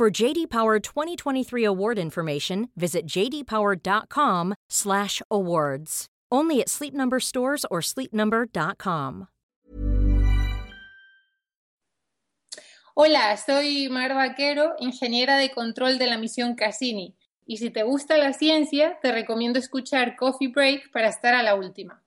For JD Power 2023 award information, visit jdpower.com/awards. Only at Sleep Number stores or sleepnumber.com. Hola, soy Mar Vaquero, ingeniera de control de la misión Cassini. Y si te gusta la ciencia, te recomiendo escuchar Coffee Break para estar a la última.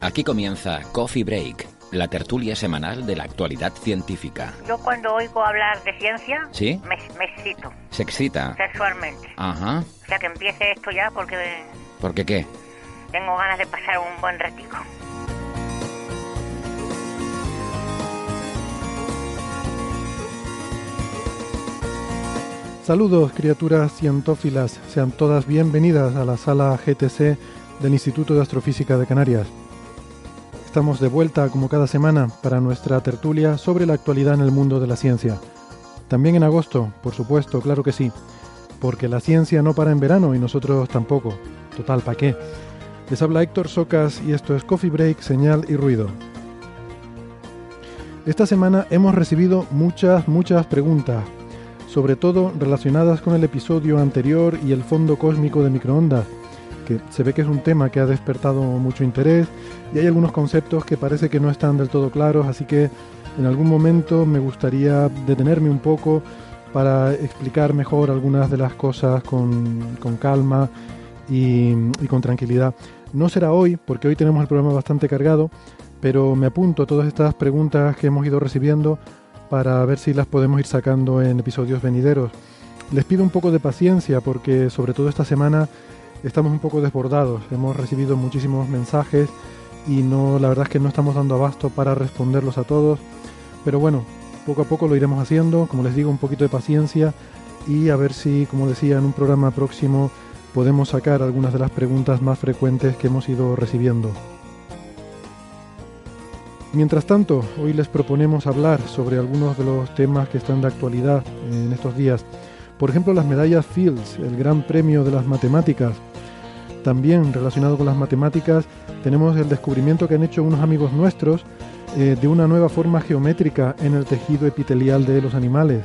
Aquí comienza Coffee Break, la tertulia semanal de la actualidad científica. Yo cuando oigo hablar de ciencia, ¿Sí? me, me excito ¿Se excita? sexualmente. Ajá. O sea que empiece esto ya porque ¿Por qué qué? tengo ganas de pasar un buen ratico. Saludos criaturas cientófilas, sean todas bienvenidas a la sala GTC del Instituto de Astrofísica de Canarias. Estamos de vuelta como cada semana para nuestra tertulia sobre la actualidad en el mundo de la ciencia. También en agosto, por supuesto, claro que sí, porque la ciencia no para en verano y nosotros tampoco. Total, ¿para qué? Les habla Héctor Socas y esto es Coffee Break, Señal y Ruido. Esta semana hemos recibido muchas, muchas preguntas, sobre todo relacionadas con el episodio anterior y el fondo cósmico de microondas, se ve que es un tema que ha despertado mucho interés y hay algunos conceptos que parece que no están del todo claros, así que en algún momento me gustaría detenerme un poco para explicar mejor algunas de las cosas con, con calma y, y con tranquilidad. No será hoy, porque hoy tenemos el programa bastante cargado, pero me apunto a todas estas preguntas que hemos ido recibiendo para ver si las podemos ir sacando en episodios venideros. Les pido un poco de paciencia porque sobre todo esta semana estamos un poco desbordados. Hemos recibido muchísimos mensajes y no la verdad es que no estamos dando abasto para responderlos a todos. Pero bueno, poco a poco lo iremos haciendo, como les digo, un poquito de paciencia y a ver si, como decía, en un programa próximo podemos sacar algunas de las preguntas más frecuentes que hemos ido recibiendo. Mientras tanto, hoy les proponemos hablar sobre algunos de los temas que están de actualidad en estos días. Por ejemplo, las medallas Fields, el gran premio de las matemáticas. También relacionado con las matemáticas, tenemos el descubrimiento que han hecho unos amigos nuestros eh, de una nueva forma geométrica en el tejido epitelial de los animales.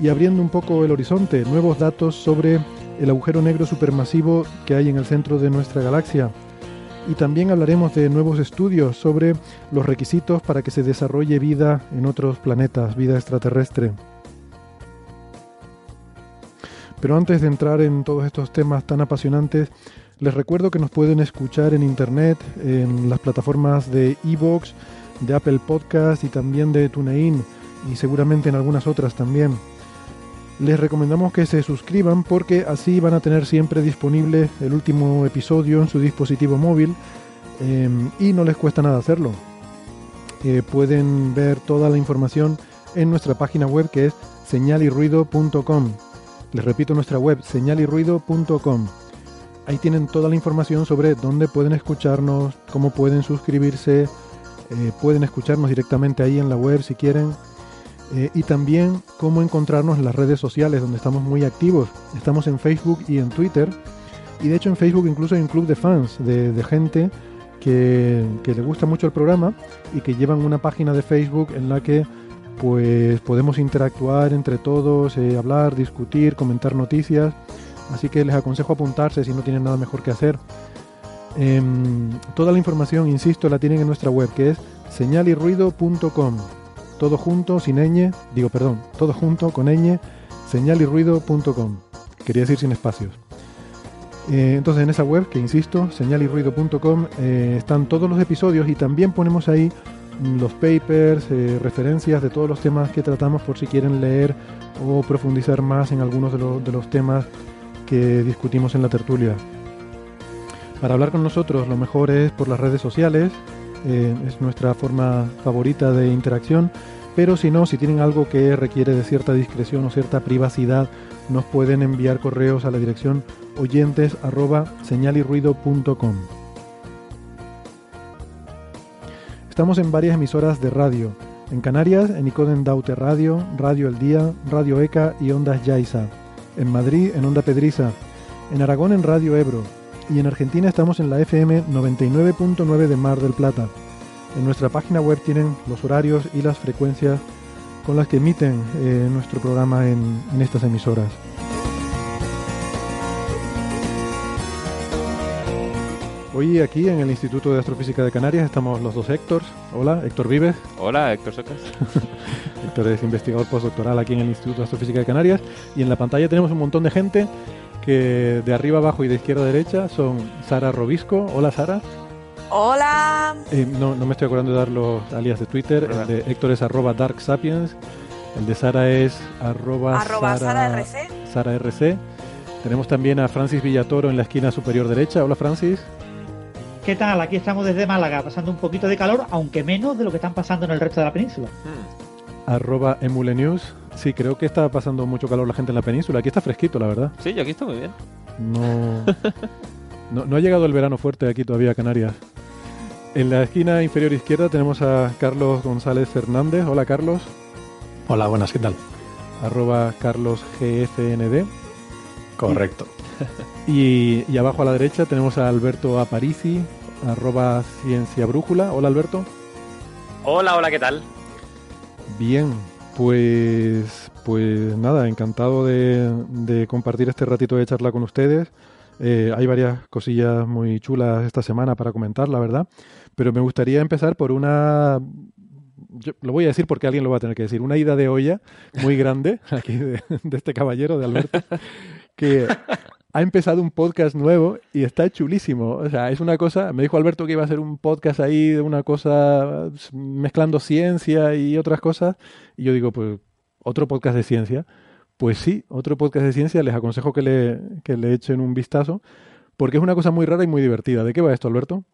Y abriendo un poco el horizonte, nuevos datos sobre el agujero negro supermasivo que hay en el centro de nuestra galaxia. Y también hablaremos de nuevos estudios sobre los requisitos para que se desarrolle vida en otros planetas, vida extraterrestre. Pero antes de entrar en todos estos temas tan apasionantes, les recuerdo que nos pueden escuchar en internet, en las plataformas de Evox, de Apple Podcast y también de TuneIn y seguramente en algunas otras también. Les recomendamos que se suscriban porque así van a tener siempre disponible el último episodio en su dispositivo móvil eh, y no les cuesta nada hacerlo. Eh, pueden ver toda la información en nuestra página web que es señalirruido.com. Les repito nuestra web señalirruido.com. Ahí tienen toda la información sobre dónde pueden escucharnos, cómo pueden suscribirse, eh, pueden escucharnos directamente ahí en la web si quieren. Eh, y también cómo encontrarnos en las redes sociales donde estamos muy activos. Estamos en Facebook y en Twitter. Y de hecho en Facebook incluso hay un club de fans, de, gente que, le gusta mucho el programa y que llevan una página de Facebook en la que pues podemos interactuar entre todos, eh, hablar, discutir, comentar noticias. Así que les aconsejo apuntarse si no tienen nada mejor que hacer. Eh, toda la información, insisto, la tienen en nuestra web que es señalirruido.com todo junto, sin ñ, digo perdón, todo junto, con ñ, señalirruido.com. Quería decir sin espacios. Eh, entonces en esa web, que insisto, señalirruido.com, eh, están todos los episodios y también ponemos ahí los papers, eh, referencias de todos los temas que tratamos por si quieren leer o profundizar más en algunos de, lo, de los temas que discutimos en la tertulia. Para hablar con nosotros lo mejor es por las redes sociales, eh, es nuestra forma favorita de interacción, pero si no, si tienen algo que requiere de cierta discreción o cierta privacidad, nos pueden enviar correos a la dirección oyentes Estamos en varias emisoras de radio. En Canarias, en Icoden Daute Radio, Radio El Día, Radio ECA y Ondas Yaiza. En Madrid, en Onda Pedriza. En Aragón, en Radio Ebro y en Argentina estamos en la FM 99.9 de Mar del Plata. En nuestra página web tienen los horarios y las frecuencias con las que emiten eh, nuestro programa en, en estas emisoras. Hoy aquí en el Instituto de Astrofísica de Canarias estamos los dos Héctors. Hola, Héctor Vives. Hola, Héctor Socas. Héctor es investigador postdoctoral aquí en el Instituto de Astrofísica de Canarias. Y en la pantalla tenemos un montón de gente que de arriba abajo y de izquierda a derecha son Sara Robisco. Hola Sara. Hola. Eh, no, no, me estoy acordando de dar los alias de Twitter. El de Héctor es arroba Dark Sapiens. El de Sara es arroba, arroba Sara, RC. Sara RC. Tenemos también a Francis Villatoro en la esquina superior derecha. Hola Francis. ¿Qué tal? Aquí estamos desde Málaga, pasando un poquito de calor, aunque menos de lo que están pasando en el resto de la península. Hmm. Arroba Emulenews. Sí, creo que está pasando mucho calor la gente en la península. Aquí está fresquito, la verdad. Sí, yo aquí estoy muy bien. No, no, ha llegado el verano fuerte aquí todavía a Canarias. En la esquina inferior izquierda tenemos a Carlos González Fernández. Hola, Carlos. Hola, buenas, ¿qué tal? Arroba Carlos GFND. Correcto. Y, y, abajo a la derecha tenemos a Alberto Aparici, arroba Ciencia Brújula. Hola, Alberto. Hola, hola, ¿qué tal? Bien, pues, pues nada, encantado de, compartir este ratito de charla con ustedes. Eh, hay varias cosillas muy chulas esta semana para comentar, la verdad. Pero me gustaría empezar por una. lo voy a decir porque alguien lo va a tener que decir. Una ida de olla muy grande aquí de, de este caballero, de Alberto, que ha empezado un podcast nuevo y está chulísimo. O sea, es una cosa, me dijo Alberto que iba a hacer un podcast ahí de una cosa mezclando ciencia y otras cosas. Y yo digo, pues, otro podcast de ciencia. Pues sí, otro podcast de ciencia. Les aconsejo que le, que le echen un vistazo porque es una cosa muy rara y muy divertida. ¿De qué va esto, Alberto?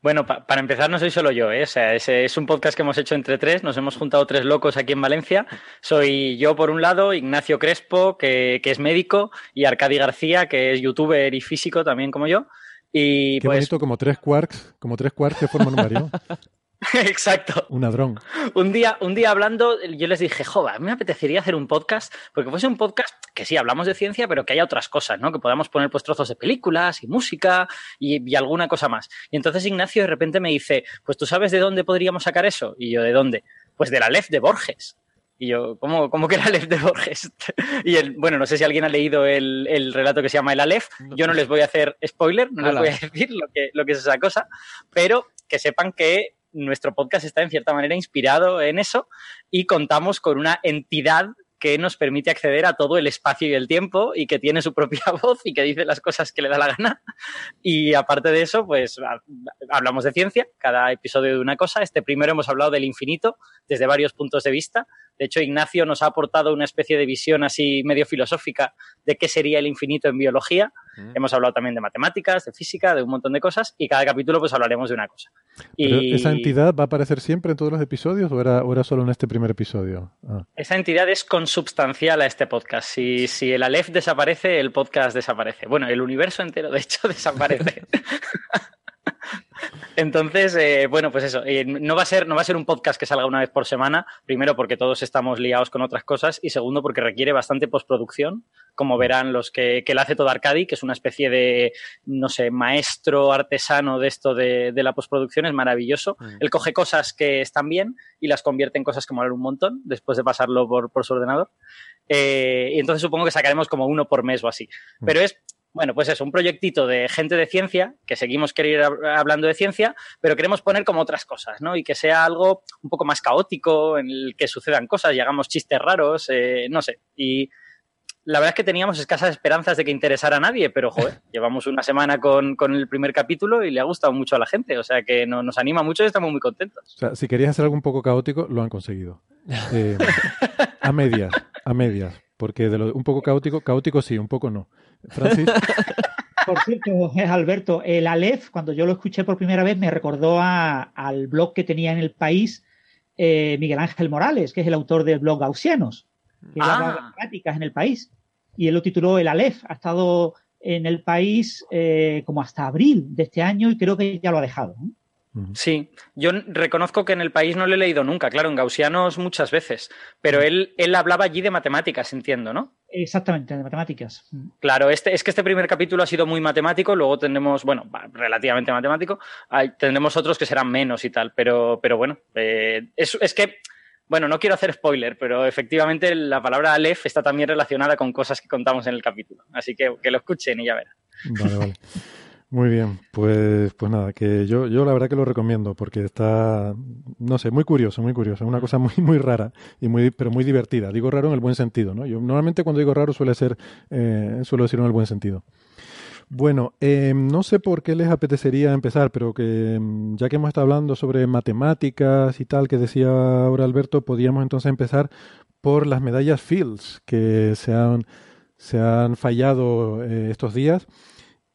Bueno, para empezar no soy solo yo, ¿eh? o sea, es, es, un podcast que hemos hecho entre tres, nos hemos juntado tres locos aquí en Valencia. Soy yo por un lado, Ignacio Crespo, que, que es médico, y Arcadi García, que es youtuber y físico también como yo. Y Qué pues... bonito, como tres quarks, como tres quarks que forman un marido. Exacto. Un ladrón. Un día, un día hablando, yo les dije, joder, me apetecería hacer un podcast, porque fuese un podcast que sí, hablamos de ciencia, pero que haya otras cosas, ¿no? Que podamos poner pues trozos de películas y música y, y, alguna cosa más. Y entonces Ignacio de repente me dice, pues tú sabes de dónde podríamos sacar eso. Y yo, ¿de dónde? Pues de la LEF de Borges. Y yo, ¿cómo, cómo que el Aleph de Borges? y el, bueno, no sé si alguien ha leído el, el, relato que se llama El Aleph. Yo no les voy a hacer spoiler, no les voy a decir lo que, lo que es esa cosa, pero que sepan que nuestro podcast está en cierta manera inspirado en eso y contamos con una entidad que nos permite acceder a todo el espacio y el tiempo y que tiene su propia voz y que dice las cosas que le da la gana. Y aparte de eso, pues hablamos de ciencia, cada episodio de una cosa. Este primero hemos hablado del infinito desde varios puntos de vista. De hecho, Ignacio nos ha aportado una especie de visión así medio filosófica de qué sería el infinito en biología. Mm. Hemos hablado también de matemáticas, de física, de un montón de cosas y cada capítulo pues hablaremos de una cosa. Y... ¿Esa entidad va a aparecer siempre en todos los episodios o era, o era solo en este primer episodio? Ah. Esa entidad es consubstancial a este podcast. Si, si el Aleph desaparece, el podcast desaparece. Bueno, el universo entero, de hecho, desaparece. Entonces, eh, bueno, pues eso, eh, no, va a ser, no va a ser un podcast que salga una vez por semana, primero porque todos estamos liados con otras cosas y segundo porque requiere bastante postproducción, como verán los que, que la hace todo Arcadi, que es una especie de, no sé, maestro artesano de esto de, de la postproducción, es maravilloso. Mm. Él coge cosas que están bien y las convierte en cosas que molan un montón después de pasarlo por, por su ordenador. Eh, y entonces supongo que sacaremos como uno por mes o así. Mm. Pero es bueno, pues eso, un proyectito de gente de ciencia, que seguimos queriendo hablando de ciencia, pero queremos poner como otras cosas, ¿no? Y que sea algo un poco más caótico, en el que sucedan cosas y hagamos chistes raros, eh, no sé. Y la verdad es que teníamos escasas esperanzas de que interesara a nadie, pero joder, llevamos una semana con, con, el primer capítulo y le ha gustado mucho a la gente, o sea que no, nos anima mucho y estamos muy contentos. O sea, si querías hacer algo un poco caótico, lo han conseguido. Eh, a medias, a medias. Porque de lo, un poco caótico, caótico sí, un poco no. Francis. Por cierto, Alberto, el Aleph, cuando yo lo escuché por primera vez, me recordó a, al blog que tenía en el país eh, Miguel Ángel Morales, que es el autor del blog Gaussianos, que ah. prácticas en el país. Y él lo tituló El Aleph. Ha estado en el país eh, como hasta abril de este año y creo que ya lo ha dejado. Sí, yo reconozco que en el país no lo he leído nunca, claro, en Gaussianos muchas veces, pero él, él hablaba allí de matemáticas, entiendo, ¿no? Exactamente, de matemáticas. Claro, este, es que este primer capítulo ha sido muy matemático, luego tendremos, bueno, relativamente matemático, tendremos otros que serán menos y tal, pero, pero bueno, eh, es, es que bueno, no quiero hacer spoiler, pero efectivamente la palabra Aleph está también relacionada con cosas que contamos en el capítulo. Así que que lo escuchen y ya verán. Vale, vale. Muy bien, pues, pues nada, que yo, yo la verdad que lo recomiendo porque está, no sé, muy curioso, muy curioso, una cosa muy, muy rara y muy, pero muy divertida. Digo raro en el buen sentido, ¿no? Yo normalmente cuando digo raro suele ser, eh, suelo decirlo en el buen sentido. Bueno, eh, no sé por qué les apetecería empezar, pero que ya que hemos estado hablando sobre matemáticas y tal, que decía ahora Alberto, podíamos entonces empezar por las medallas Fields que se han, se han fallado eh, estos días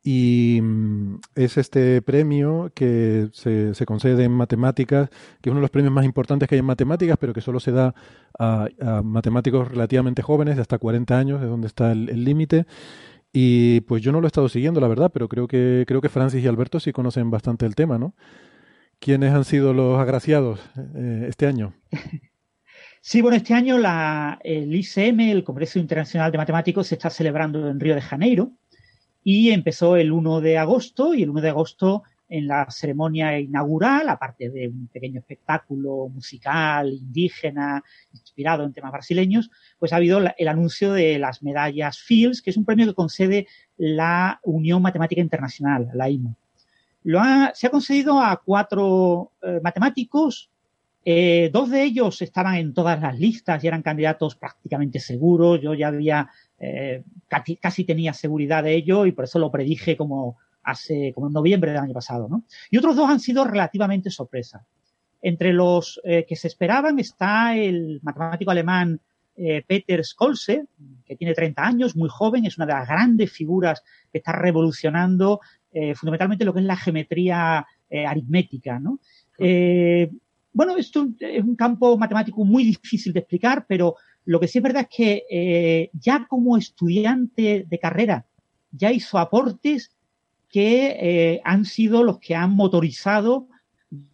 y mm, es este premio que se, se, concede en matemáticas, que es uno de los premios más importantes que hay en matemáticas, pero que solo se da a, matemáticos relativamente jóvenes, de hasta 40 años, de donde está el límite. Y pues yo no lo he estado siguiendo, la verdad, pero creo que, creo que Francis y Alberto sí conocen bastante el tema, ¿no? ¿Quiénes han sido los agraciados eh, este año? Sí, bueno, este año la, el ICM, el Congreso Internacional de Matemáticos, se está celebrando en Río de Janeiro y empezó el 1 de agosto y el 1 de agosto en la ceremonia inaugural, aparte de un pequeño espectáculo musical, indígena, inspirado en temas brasileños, pues ha habido el anuncio de las medallas Fields, que es un premio que concede la Unión Matemática Internacional, la IMO. Lo se ha concedido a cuatro eh, matemáticos, eh, dos de ellos estaban en todas las listas y eran candidatos prácticamente seguros. Yo ya había eh, casi, tenía seguridad de ello y por eso lo predije como hace, como en noviembre del año pasado, ¿no? Y otros dos han sido relativamente sorpresa. Entre los eh, que se esperaban está el matemático alemán eh, Peter Skolse, que tiene 30 años, muy joven, es una de las grandes figuras que está revolucionando fundamentalmente lo que es la geometría aritmética, ¿no? bueno, esto es un campo matemático muy difícil de explicar, pero lo que sí es verdad es que eh, ya como estudiante de carrera ya hizo aportes que eh, han sido los que han motorizado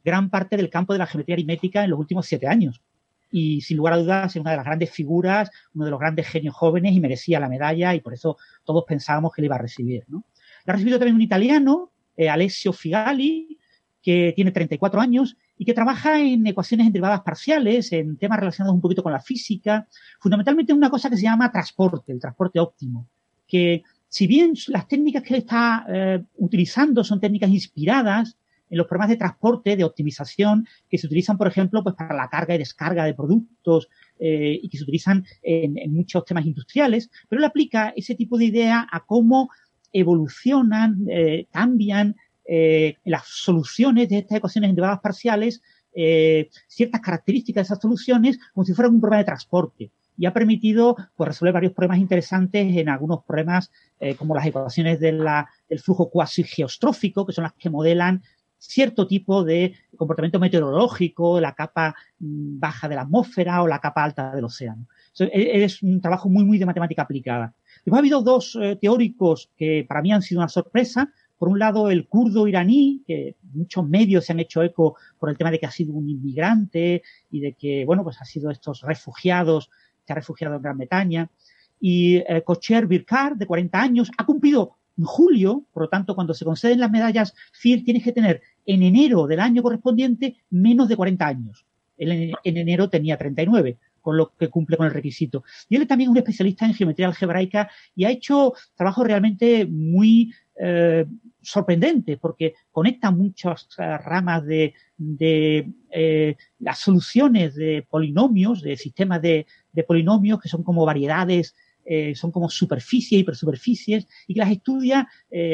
gran parte del campo de la geometría aritmética en los últimos siete años. Y sin lugar a dudas es una de las grandes figuras, uno de los grandes genios jóvenes y merecía la medalla y por eso todos pensábamos que le iba a recibir. ¿no? La ha recibido también un italiano, eh, Alessio Figali, que tiene 34 años y que trabaja en ecuaciones en derivadas parciales, en temas relacionados un poquito con la física, fundamentalmente en una cosa que se llama transporte, el transporte óptimo, que si bien las técnicas que él está eh, utilizando son técnicas inspiradas en los programas de transporte, de optimización, que se utilizan, por ejemplo, pues para la carga y descarga de productos eh, y que se utilizan en, en, muchos temas industriales, pero él aplica ese tipo de idea a cómo evolucionan, eh, cambian eh, las soluciones de estas ecuaciones derivadas parciales, eh, ciertas características de esas soluciones como si fueran un problema de transporte y ha permitido pues, resolver varios problemas interesantes en algunos problemas eh, como las ecuaciones del flujo cuasi geostrófico, que son las que modelan cierto tipo de comportamiento meteorológico, la capa mm, baja de la atmósfera o la capa alta del océano. E, es un trabajo muy, muy de matemática aplicada. Después ha habido dos teóricos que para mí han sido una sorpresa por un lado, el kurdo iraní, que muchos medios se han hecho eco por el tema de que ha sido un inmigrante y de que, bueno, pues ha sido estos refugiados, se ha refugiado en Gran Bretaña. Y eh, Kocher Birkar, de 40 años, ha cumplido en julio, por lo tanto, cuando se conceden las medallas FIR, tienes que tener en enero del año correspondiente menos de 40 años. Él en, enero tenía 39 con lo que cumple con el requisito. Y él también es un especialista en geometría algebraica y ha hecho trabajo realmente muy eh, sorprendente porque conecta muchas eh, ramas de, eh, las soluciones de polinomios, de sistemas de, polinomios que son como variedades, eh, son como superficies, hipersuperficies, y que las estudia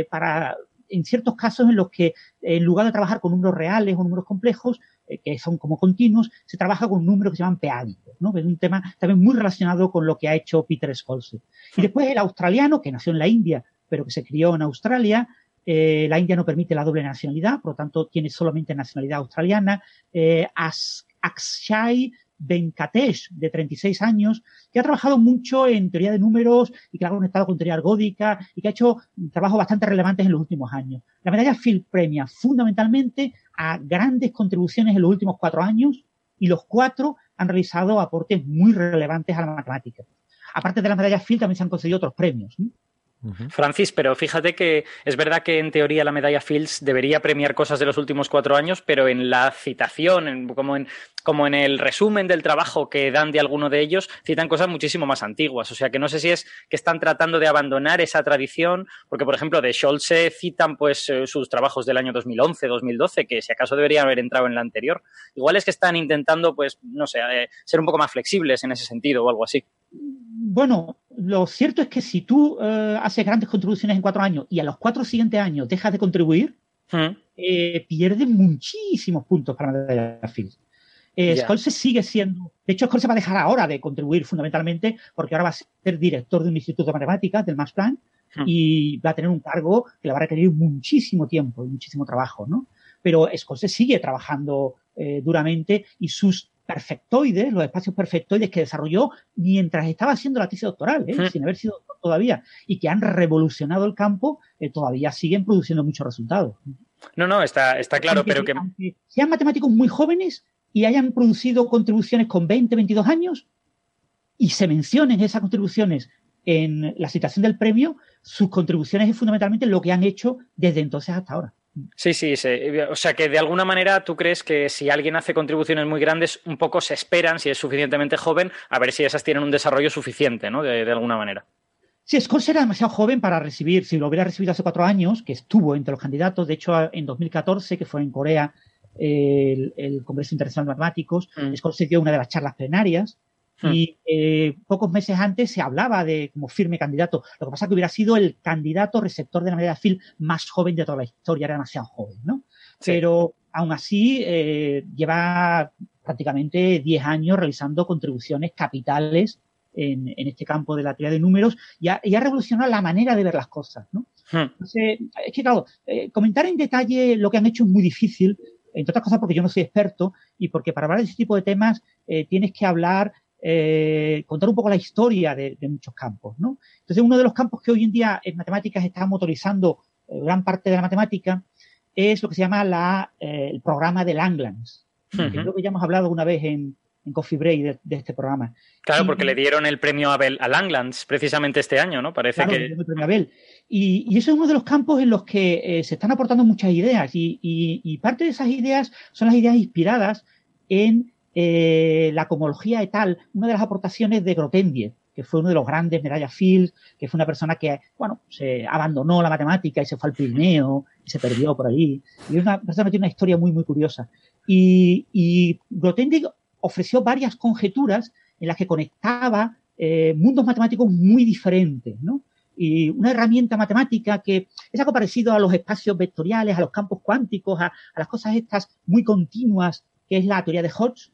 para, en ciertos casos en los que en lugar de trabajar con números reales o números complejos, que son como continuos, se trabaja con un número que se llaman peádicos, ¿no? Es un tema también muy relacionado con lo que ha hecho Peter Scholze. Y después el australiano, que nació en la India, pero que se crió en Australia, eh, la India no permite la doble nacionalidad, por lo tanto tiene solamente nacionalidad australiana. Eh, Akshay Venkatesh, de 36 años, que ha trabajado mucho en teoría de números y que ha conectado con teoría argódica y que ha hecho trabajos bastante relevantes en los últimos años. La medalla Field premia fundamentalmente a grandes contribuciones en los últimos cuatro años y los cuatro han realizado aportes muy relevantes a la matemática. Aparte de la medalla Field también se han concedido otros premios. Francis, pero fíjate que es verdad que en teoría la medalla Fields debería premiar cosas de los últimos cuatro años, pero en la citación, como, en, como en el resumen del trabajo que dan de alguno de ellos, citan cosas muchísimo más antiguas. O sea que no sé si es que están tratando de abandonar esa tradición, porque por ejemplo de Scholze citan pues eh, sus trabajos del año 2011, 2012, que si acaso deberían haber entrado en la anterior. Igual es que están intentando, pues, no sé, eh, ser un poco más flexibles en ese sentido o algo así. Bueno, lo cierto es que si tú eh, haces grandes contribuciones en cuatro años y a los cuatro siguientes años dejas de contribuir, eh, pierdes muchísimos puntos para la medalla Fields. Eh. Scholze sigue siendo, de hecho Scholze va a dejar ahora de contribuir fundamentalmente porque ahora va a ser director de un instituto de matemáticas del Max Planck Hmm. y va a tener un cargo que le va a requerir muchísimo tiempo y muchísimo trabajo, ¿no? Pero Scholze sigue trabajando eh, duramente y sus perfectoides, los espacios perfectoides que desarrolló mientras estaba haciendo la tesis doctoral, ¿eh? Hmm. sin haber sido doctor todavía, y que han revolucionado el campo, eh, todavía siguen produciendo muchos resultados. No, no, está, está claro, Aunque pero que... sean matemáticos muy jóvenes y hayan producido contribuciones con 20, 22 años y se mencionen esas contribuciones en la citación del premio, sus contribuciones es fundamentalmente lo que han hecho desde entonces hasta ahora. Sí, sí, sí. O sea que de alguna manera tú crees que si alguien hace contribuciones muy grandes, un poco se esperan, si es suficientemente joven, a ver si esas tienen un desarrollo suficiente, ¿no? De, de alguna manera. Sí, Scholz era demasiado joven para recibir, si lo hubiera recibido hace cuatro años, que estuvo entre los candidatos, de hecho en 2014, que fue en Corea el, el Congreso Internacional de Matemáticos, Mm. Scholz dio una de las charlas plenarias Hmm. y eh, pocos meses antes se hablaba de como firme candidato. Lo que pasa es que hubiera sido el candidato receptor de la medalla Phil más joven de toda la historia, era demasiado joven, ¿no? Sí. Pero aún así eh, lleva prácticamente 10 años realizando contribuciones capitales en, en este campo de la teoría de números y ha, y ha revolucionado la manera de ver las cosas, ¿no? Hmm. Entonces, es que claro, eh, comentar en detalle lo que han hecho es muy difícil, entre otras cosas porque yo no soy experto y porque para hablar de ese tipo de temas eh, tienes que hablar, eh, contar un poco la historia de, de muchos campos, ¿no? Entonces, uno de los campos que hoy en día en matemáticas está motorizando eh, gran parte de la matemática es lo que se llama la, el programa de Langlands, que Ujú. creo que ya hemos hablado una vez en, en Coffee Break de, de este programa. Claro, Y- porque le dieron el premio Abel a Langlands precisamente este año, ¿no? Parece Claro, que. el premio Abel. Y, y eso es uno de los campos en los que eh, se están aportando muchas ideas y, y- y parte de esas ideas son las ideas inspiradas en eh, la comología etal, una de las aportaciones de Grothendieck, que fue uno de los grandes medallas Fields, que fue una persona que, bueno, se abandonó la matemática y se fue al Pirineo y se perdió por ahí. Y es una persona que tiene una historia muy, muy curiosa. Y, y Grothendieck ofreció varias conjeturas en las que conectaba eh, mundos matemáticos muy diferentes, ¿no? Y una herramienta matemática que es algo parecido a los espacios vectoriales, a los campos cuánticos, a, a las cosas estas muy continuas, que es la teoría de Hodge,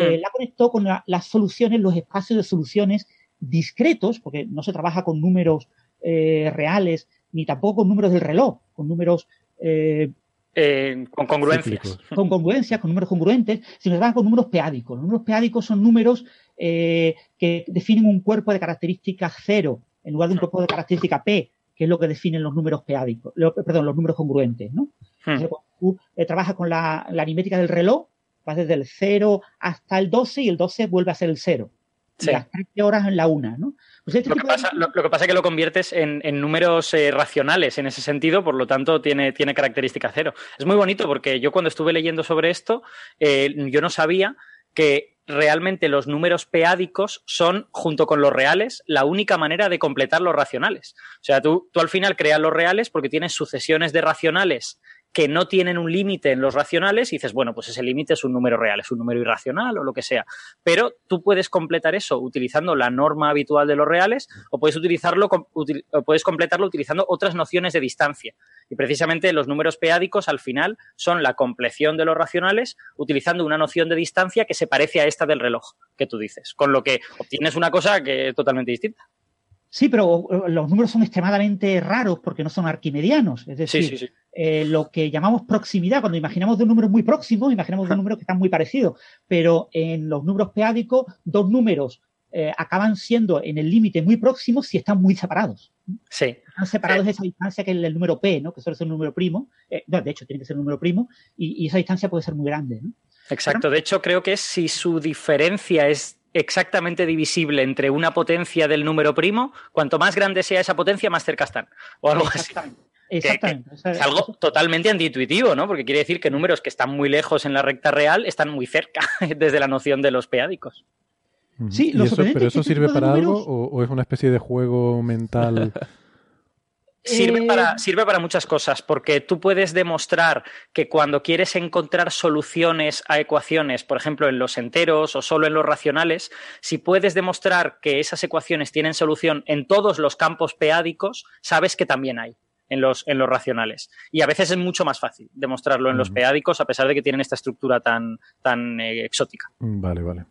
eh, la conectó con la- las soluciones, los espacios de soluciones discretos, porque no se trabaja con números eh, reales, ni tampoco con números del reloj, con números eh, eh, con congruencias. Cíclicos. con congruencias, con números congruentes, sino que trabaja con números peádicos. Los números peádicos son números eh, que definen un cuerpo de características cero, en lugar de un cuerpo de característica P, que es lo que definen los números peádicos, lo- perdón, los números congruentes, ¿no? Hmm. Entonces, cuando tú eh, trabajas con la, la aritmética del reloj, vas desde el 0 hasta el 12 y el 12 vuelve a ser el 0. Sí. Y las 13 horas en la 1, ¿no? Lo que, pasa, lo, que es que lo conviertes en, en números eh, racionales en ese sentido, por lo tanto tiene, tiene característica cero. Es muy bonito porque yo cuando estuve leyendo sobre esto, eh, yo no sabía que realmente los números peádicos son, junto con los reales, la única manera de completar los racionales. O sea, tú, tú al final creas los reales porque tienes sucesiones de racionales que no tienen un límite en los racionales y dices, bueno, pues ese límite es un número real, es un número irracional o lo que sea. Pero tú puedes completar eso utilizando la norma habitual de los reales o puedes utilizarlo puedes completarlo utilizando otras nociones de distancia. Y precisamente los números peádicos al final son la compleción de los racionales utilizando una noción de distancia que se parece a esta del reloj que tú dices, con lo que obtienes una cosa que es totalmente distinta. Sí, pero los números son extremadamente raros porque no son arquimedianos. Es decir, eh, lo que llamamos proximidad, cuando imaginamos dos números muy próximos, imaginamos dos números que están muy parecidos. Pero en los números peádicos, dos números eh, acaban siendo en el límite muy próximos si están muy separados. Sí. Están separados de esa distancia que es el número P, ¿no? Que suele ser un número primo. Eh, de hecho, tiene que ser un número primo. Y, esa distancia puede ser muy grande, ¿no? Exacto. De hecho, creo que si su diferencia es exactamente divisible entre una potencia del número primo, cuanto más grande sea esa potencia, más cerca están. O algo así. Exactamente. es algo totalmente antiintuitivo, ¿no? Porque quiere decir que números que están muy lejos en la recta real están muy cerca desde la noción de los peádicos. Sí, ¿Pero eso este sirve para algo o, es una especie de juego mental Sirve, Eh, para, sirve para muchas cosas, porque tú puedes demostrar que cuando quieres encontrar soluciones a ecuaciones, por ejemplo, en los enteros o solo en los racionales, si puedes demostrar que esas ecuaciones tienen solución en todos los campos peádicos, sabes que también hay. En los, en los racionales. Y a veces es mucho más fácil demostrarlo en los peádicos, a pesar de que tienen esta estructura tan, tan eh, exótica. Vale, vale.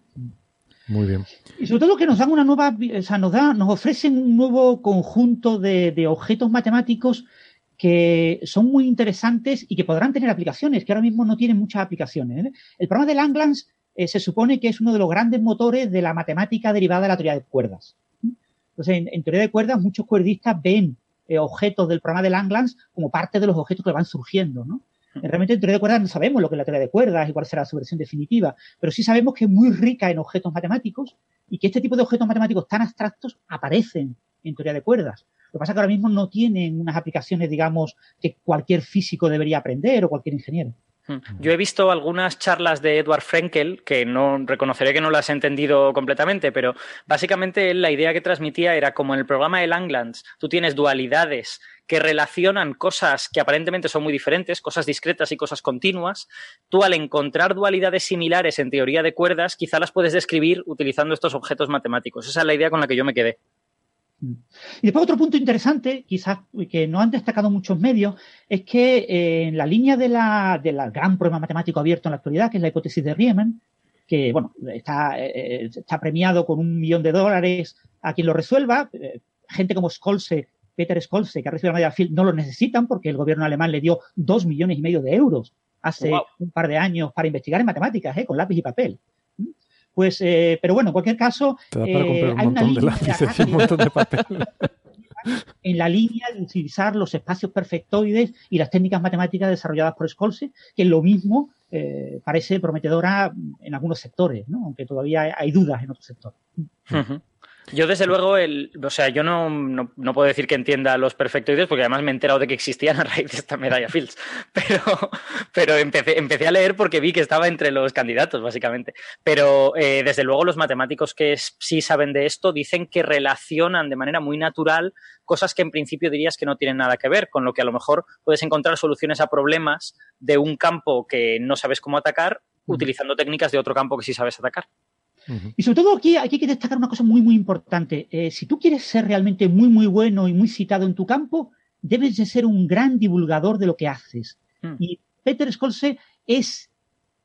Muy bien. Y sobre todo que nos dan una nueva, o sea, nos, da, nos ofrecen un nuevo conjunto de, objetos matemáticos que son muy interesantes y que podrán tener aplicaciones, que ahora mismo no tienen muchas aplicaciones. ¿eh? El programa de Langlands eh, se supone que es uno de los grandes motores de la matemática derivada de la teoría de cuerdas. Entonces, en, teoría de cuerdas, muchos cuerdistas ven eh, objetos del programa de Langlands como parte de los objetos que van surgiendo, ¿no? Realmente en teoría de cuerdas no sabemos lo que es la teoría de cuerdas y cuál será su versión definitiva, pero sí sabemos que es muy rica en objetos matemáticos y que este tipo de objetos matemáticos tan abstractos aparecen en teoría de cuerdas. Lo que pasa es que ahora mismo no tienen unas aplicaciones, digamos, que cualquier físico debería aprender o cualquier ingeniero. Yo he visto algunas charlas de Edward Frenkel, que no reconoceré que no las he entendido completamente, pero básicamente la idea que transmitía era como en el programa de Langlands, tú tienes dualidades que relacionan cosas que aparentemente son muy diferentes, cosas discretas y cosas continuas, tú al encontrar dualidades similares en teoría de cuerdas, quizá las puedes describir utilizando estos objetos matemáticos. Esa es la idea con la que yo me quedé. Y después otro punto interesante, quizás que no han destacado muchos medios, es que eh, en la línea de la, de la gran problema matemático abierto en la actualidad, que es la hipótesis de Riemann, que bueno, está, eh, está premiado con un millón de dólares a quien lo resuelva, eh, gente como Scholze Peter Scholze, que ha recibido la medalla Field, no lo necesitan porque el gobierno alemán le dio dos millones y medio de euros hace un par de años para investigar en matemáticas, ¿eh? con lápiz y papel. Pues, eh, pero bueno, en cualquier caso, eh, línea de un montón de papel. en la línea de utilizar los espacios perfectoides y las técnicas matemáticas desarrolladas por Scholze, que lo mismo eh, parece prometedora en algunos sectores, ¿no? aunque todavía hay dudas en otros sectores. Yo, desde luego, el, o sea, yo no, no, puedo decir que entienda los perfectoides, porque además me he enterado de que existían a raíz de esta medalla Fields. Pero, pero empecé, empecé a leer porque vi que estaba entre los candidatos, básicamente. Pero eh, desde luego, los matemáticos que sí saben de esto dicen que relacionan de manera muy natural cosas que en principio dirías que no tienen nada que ver, con lo que a lo mejor puedes encontrar soluciones a problemas de un campo que no sabes cómo atacar, utilizando técnicas de otro campo que sí sabes atacar. Y sobre todo aquí, hay que destacar una cosa muy, muy importante. Eh, si tú quieres ser realmente muy, muy bueno y muy citado en tu campo, debes de ser un gran divulgador de lo que haces. Mm. Y Peter Scholze es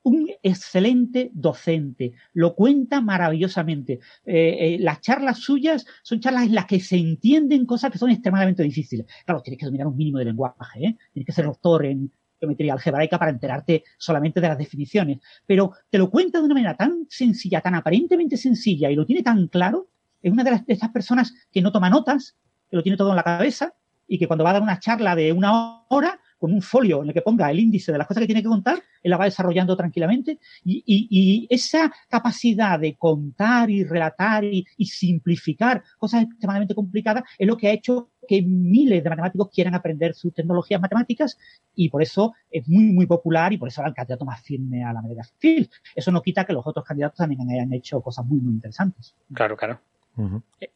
un excelente docente, lo cuenta maravillosamente. Eh, eh, las charlas suyas son charlas en las que se entienden cosas que son extremadamente difíciles. Claro, tienes que dominar un mínimo de lenguaje, tienes que ser doctor en, geometría algebraica para enterarte solamente de las definiciones. Pero te lo cuenta de una manera tan sencilla, tan aparentemente sencilla y lo tiene tan claro. Es una de, las, estas personas que no toma notas, que lo tiene todo en la cabeza y que cuando va a dar una charla de una hora con un folio en el que ponga el índice de las cosas que tiene que contar, él la va desarrollando tranquilamente y, esa capacidad de contar y relatar y, simplificar cosas extremadamente complicadas es lo que ha hecho que miles de matemáticos quieran aprender sus tecnologías matemáticas y por eso es muy, muy popular y por eso era el candidato más firme a la medalla Field. Eso no quita que los otros candidatos también hayan hecho cosas muy, muy interesantes. Claro, claro.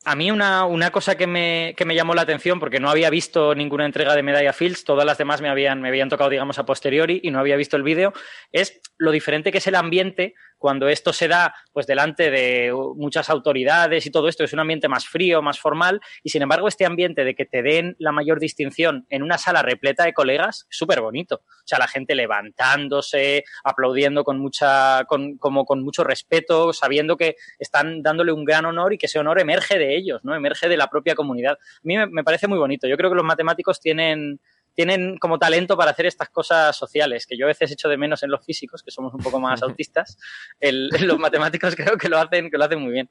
A mí una, una cosa que me, que me, llamó la atención, porque no había visto ninguna entrega de Medalla Fields, todas las demás me habían, me habían tocado, digamos, a posteriori y no había visto el vídeo, es lo diferente que es el ambiente cuando esto se da pues delante de muchas autoridades y todo esto, es un ambiente más frío, más formal, y sin embargo este ambiente de que te den la mayor distinción en una sala repleta de colegas súper bonito. O sea, la gente levantándose, aplaudiendo con mucha, con, como con mucho respeto, sabiendo que están dándole un gran honor y que ese honor emerge de ellos, ¿no? Emerge de la propia comunidad. A mí me parece muy bonito. Yo creo que los matemáticos tienen tienen como talento para hacer estas cosas sociales, que yo a veces echo de menos en los físicos, que somos un poco más autistas. El, los matemáticos creo que lo hacen, que lo hacen muy bien.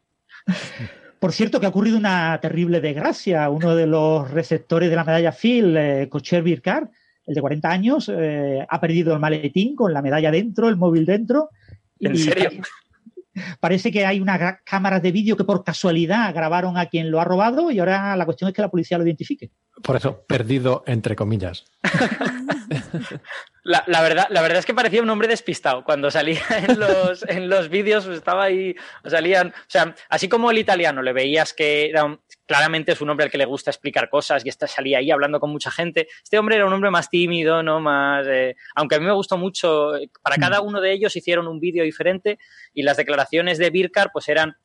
Por cierto, que ha ocurrido una terrible desgracia. Uno de los receptores de la medalla Phil, eh, Cocher Birkar, el de 40 años, eh, ha perdido el maletín con la medalla dentro, el móvil dentro. ¿En serio? Parece que hay unas cámaras de vídeo que por casualidad grabaron a quien lo ha robado y ahora la cuestión es que la policía lo identifique. Por eso, perdido entre comillas. La, la, verdad, la verdad es que parecía un hombre despistado. Cuando salía en los, en los vídeos, estaba ahí, salían, o sea, así como el italiano le veías que era un, claramente es un hombre al que le gusta explicar cosas y está, salía ahí hablando con mucha gente. Este hombre era un hombre más tímido, ¿no? Más, eh, aunque a mí me gustó mucho, para cada uno de ellos hicieron un vídeo diferente y las declaraciones de Birkar pues eran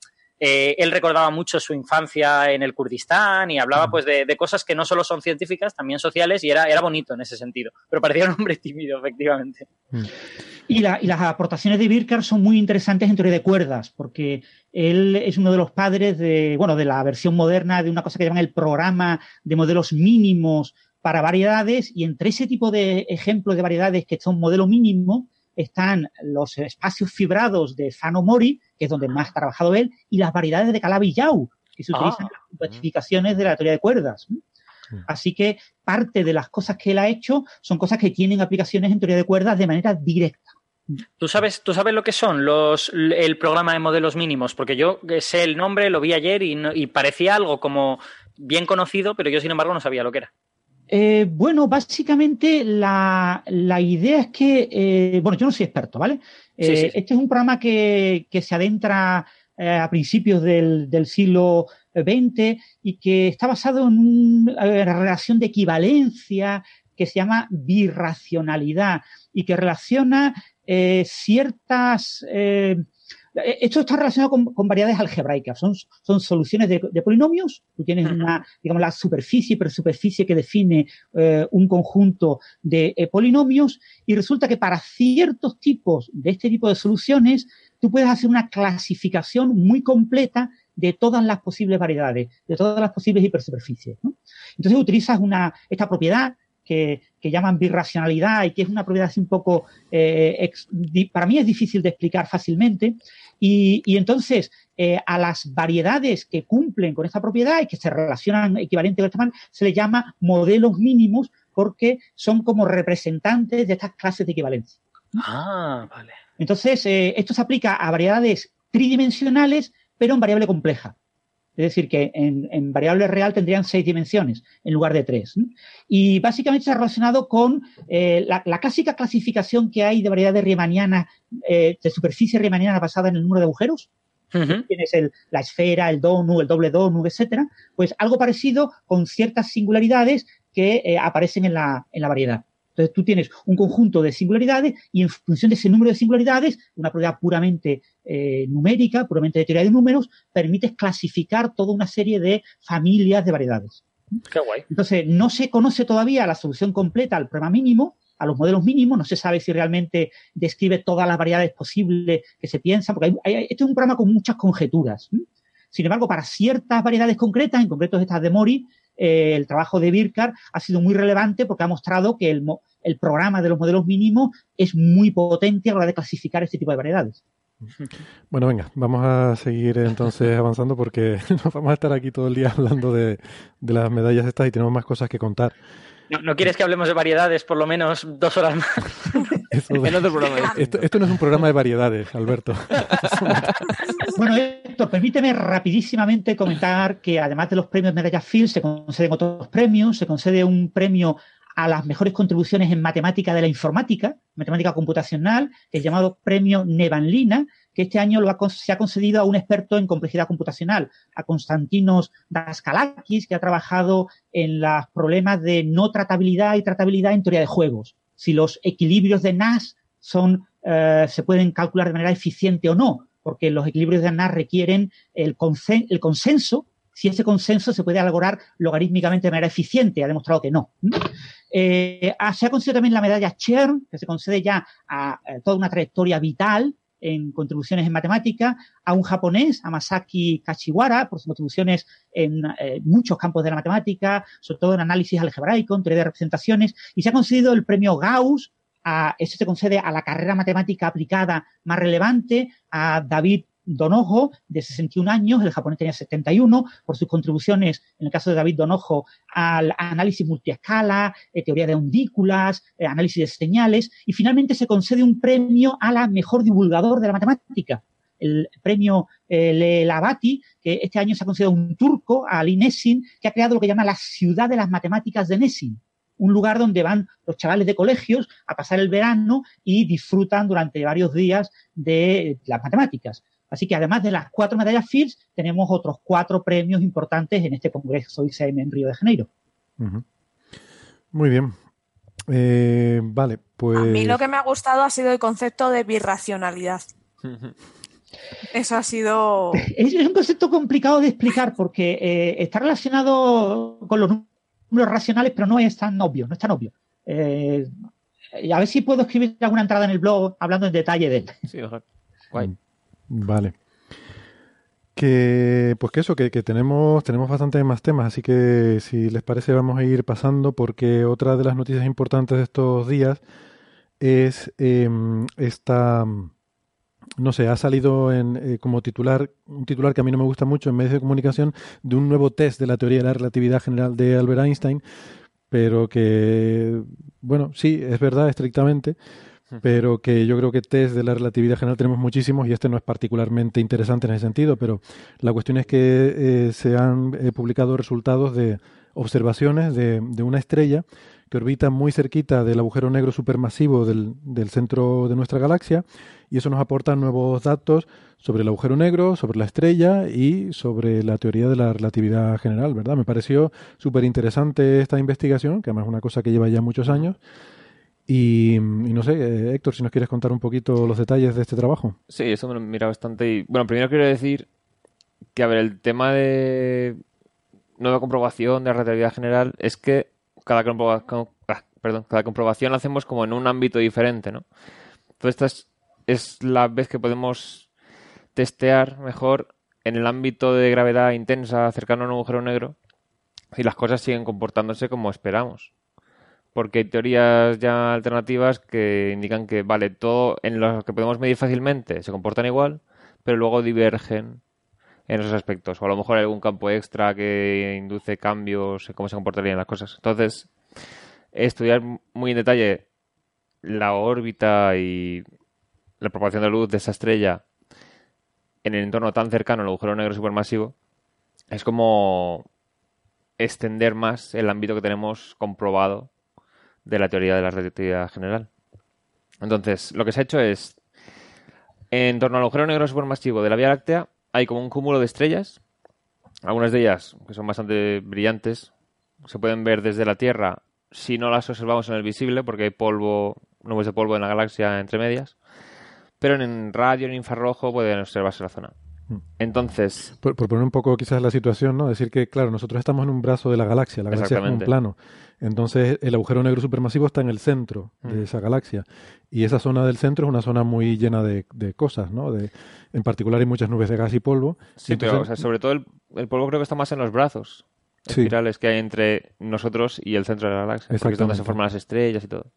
eh, él recordaba mucho su infancia en el Kurdistán y hablaba pues de, de, cosas que no solo son científicas, también sociales y era, era bonito en ese sentido. Pero parecía un hombre tímido, efectivamente. Y, la, y las aportaciones de Birkar son muy interesantes en teoría de cuerdas, porque él es uno de los padres de, bueno, de la versión moderna de una cosa que llaman el programa de modelos mínimos para variedades y entre ese tipo de ejemplos de variedades que son modelo mínimo, están los espacios fibrados de Fano Mori, que es donde más ha trabajado él, y las variedades de Calabi Yau, que se utilizan ah. en las clasificaciones de la teoría de cuerdas. Así que parte de las cosas que él ha hecho son cosas que tienen aplicaciones en teoría de cuerdas de manera directa. ¿Tú sabes, ¿Tú sabes lo que son los, el programa de modelos mínimos? Porque yo sé el nombre, lo vi ayer y, no, y parecía algo como bien conocido, pero yo sin embargo no sabía lo que era. Eh, bueno, básicamente la, la, idea es que, eh, bueno, yo no soy experto, ¿vale? Eh, sí, sí, sí. Este es un programa que, que se adentra a principios del, del, siglo XX y que está basado en una relación de equivalencia que se llama birracionalidad y que relaciona ciertas esto está relacionado con, con variedades algebraicas, son, son soluciones de, de, polinomios. Tú tienes una, digamos, la superficie, pero superficie que define eh, un conjunto de eh, polinomios y resulta que para ciertos tipos de este tipo de soluciones tú puedes hacer una clasificación muy completa de todas las posibles variedades, de todas las posibles hipersuperficies. ¿no? Entonces utilizas una, esta propiedad que, que, llaman birracionalidad y que es una propiedad así un poco, eh, ex, di, para mí es difícil de explicar fácilmente. Y, y entonces, eh, a las variedades que cumplen con esta propiedad y que se relacionan equivalente con esta se le llama modelos mínimos porque son como representantes de estas clases de equivalencia. Ah, vale. Entonces, eh, esto se aplica a variedades tridimensionales, pero en variable compleja. Es decir, que en, en, variable real tendrían seis dimensiones en lugar de tres. ¿no? Y básicamente está relacionado con eh, la, la, clásica clasificación que hay de variedades riemannianas, eh, de superficie riemanniana basada en el número de agujeros. Uh -huh. Tienes el, la esfera, el donut, el doble donut, etcétera. Pues algo parecido con ciertas singularidades que eh, aparecen en la, en la variedad. Entonces tú tienes un conjunto de singularidades y en función de ese número de singularidades, una propiedad puramente eh, numérica, puramente de teoría de números, permites clasificar toda una serie de familias de variedades. Qué guay. Entonces no se conoce todavía la solución completa al problema mínimo, a los modelos mínimos, no se sabe si realmente describe todas las variedades posibles que se piensan, porque hay, hay, este es un programa con muchas conjeturas. Sin embargo, para ciertas variedades concretas, en concreto estas de Mori, eh, el trabajo de Birkar ha sido muy relevante porque ha mostrado que el, el, programa de los modelos mínimos es muy potente a la hora de clasificar este tipo de variedades. Bueno, venga, vamos a seguir entonces avanzando porque nos vamos a estar aquí todo el día hablando de, de las medallas estas y tenemos más cosas que contar. ¿No, ¿No, quieres que hablemos de variedades por lo menos dos horas más? Eso, en otro programa. Esto, esto, no es un programa de variedades, Alberto. bueno, Héctor, permíteme rapidísimamente comentar que además de los premios Medalla Field se conceden otros premios. Se concede un premio a las mejores contribuciones en matemática de la informática, matemática computacional, es llamado Premio Nevanlina, que este año lo ha, se ha concedido a un experto en complejidad computacional, a Konstantinos Daskalakis, que ha trabajado en los problemas de no tratabilidad y tratabilidad en teoría de juegos. Si los equilibrios de Nash son, eh, se pueden calcular de manera eficiente o no, porque los equilibrios de Nash requieren el, el consenso si ese consenso se puede lograr logarítmicamente de manera eficiente. Ha demostrado que no. Eh, ah, se ha concedido también la medalla Chern, que se concede ya a, toda una trayectoria vital en contribuciones en matemática, a un japonés, a Masaki Kashiwara, por sus contribuciones en eh, muchos campos de la matemática, sobre todo en análisis algebraico, en teoría de representaciones, y se ha concedido el premio Gauss, a, eso se concede a la carrera matemática aplicada más relevante, a David Donojo, de 61 años, el japonés tenía 71, por sus contribuciones, en el caso de David Donojo, al análisis multiescala, eh, teoría de undículas, eh, análisis de señales, y finalmente se concede un premio a la mejor divulgador de la matemática, el premio eh, Lelabati, que este año se ha concedido un turco, Ali Nessin, que ha creado lo que llama la ciudad de las matemáticas de Nessin un lugar donde van los chavales de colegios a pasar el verano y disfrutan durante varios días de las matemáticas. Así que además de las cuatro medallas Fields, tenemos otros cuatro premios importantes en este Congreso ICM en Río de Janeiro. Muy bien. Eh, vale, pues... A mí lo que me ha gustado ha sido el concepto de birracionalidad. Eso ha sido... Es, un concepto complicado de explicar porque eh, está relacionado con los números racionales, pero no es tan obvio, no es tan obvio. Eh, a ver si puedo escribir alguna entrada en el blog hablando en detalle de él. Sí, Guay. Vale. Que, pues que eso, que, tenemos, tenemos bastante más temas, así que si les parece vamos a ir pasando porque otra de las noticias importantes de estos días es em, esta, no sé, ha salido en, eh, como titular, un titular que a mí no me gusta mucho en medios de comunicación, de un nuevo test de la teoría de la relatividad general de Albert Einstein, pero que, bueno, sí, es verdad estrictamente, pero que yo creo que test de la relatividad general tenemos muchísimos y este no es particularmente interesante en ese sentido, pero la cuestión es que eh, se han eh, publicado resultados de observaciones de, una estrella que orbita muy cerquita del agujero negro supermasivo del, del centro de nuestra galaxia y eso nos aporta nuevos datos sobre el agujero negro, sobre la estrella y sobre la teoría de la relatividad general, ¿verdad? Me pareció súper interesante esta investigación, que además es una cosa que lleva ya muchos años y, no sé, eh, Héctor, si nos quieres contar un poquito los detalles de este trabajo. Sí, eso me lo mira bastante. Y, bueno, primero quiero decir que, a ver, el tema de nueva comprobación de la relatividad general es que cada comprobación, ah, cada comprobación la hacemos como en un ámbito diferente, ¿no? Entonces, esta es, es la vez que podemos testear mejor en el ámbito de gravedad intensa cercano a un agujero negro y las cosas siguen comportándose como esperamos porque hay teorías ya alternativas que indican que, vale, todo en lo que podemos medir fácilmente se comportan igual, pero luego divergen en esos aspectos. O a lo mejor hay algún campo extra que induce cambios en cómo se comportarían las cosas. Entonces, estudiar muy en detalle la órbita y la propagación de luz de esa estrella en el entorno tan cercano al agujero negro supermasivo es como extender más el ámbito que tenemos comprobado de la teoría de la relatividad general. Entonces, lo que se ha hecho es, en torno al agujero negro supermasivo de la Vía Láctea, hay como un cúmulo de estrellas, algunas de ellas que son bastante brillantes, se pueden ver desde la Tierra si no las observamos en el visible, porque hay polvo, nubes de polvo en la galaxia entre medias, pero en radio, en infrarrojo, pueden observarse la zona. Entonces. Por, poner un poco quizás la situación, ¿no? Decir que, claro, nosotros estamos en un brazo de la galaxia, la galaxia es un plano. Entonces, el agujero negro supermasivo está en el centro de mm. esa galaxia. Y esa zona del centro es una zona muy llena de, cosas, ¿no? De, en particular hay muchas nubes de gas y polvo. Sí, pero sobre todo el, polvo creo que está más en los brazos espirales que hay entre nosotros y el centro de la galaxia. Porque es donde se forman las estrellas y todo.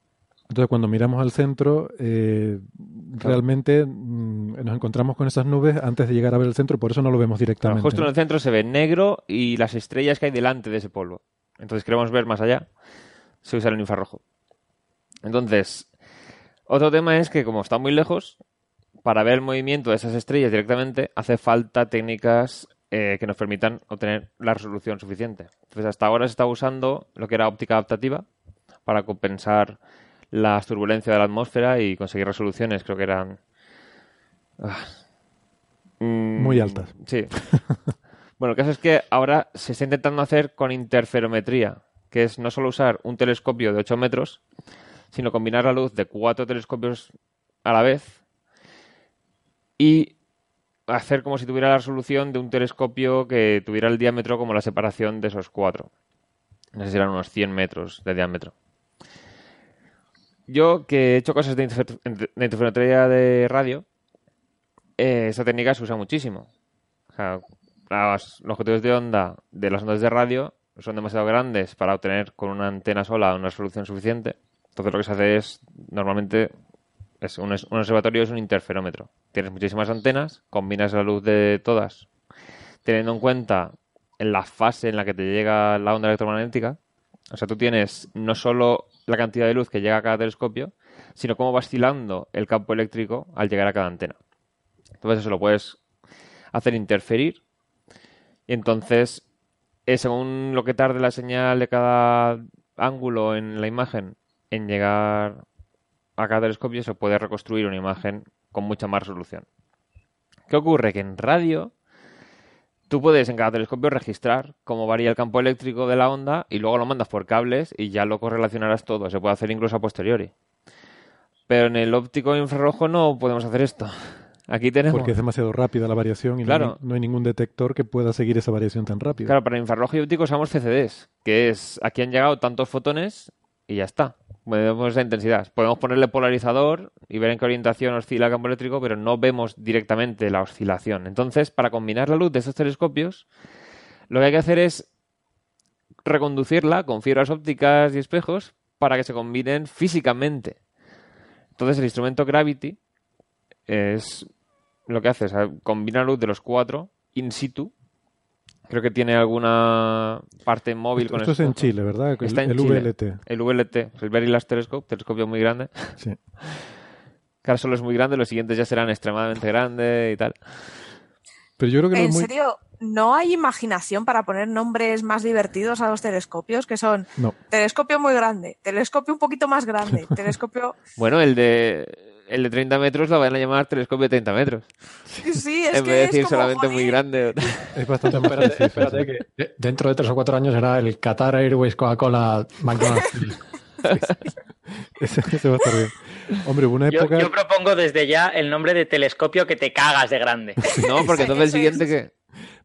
Entonces, cuando miramos al centro, eh, realmente mm, nos encontramos con esas nubes antes de llegar a ver el centro, por eso no lo vemos directamente. justo en el centro se ve negro y las estrellas que hay delante de ese polvo. Entonces queremos ver más allá, se usa el infrarrojo. Entonces, otro tema es que como está muy lejos, para ver el movimiento de esas estrellas directamente hace falta técnicas eh, que nos permitan obtener la resolución suficiente. Entonces, hasta ahora se está usando lo que era óptica adaptativa para compensar las turbulencias de la atmósfera y conseguir resoluciones, creo que eran... Ah, Mm, Muy altas. Sí. bueno, el caso es que ahora se está intentando hacer con interferometría, que es no solo usar un telescopio de 8 metros, sino combinar la luz de cuatro telescopios a la vez y hacer como si tuviera la resolución de un telescopio que tuviera el diámetro como la separación de esos cuatro. No sé si eran unos 100 metros de diámetro. Yo, que he hecho cosas de, interfer- de interferometría de radio, eh, esa técnica se usa muchísimo. O sea, las de onda de las ondas de radio son demasiado grandes para obtener con una antena sola una resolución suficiente. Entonces lo que se hace es, normalmente, es un, un observatorio es un interferómetro. Tienes muchísimas antenas, combinas la luz de todas, teniendo en cuenta en la fase en la que te llega la onda electromagnética. O sea, tú tienes no solo la cantidad de luz que llega a cada telescopio, sino cómo va oscilando el campo eléctrico al llegar a cada antena. Entonces eso lo puedes hacer interferir y entonces eh, según lo que tarde la señal de cada ángulo en la imagen en llegar a cada telescopio se puede reconstruir una imagen con mucha más resolución. ¿Qué ocurre? Que en radio tú puedes en cada telescopio registrar cómo varía el campo eléctrico de la onda y luego lo mandas por cables y ya lo correlacionarás todo. Se puede hacer incluso a posteriori. Pero en el óptico infrarrojo no podemos hacer esto. Aquí tenemos... Porque es demasiado rápida la variación y no hay no, ningún detector que pueda seguir esa variación tan rápida. Claro, para infrarrojo y óptico usamos CCDs, que es aquí han llegado tantos fotones y ya está. Podemos esa intensidad. Podemos ponerle polarizador y ver en qué orientación oscila el campo eléctrico, pero no vemos directamente la oscilación. Entonces, para combinar la luz de estos telescopios, lo que hay que hacer es reconducirla con fibras ópticas y espejos para que se combinen físicamente. Entonces, el instrumento Gravity es lo que hace, es combina luz de los cuatro in situ. Creo que tiene alguna parte móvil Esto, con esto es esto. en Chile, ¿verdad? El, Está en el Chile. VLT. El VLT, el Very Large Telescope, telescopio muy grande. Sí. Claro, solo es muy grande, los siguientes ya serán extremadamente grandes y tal. Pero yo creo que no ¿En es muy... serio? ¿No hay imaginación para poner nombres más divertidos a los telescopios? Que son No. telescopio muy grande, telescopio un poquito más grande, telescopio... Bueno, el de el de 30 metros lo van a llamar telescopio de 30 metros. Sí, es en que vez de es decir como, solamente joder. muy grande. Es bastante Espérate, espérate sí. que de- dentro de tres o cuatro años será el Qatar Airways, Coca-Cola, McDonald's. Ese, ese va a estar bien. Hombre, hubo una Yo, época... yo propongo desde ya el nombre de telescopio que te cagas de grande. No, porque entonces el Eso siguiente es. que...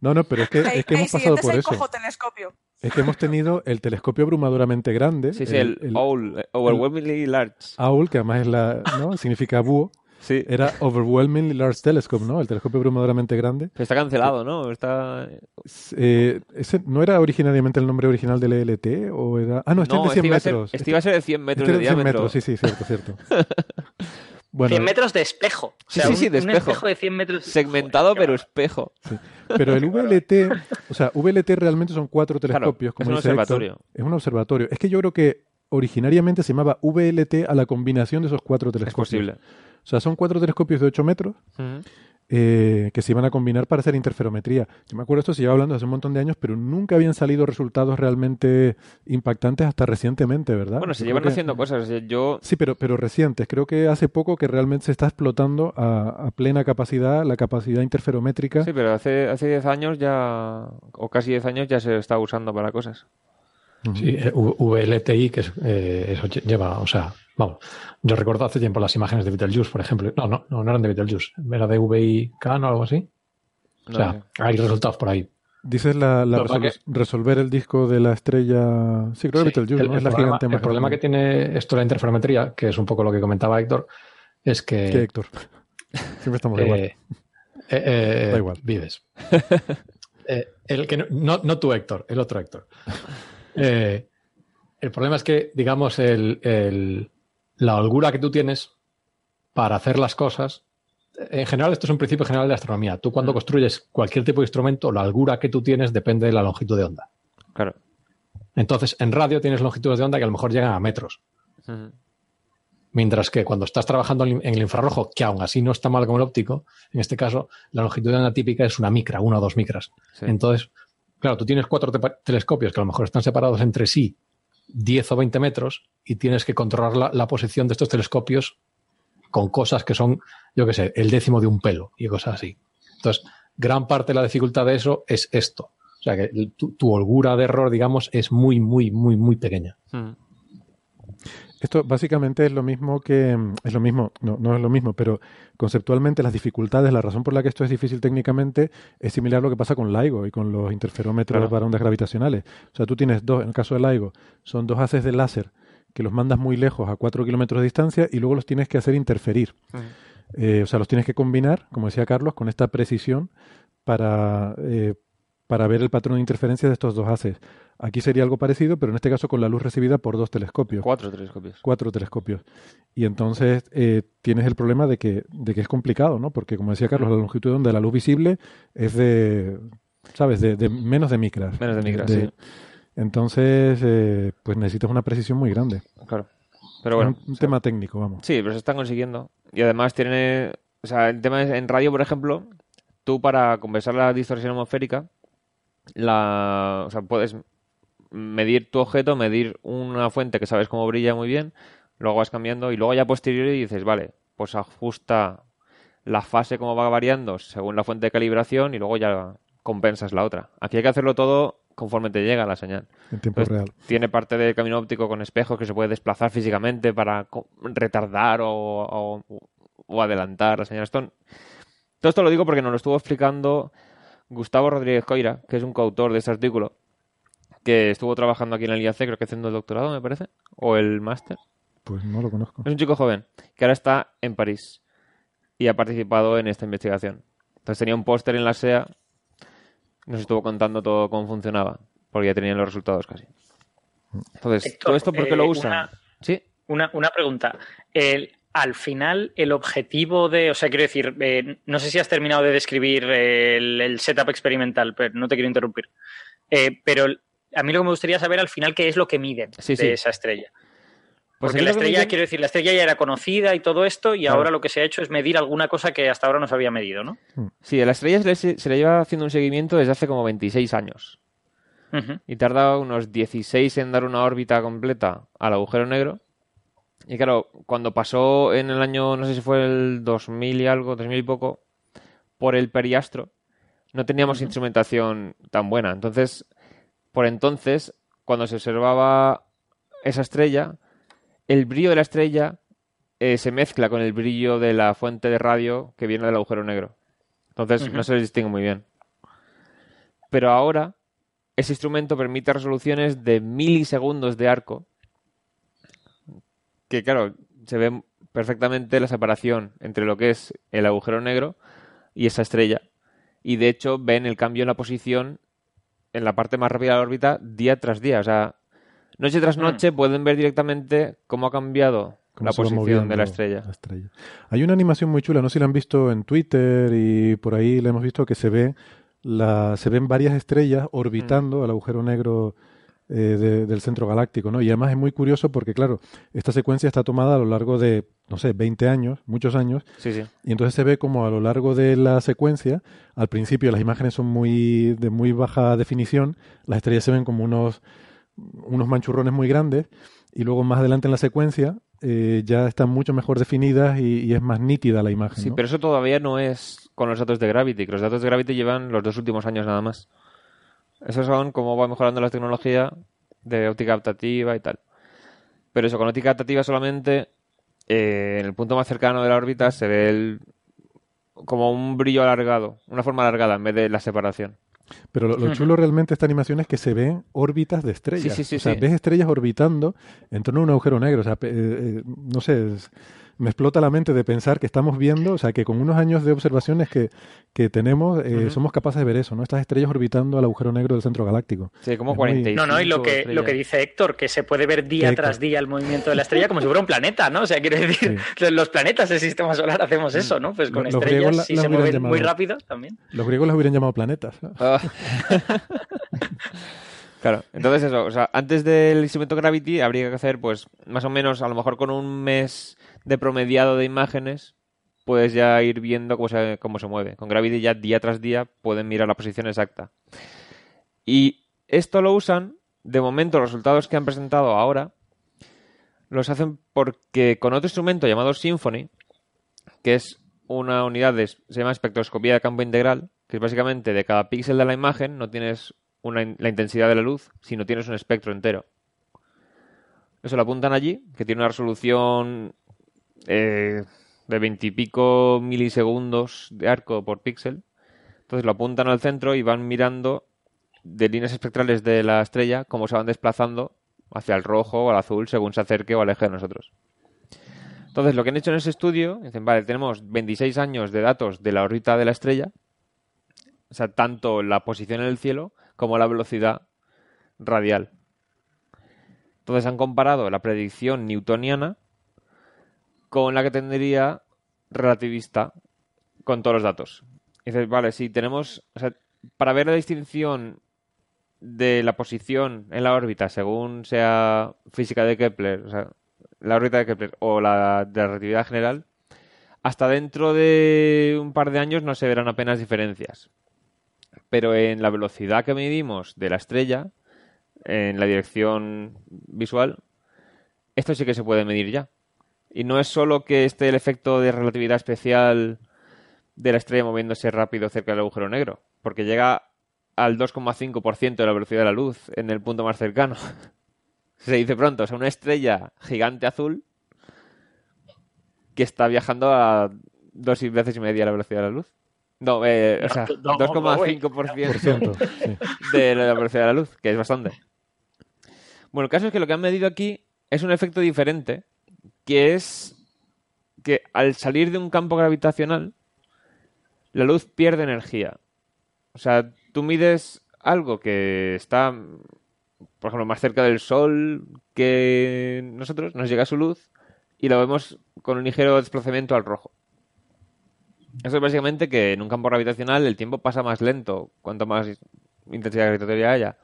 No, no, pero es que, es que hemos pasado es por el eso. cojo telescopio. Es que hemos tenido el telescopio abrumadoramente grande. Sí, sí, el, OWL, eh, Overwhelmingly Large. OWL, que además es la, ¿no? significa búho. Sí. Era Overwhelmingly Large Telescope, ¿no? El telescopio abrumadoramente grande. Pero está cancelado, ¿no? Está... Eh, ese ¿No era originariamente el nombre original del ELT? ¿O era... Ah, no, este no, es de 100 este iba, a ser, metros. este iba a ser de 100 metros Este de de 100 diámetro. metros, sí, sí, cierto, cierto. Bueno, 100 metros de espejo. O Sí, sea, sí, sí, un- de un espejo. de 100 metros. Segmentado, Joder, pero espejo. Pero el VLT, o sea, VLT realmente son cuatro Claro, telescopios, como es un Héctor. observatorio. Es un observatorio. Es que yo creo que originariamente se llamaba VLT a la combinación de esos cuatro Es telescopios. posible. O sea, son cuatro telescopios de 8 metros Ujú. Eh, que se iban a combinar para hacer interferometría. Yo me acuerdo esto se lleva hablando hace un montón de años, pero nunca habían salido resultados realmente impactantes hasta recientemente, ¿verdad? Bueno, se llevan que- haciendo cosas. Yo Sí, pero, pero recientes. Creo que hace poco que realmente se está explotando a, a plena capacidad la capacidad interferométrica. Sí, pero hace, hace 10 años ya, o casi 10 años ya se está usando para cosas. Sí, eh, V- VLTI, que es, eh, eso lle- lleva, o sea, vamos, yo recuerdo hace tiempo las imágenes de Betelgeuse, por ejemplo. No, no, no, no eran de Betelgeuse, era de VIK o algo así. O No sea, hay resultados por ahí. Dices la, la Lo que resolver el disco de la estrella. Sí, creo que Sí, Betelgeuse, el, ¿no? el Es la problema, gigante el problema que tiene esto de la interferometría, que es un poco lo que comentaba Héctor, es que... ¿Qué, Héctor? Siempre estamos eh, igual. eh, eh, Da igual. Vives. Eh, el que no, no, no tú, Héctor, el otro Héctor. Eh, el problema es que, digamos, el, el- la holgura que tú tienes para hacer las cosas. En general, esto es un principio general de astronomía. Tú, cuando construyes cualquier tipo de instrumento, la holgura que tú tienes depende de la longitud de onda. Claro. Entonces, en radio tienes longitudes de onda que a lo mejor llegan a metros. Mientras que cuando estás trabajando en en el infrarrojo, que aún así no está mal como el óptico, en este caso, la longitud de onda típica es una micra, una o dos micras. Sí. Entonces, claro, tú tienes cuatro te- telescopios que a lo mejor están separados entre sí 10 o 20 metros y tienes que controlar la, posición de estos telescopios con cosas que son, yo qué sé, el décimo de un pelo y cosas así. Entonces, gran parte de la dificultad de eso es esto. O sea, que tu, holgura de error, digamos, es muy, muy, muy, muy pequeña. Mm. Esto básicamente es lo mismo que. Es lo mismo, no, no es lo mismo, pero conceptualmente las dificultades, la razón por la que esto es difícil técnicamente es similar a lo que pasa con LIGO y con los interferómetros Claro. para ondas gravitacionales. O sea, tú tienes dos, en el caso de LIGO, son dos haces de láser que los mandas muy lejos a 4 kilómetros de distancia y luego los tienes que hacer interferir. Eh, o sea, los tienes que combinar, como decía Carlos, con esta precisión para, eh, para ver el patrón de interferencia de estos dos haces. Aquí sería algo parecido, pero en este caso con la luz recibida por dos telescopios Cuatro telescopios. cuatro telescopios. Y entonces eh, tienes el problema de que, de que es complicado, ¿no? Porque, como decía Carlos, la longitud de onda de la luz visible es de, ¿sabes? De, de menos de micras. Menos de micras, sí. Entonces, eh, pues necesitas una precisión muy grande. Claro. Pero bueno. Es un, un tema técnico, vamos. Sí, pero se están consiguiendo. Y además tiene. O sea, el tema es en radio, por ejemplo, tú para compensar la distorsión atmosférica, la, o sea, puedes medir tu objeto, medir una fuente que sabes cómo brilla muy bien, luego vas cambiando y luego ya a posteriori dices, vale, pues ajusta la fase como va variando según la fuente de calibración y luego ya compensas la otra. Aquí hay que hacerlo todo conforme te llega la señal. En tiempo Entonces, real. Tiene parte de camino óptico con espejos que se puede desplazar físicamente para retardar o, o- o adelantar la señal. Esto, todo esto lo digo porque nos lo estuvo explicando Gustavo Rodríguez Coira, que es un coautor de este artículo, que estuvo trabajando aquí en el IAC, creo que haciendo el doctorado, me parece, o el máster. Pues no lo conozco. Es un chico joven que ahora está en París y ha participado en esta investigación. Entonces tenía un póster en la SEA, nos estuvo contando todo cómo funcionaba, porque ya tenían los resultados casi. Entonces, Héctor, ¿todo esto por qué lo eh, usan? una- Sí, Una, una pregunta. El- al final, el objetivo de. O sea, quiero decir, eh, no sé si has terminado de describir el, el setup experimental, pero no te quiero interrumpir. Eh, pero a mí lo que me gustaría saber al final qué es lo que miden Sí, de sí. esa estrella. Pues Porque la estrella, miden- quiero decir, la estrella ya era conocida y todo esto, y Claro. ahora lo que se ha hecho es medir alguna cosa que hasta ahora no se había medido, ¿no? Sí, a la estrella se le, se le lleva haciendo un seguimiento desde hace como 26 años. Y tarda unos 16 en dar una órbita completa al agujero negro. Y claro, cuando pasó en el año, no sé si fue el 2000 y algo, 2000 y poco, por el periastro, no teníamos instrumentación tan buena. Entonces, por entonces, cuando se observaba esa estrella, el brillo de la estrella eh, se mezcla con el brillo de la fuente de radio que viene del agujero negro. Entonces, no se les distingue muy bien. Pero ahora, ese instrumento permite resoluciones de milisegundos de arco, que claro, se ve perfectamente la separación entre lo que es el agujero negro y esa estrella. Y de hecho ven el cambio en la posición en la parte más rápida de la órbita día tras día. O sea, noche tras noche pueden ver directamente cómo ha cambiado la posición de la estrella. la estrella. Hay una animación muy chula, no sé si la han visto en Twitter y por ahí la hemos visto que se ve la, se ven varias estrellas orbitando al agujero negro eh, de- del centro galáctico, ¿no? Y además es muy curioso porque, claro, esta secuencia está tomada a lo largo de, no sé, 20 años, muchos años, Sí, sí. y entonces se ve como a lo largo de la secuencia, al principio las imágenes son muy de muy baja definición, las estrellas se ven como unos, unos manchurrones muy grandes, y luego más adelante en la secuencia eh, ya están mucho mejor definidas y, y es más nítida la imagen. Sí, ¿no? pero eso todavía no es con los datos de Gravity, que los datos de Gravity llevan los dos últimos años nada más. Esos son cómo va mejorando la tecnología de óptica adaptativa y tal. Pero eso, con óptica adaptativa solamente, eh, en el punto más cercano de la órbita se ve el, como un brillo alargado, una forma alargada en vez de la separación. Pero lo, lo chulo realmente de esta animación es que se ven órbitas de estrellas. Sí, sí, sí, o sea, sí. ves estrellas orbitando en torno a un agujero negro. O sea, eh, eh, no sé, es- me explota la mente de pensar que estamos viendo, o sea, que con unos años de observaciones que, que tenemos, eh, somos capaces de ver eso, ¿no? Estas estrellas orbitando al agujero negro del centro galáctico. Sí, como Es muy- 45 No, no, y lo que, estrellas. lo que dice Héctor, que se puede ver día Héctor. tras día el movimiento de la estrella como si fuera un planeta, ¿no? O sea, quiero decir, los planetas del sistema solar hacemos eso, ¿no? Pues con Los estrellas, la- si se mueven muy rápido también. Los griegos las hubieran llamado planetas. ¿no? Ah. Claro, entonces eso, o sea, antes del instrumento Gravity habría que hacer, pues, más o menos, a lo mejor con un mes de promediado de imágenes, puedes ya ir viendo cómo se, cómo se mueve. Con Gravity ya día tras día pueden mirar la posición exacta. Y esto lo usan, de momento, los resultados que han presentado ahora, los hacen porque con otro instrumento llamado Symphony, que es una unidad de, se llama espectroscopía de campo integral, que es básicamente de cada píxel de la imagen no tienes una, la intensidad de la luz, sino tienes un espectro entero. Eso lo apuntan allí, que tiene una resolución eh, de veintipico milisegundos de arco por píxel. Entonces lo apuntan al centro y van mirando de líneas espectrales de la estrella cómo se van desplazando hacia el rojo o al azul según se acerque o aleje de nosotros. Entonces, lo que han hecho en ese estudio, dicen, vale, tenemos 26 años de datos de la órbita de la estrella, o sea, tanto la posición en el cielo como la velocidad radial. Entonces han comparado la predicción newtoniana con la que tendría relativista con todos los datos. Dices, vale, si tenemos, o sea, para ver la distinción de la posición en la órbita según sea física de Kepler, o sea, la órbita de Kepler o la de la relatividad general, hasta dentro de un par de años no se verán apenas diferencias. Pero en la velocidad que medimos de la estrella, en la dirección visual, esto sí que se puede medir ya. Y no es solo que esté el efecto de relatividad especial de la estrella moviéndose rápido cerca del agujero negro, porque llega al 2,5% de la velocidad de la luz en el punto más cercano. Se dice pronto, o sea, una estrella gigante azul que está viajando a dos veces y media la velocidad de la luz. No, eh, o sea, 2,5% de la velocidad de la luz, que es bastante. Bueno, el caso es que lo que han medido aquí es un efecto diferente, que es que al salir de un campo gravitacional, la luz pierde energía. O sea, tú mides algo que está, por ejemplo, más cerca del Sol que nosotros, nos llega su luz y lo vemos con un ligero desplazamiento al rojo. Eso es básicamente que en un campo gravitacional el tiempo pasa más lento cuanto más intensidad gravitatoria haya.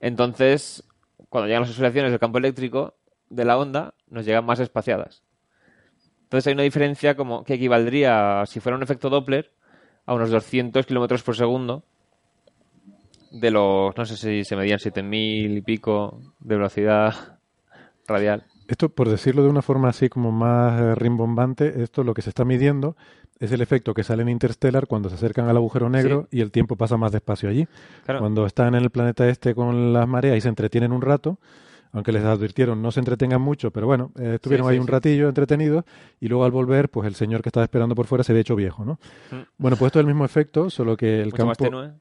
Entonces, cuando llegan las oscilaciones del campo eléctrico de la onda, nos llegan más espaciadas. Entonces hay una diferencia como que equivaldría, si fuera un efecto Doppler, a unos 200 kilómetros por segundo de los, no sé si se medían 7000 y pico de velocidad radial. Esto, por decirlo de una forma así como más eh, rimbombante, esto lo que se está midiendo es el efecto que sale en Interstellar cuando se acercan al agujero negro y el tiempo pasa más despacio allí. Cuando están en el planeta este con las mareas y se entretienen un rato, aunque les advirtieron no se entretengan mucho, pero bueno, eh, estuvieron ahí un ratillo entretenidos y luego al volver, pues el señor que estaba esperando por fuera se había hecho viejo, ¿no? Mm. Bueno, pues esto es el mismo efecto, solo que el campo... Más tenue.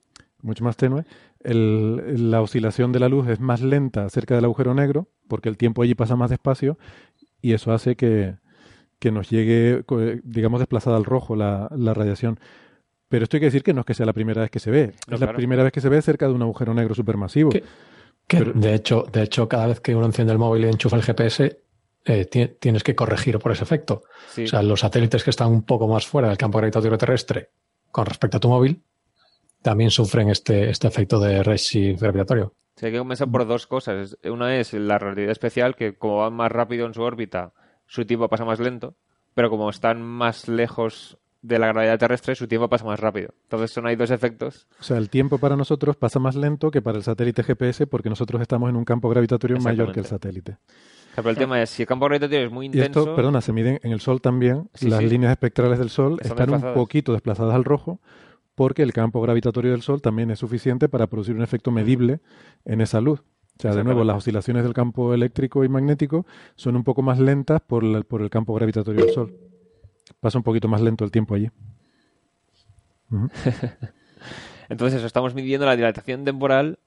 Mucho más tenue. El, la oscilación de la luz es más lenta cerca del agujero negro, porque el tiempo allí pasa más despacio y eso hace que, que nos llegue, digamos, desplazada al rojo la, la radiación. Pero esto hay que decir que no es que sea la primera vez que se ve. es la primera vez que se ve cerca de un agujero negro supermasivo. Que de, hecho, de hecho, cada vez que uno enciende el móvil y enchufa el GPS, eh, tienes que corregir por ese efecto. O sea, los satélites que están un poco más fuera del campo gravitatorio terrestre con respecto a tu móvil también sufren este, este efecto de redshift gravitatorio. Sí, hay que comenzar por dos cosas. Una es la relatividad especial, que como van más rápido en su órbita, su tiempo pasa más lento, pero como están más lejos de la gravedad terrestre, su tiempo pasa más rápido. Entonces son ahí dos efectos. O sea, el tiempo para nosotros pasa más lento que para el satélite GPS porque nosotros estamos en un campo gravitatorio mayor que el satélite. pero el tema es, si el campo gravitatorio es muy intenso... Y esto, perdona, se miden en el Sol también. las líneas espectrales del Sol están, un poquito desplazadas al rojo porque el campo gravitatorio del Sol también es suficiente para producir un efecto medible en esa luz. O sea, de nuevo, las oscilaciones del campo eléctrico y magnético son un poco más lentas por, por el campo gravitatorio del Sol pasa un poquito más lento el tiempo allí. Entonces eso, estamos midiendo la dilatación temporal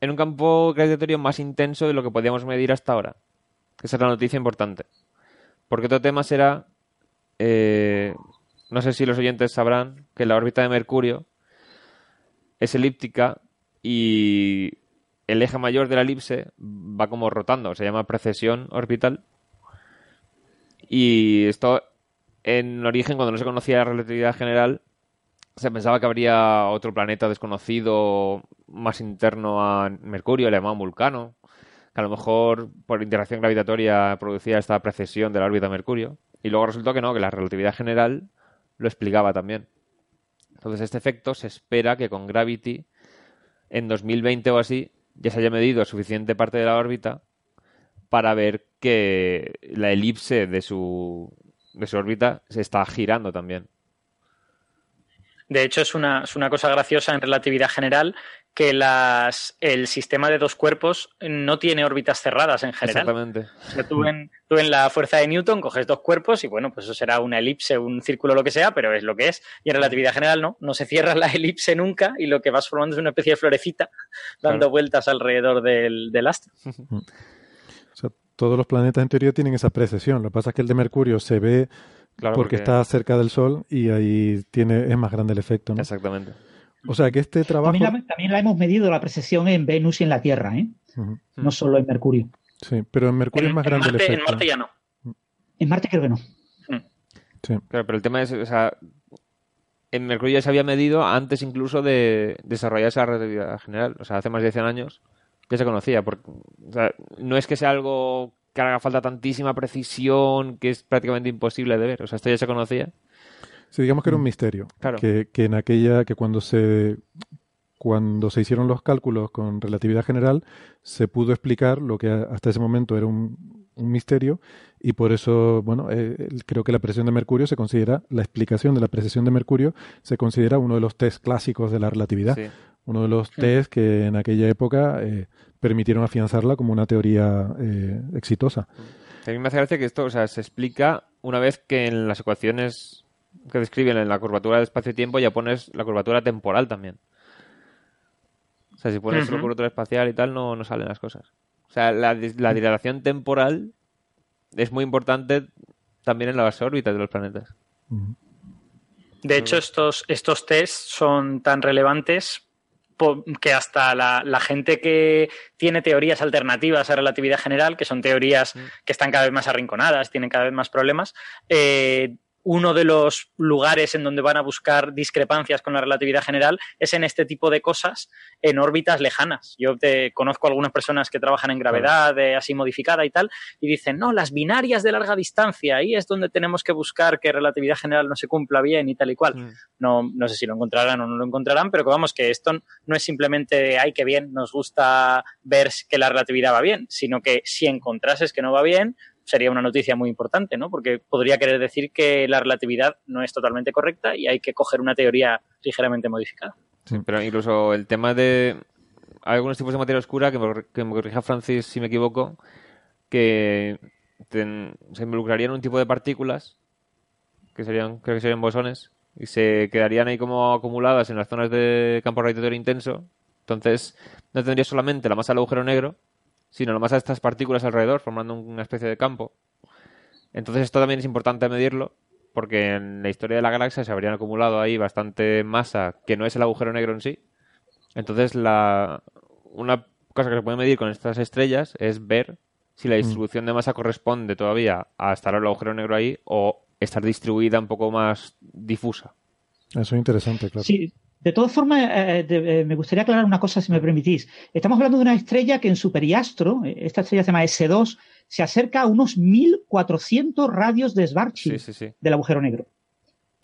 en un campo gravitatorio más intenso de lo que podíamos medir hasta ahora. Esa es la noticia importante. Porque otro tema será, eh, no sé si los oyentes sabrán, que la órbita de Mercurio es elíptica y el eje mayor de la elipse va como rotando, se llama precesión orbital. Y esto en origen, cuando no se conocía la relatividad general, se pensaba que habría otro planeta desconocido más interno a Mercurio, le llamaban Vulcano, que a lo mejor por interacción gravitatoria producía esta precesión de la órbita de Mercurio. Y luego resultó que no, que la relatividad general lo explicaba también. Entonces este efecto se espera que con Gravity en 2020 o así ya se haya medido suficiente parte de la órbita para ver que la elipse de su de su órbita se está girando también. De hecho, es una, es una cosa graciosa en relatividad general que las, el sistema de dos cuerpos no tiene órbitas cerradas en general. Exactamente. O sea, tú, en, tú en la fuerza de Newton coges dos cuerpos y bueno, pues eso será una elipse, un círculo, lo que sea, pero es lo que es. Y en relatividad general no, no se cierra la elipse nunca y lo que vas formando es una especie de florecita dando Claro. vueltas alrededor del, del astro. Todos los planetas en teoría tienen esa precesión. Lo que pasa es que el de Mercurio se ve Claro, porque, está cerca del Sol y ahí tiene es más grande el efecto, ¿no? Exactamente. O sea que este trabajo... También la, también la hemos medido la precesión en Venus y en la Tierra, ¿eh? Ujú, no solo en Mercurio. Sí, pero en Mercurio En, es más grande el Marte, en efecto. Marte ya no. En Marte creo que no. Sí. Claro, pero el tema es, o sea, en Mercurio ya se había medido antes incluso de desarrollar esa relatividad general. O sea, hace más de 100 años ya se conocía. Porque, o sea, no es que sea algo que haga falta tantísima precisión que es prácticamente imposible de ver. O sea, esto ya se conocía. Sí, digamos que era un misterio. Claro. Que, que en aquella, que cuando se cuando se hicieron los cálculos con relatividad general, se pudo explicar lo que hasta ese momento era un, un misterio y por eso, bueno, eh, creo que la presión de Mercurio se considera, la explicación de la precesión de Mercurio se considera uno de los test clásicos de la relatividad. Sí. Uno de los test que en aquella época eh, permitieron afianzarla como una teoría eh, exitosa. A mí me hace gracia que esto o sea, se explica una vez que en las ecuaciones que describen en la curvatura de espacio-tiempo ya pones la curvatura temporal también. O sea, si pones solo Ujú. curvatura espacial y tal, no, no salen las cosas. O sea, la, la dilatación temporal es muy importante también en las órbitas de los planetas. De hecho, estos, estos test son tan relevantes que hasta la, la gente que tiene teorías alternativas a relatividad general, que son teorías que están cada vez más arrinconadas, tienen cada vez más problemas, eh, uno de los lugares en donde van a buscar discrepancias con la relatividad general es en este tipo de cosas en órbitas lejanas. Yo te, conozco algunas personas que trabajan en gravedad eh, así modificada y tal, y dicen, no, las binarias de larga distancia, ahí es donde tenemos que buscar que relatividad general no se cumpla bien y tal y cual. Mm. No, no sé si lo encontrarán o no lo encontrarán, pero que vamos, que esto no es simplemente ay, qué bien, nos gusta ver que la relatividad va bien, sino que si encontrases que no va bien, sería una noticia muy importante, ¿no? Porque podría querer decir que la relatividad no es totalmente correcta y hay que coger una teoría ligeramente modificada. Sí, pero incluso el tema de... Algunos tipos de materia oscura, que me, corrija Francis si me equivoco, que se involucrarían un tipo de partículas, que serían, creo que serían bosones, y se quedarían ahí como acumuladas en las zonas de campo radiatorio intenso. Entonces, no tendría solamente la masa del agujero negro, sino la masa de estas partículas alrededor, formando una especie de campo. Entonces, esto también es importante medirlo, porque en la historia de la galaxia se habrían acumulado ahí bastante masa que no es el agujero negro en sí. Entonces, la, una cosa que se puede medir con estas estrellas es ver si la distribución de masa corresponde todavía a estar el agujero negro ahí o estar distribuida un poco más difusa. Eso es interesante, claro. Sí, de todas formas, eh, de- eh, me gustaría aclarar una cosa, si me permitís. Estamos hablando de una estrella que en su periastro, eh, esta estrella se llama S2, se acerca a unos 1400 radios de Schwarzschild Sí, sí, sí. del agujero negro.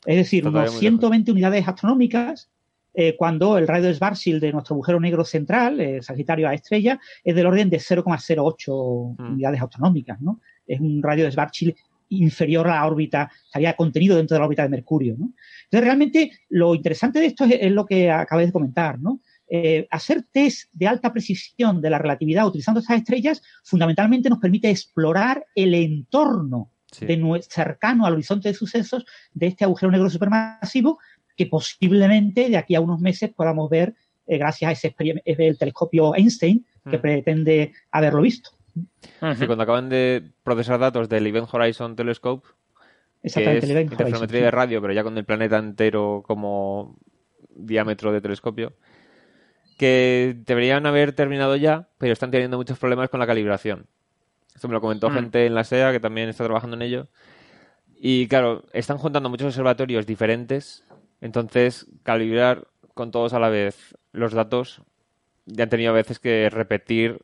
Es decir, todavía unos muy 120 unidades astronómicas, eh, cuando el radio de Schwarzschild de nuestro agujero negro central, eh, Sagitario A estrella, es del orden de 0,08 Mm. unidades astronómicas, ¿no? Es un radio de Schwarzschild inferior a la órbita, estaría contenido dentro de la órbita de Mercurio, ¿no? Entonces, realmente, lo interesante de esto es, es lo que acabé de comentar, ¿no? Eh, hacer test de alta precisión de la relatividad utilizando estas estrellas fundamentalmente nos permite explorar el entorno Sí. de nue- cercano al horizonte de sucesos de este agujero negro supermasivo que posiblemente de aquí a unos meses podamos ver eh, gracias a ese el telescopio Einstein que Mm. pretende haberlo visto. Cuando acaban de procesar datos del Event Horizon Telescope, que Exactamente, es el Event Horizon, interferometría de radio, pero ya con el planeta entero como diámetro de telescopio, que deberían haber terminado ya, pero están teniendo muchos problemas con la calibración. Esto me lo comentó Mm. gente en la SEA que también está trabajando en ello. Y claro, están juntando muchos observatorios diferentes, entonces calibrar con todos a la vez los datos ya han tenido a veces que repetir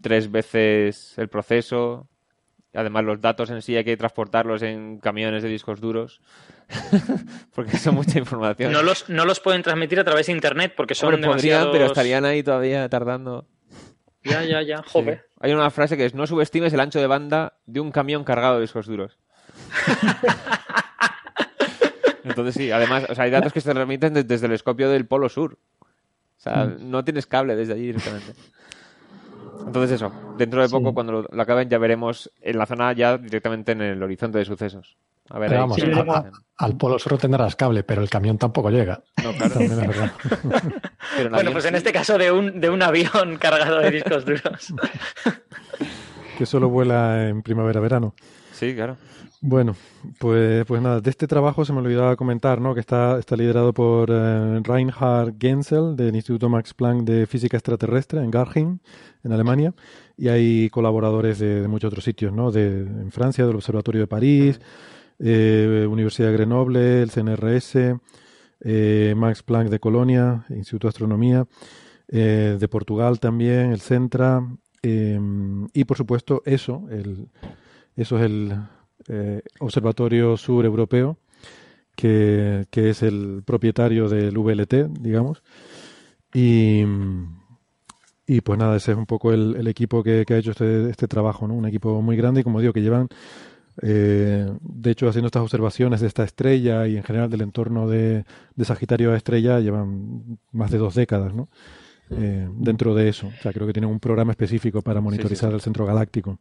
tres veces el proceso. Además, los datos en sí hay que transportarlos en camiones de discos duros, porque son mucha información. No los, no los pueden transmitir a través de internet porque son Hombre, podrían, demasiados... pero estarían ahí todavía tardando. Ya, ya, ya, joder. Sí. Hay una frase que es no subestimes el ancho de banda de un camión cargado de discos duros. Entonces sí, además, o sea, hay datos que se de- desde el escopio del Polo Sur. O sea, Mm. no tienes cable desde allí directamente. Entonces eso, dentro de poco, Sí. cuando lo, lo acaben, ya veremos en la zona ya directamente en el horizonte de sucesos. A ver, ahí vamos, Sí, a- hacen. al polo sur tendrás cable, pero el camión tampoco llega. No, claro. También es verdad. Pero Bueno, pues en este caso de un, de un avión cargado de discos duros. Que solo vuela en primavera-verano. Sí, claro. Bueno, pues, pues nada, de este trabajo se me olvidaba comentar, ¿no? Que está, está liderado por eh, Reinhard Genzel del Instituto Max Planck de Física Extraterrestre en Garching, en Alemania, y hay colaboradores de, muchos otros sitios, ¿no? De, en Francia, del Observatorio de París, eh, Universidad de Grenoble, el CNRS, eh, Max Planck de Colonia, Instituto de Astronomía, eh, de Portugal también, el Centra, eh, y por supuesto eso, el, eso es el Observatorio Sur Europeo, que es el propietario del VLT, digamos. Y, y pues nada, ese es un poco el, el equipo que, que ha hecho este, este trabajo, ¿no? Un equipo muy grande y como digo, que llevan, eh, de hecho, haciendo estas observaciones de esta estrella y en general del entorno de, de Sagitario a estrella, llevan más de dos décadas, ¿no? Eh, dentro de eso. O sea, creo que tienen un programa específico para monitorizar sí. el centro galáctico.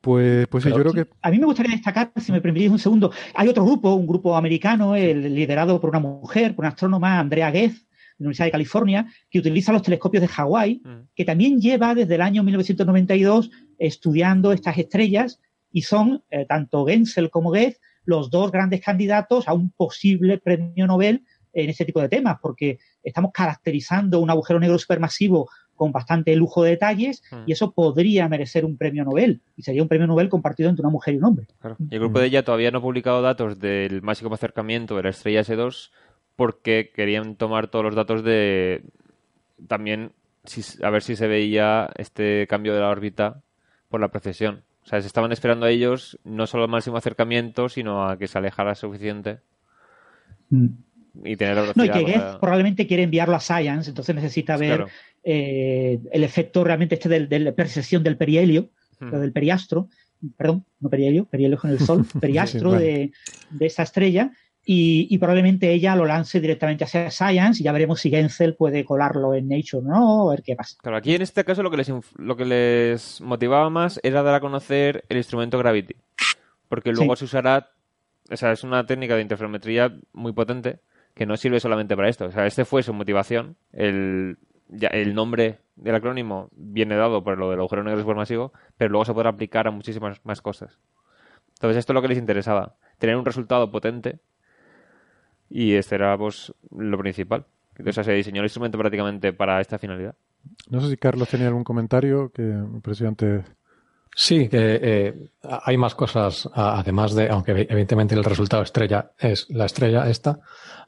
Pues, pues sí, Pero- yo creo que A mí me gustaría destacar, si me permitís un segundo, hay otro grupo, un grupo americano, el, liderado por una mujer, por una astrónoma, Andrea Guez, la Universidad de California, que utiliza los telescopios de Hawái, Mm. que también lleva desde el año 1992 estudiando estas estrellas y son, eh, tanto Gensel como Guez, los dos grandes candidatos a un posible premio Nobel en este tipo de temas, porque estamos caracterizando un agujero negro supermasivo con bastante lujo de detalles Mm. y eso podría merecer un premio Nobel y sería un premio Nobel compartido entre una mujer y un hombre. Claro. Y el grupo de ella todavía no ha publicado datos del máximo acercamiento de la estrella S2 porque querían tomar todos los datos de también si- a ver si se veía este cambio de la órbita por la precesión. O sea, se estaban esperando a ellos no solo al máximo acercamiento, sino a que se alejara suficiente y tener la No, y velocidad que Guez para- probablemente quiere enviarlo a Science, entonces necesita ver Claro. eh, el efecto realmente este de la percepción del perihelio, Hmm. del periastro, perdón, no perihelio, perihelio con el sol, periastro bueno. de, de esa estrella, y, y probablemente ella lo lance directamente hacia Science y ya veremos si Genzel puede colarlo en Nature o no, a ver qué pasa. Claro, aquí en este caso lo que les, lo que les motivaba más era dar a conocer el instrumento Gravity. Porque luego Sí. se usará, o sea, es una técnica de interferometría muy potente que no sirve solamente para esto. O sea, este fue su motivación. El, ya, el nombre del acrónimo viene dado por lo del agujero negro supermasivo, pero luego se podrá aplicar a muchísimas más cosas. Entonces esto es lo que les interesaba, tener un resultado potente y este era pues lo principal. O sea, se diseñó el instrumento prácticamente para esta finalidad. no sé si Carlos tenía algún comentario que me pareció antes. Sí, que eh, hay más cosas, además de, aunque evidentemente el resultado estrella es la estrella esta,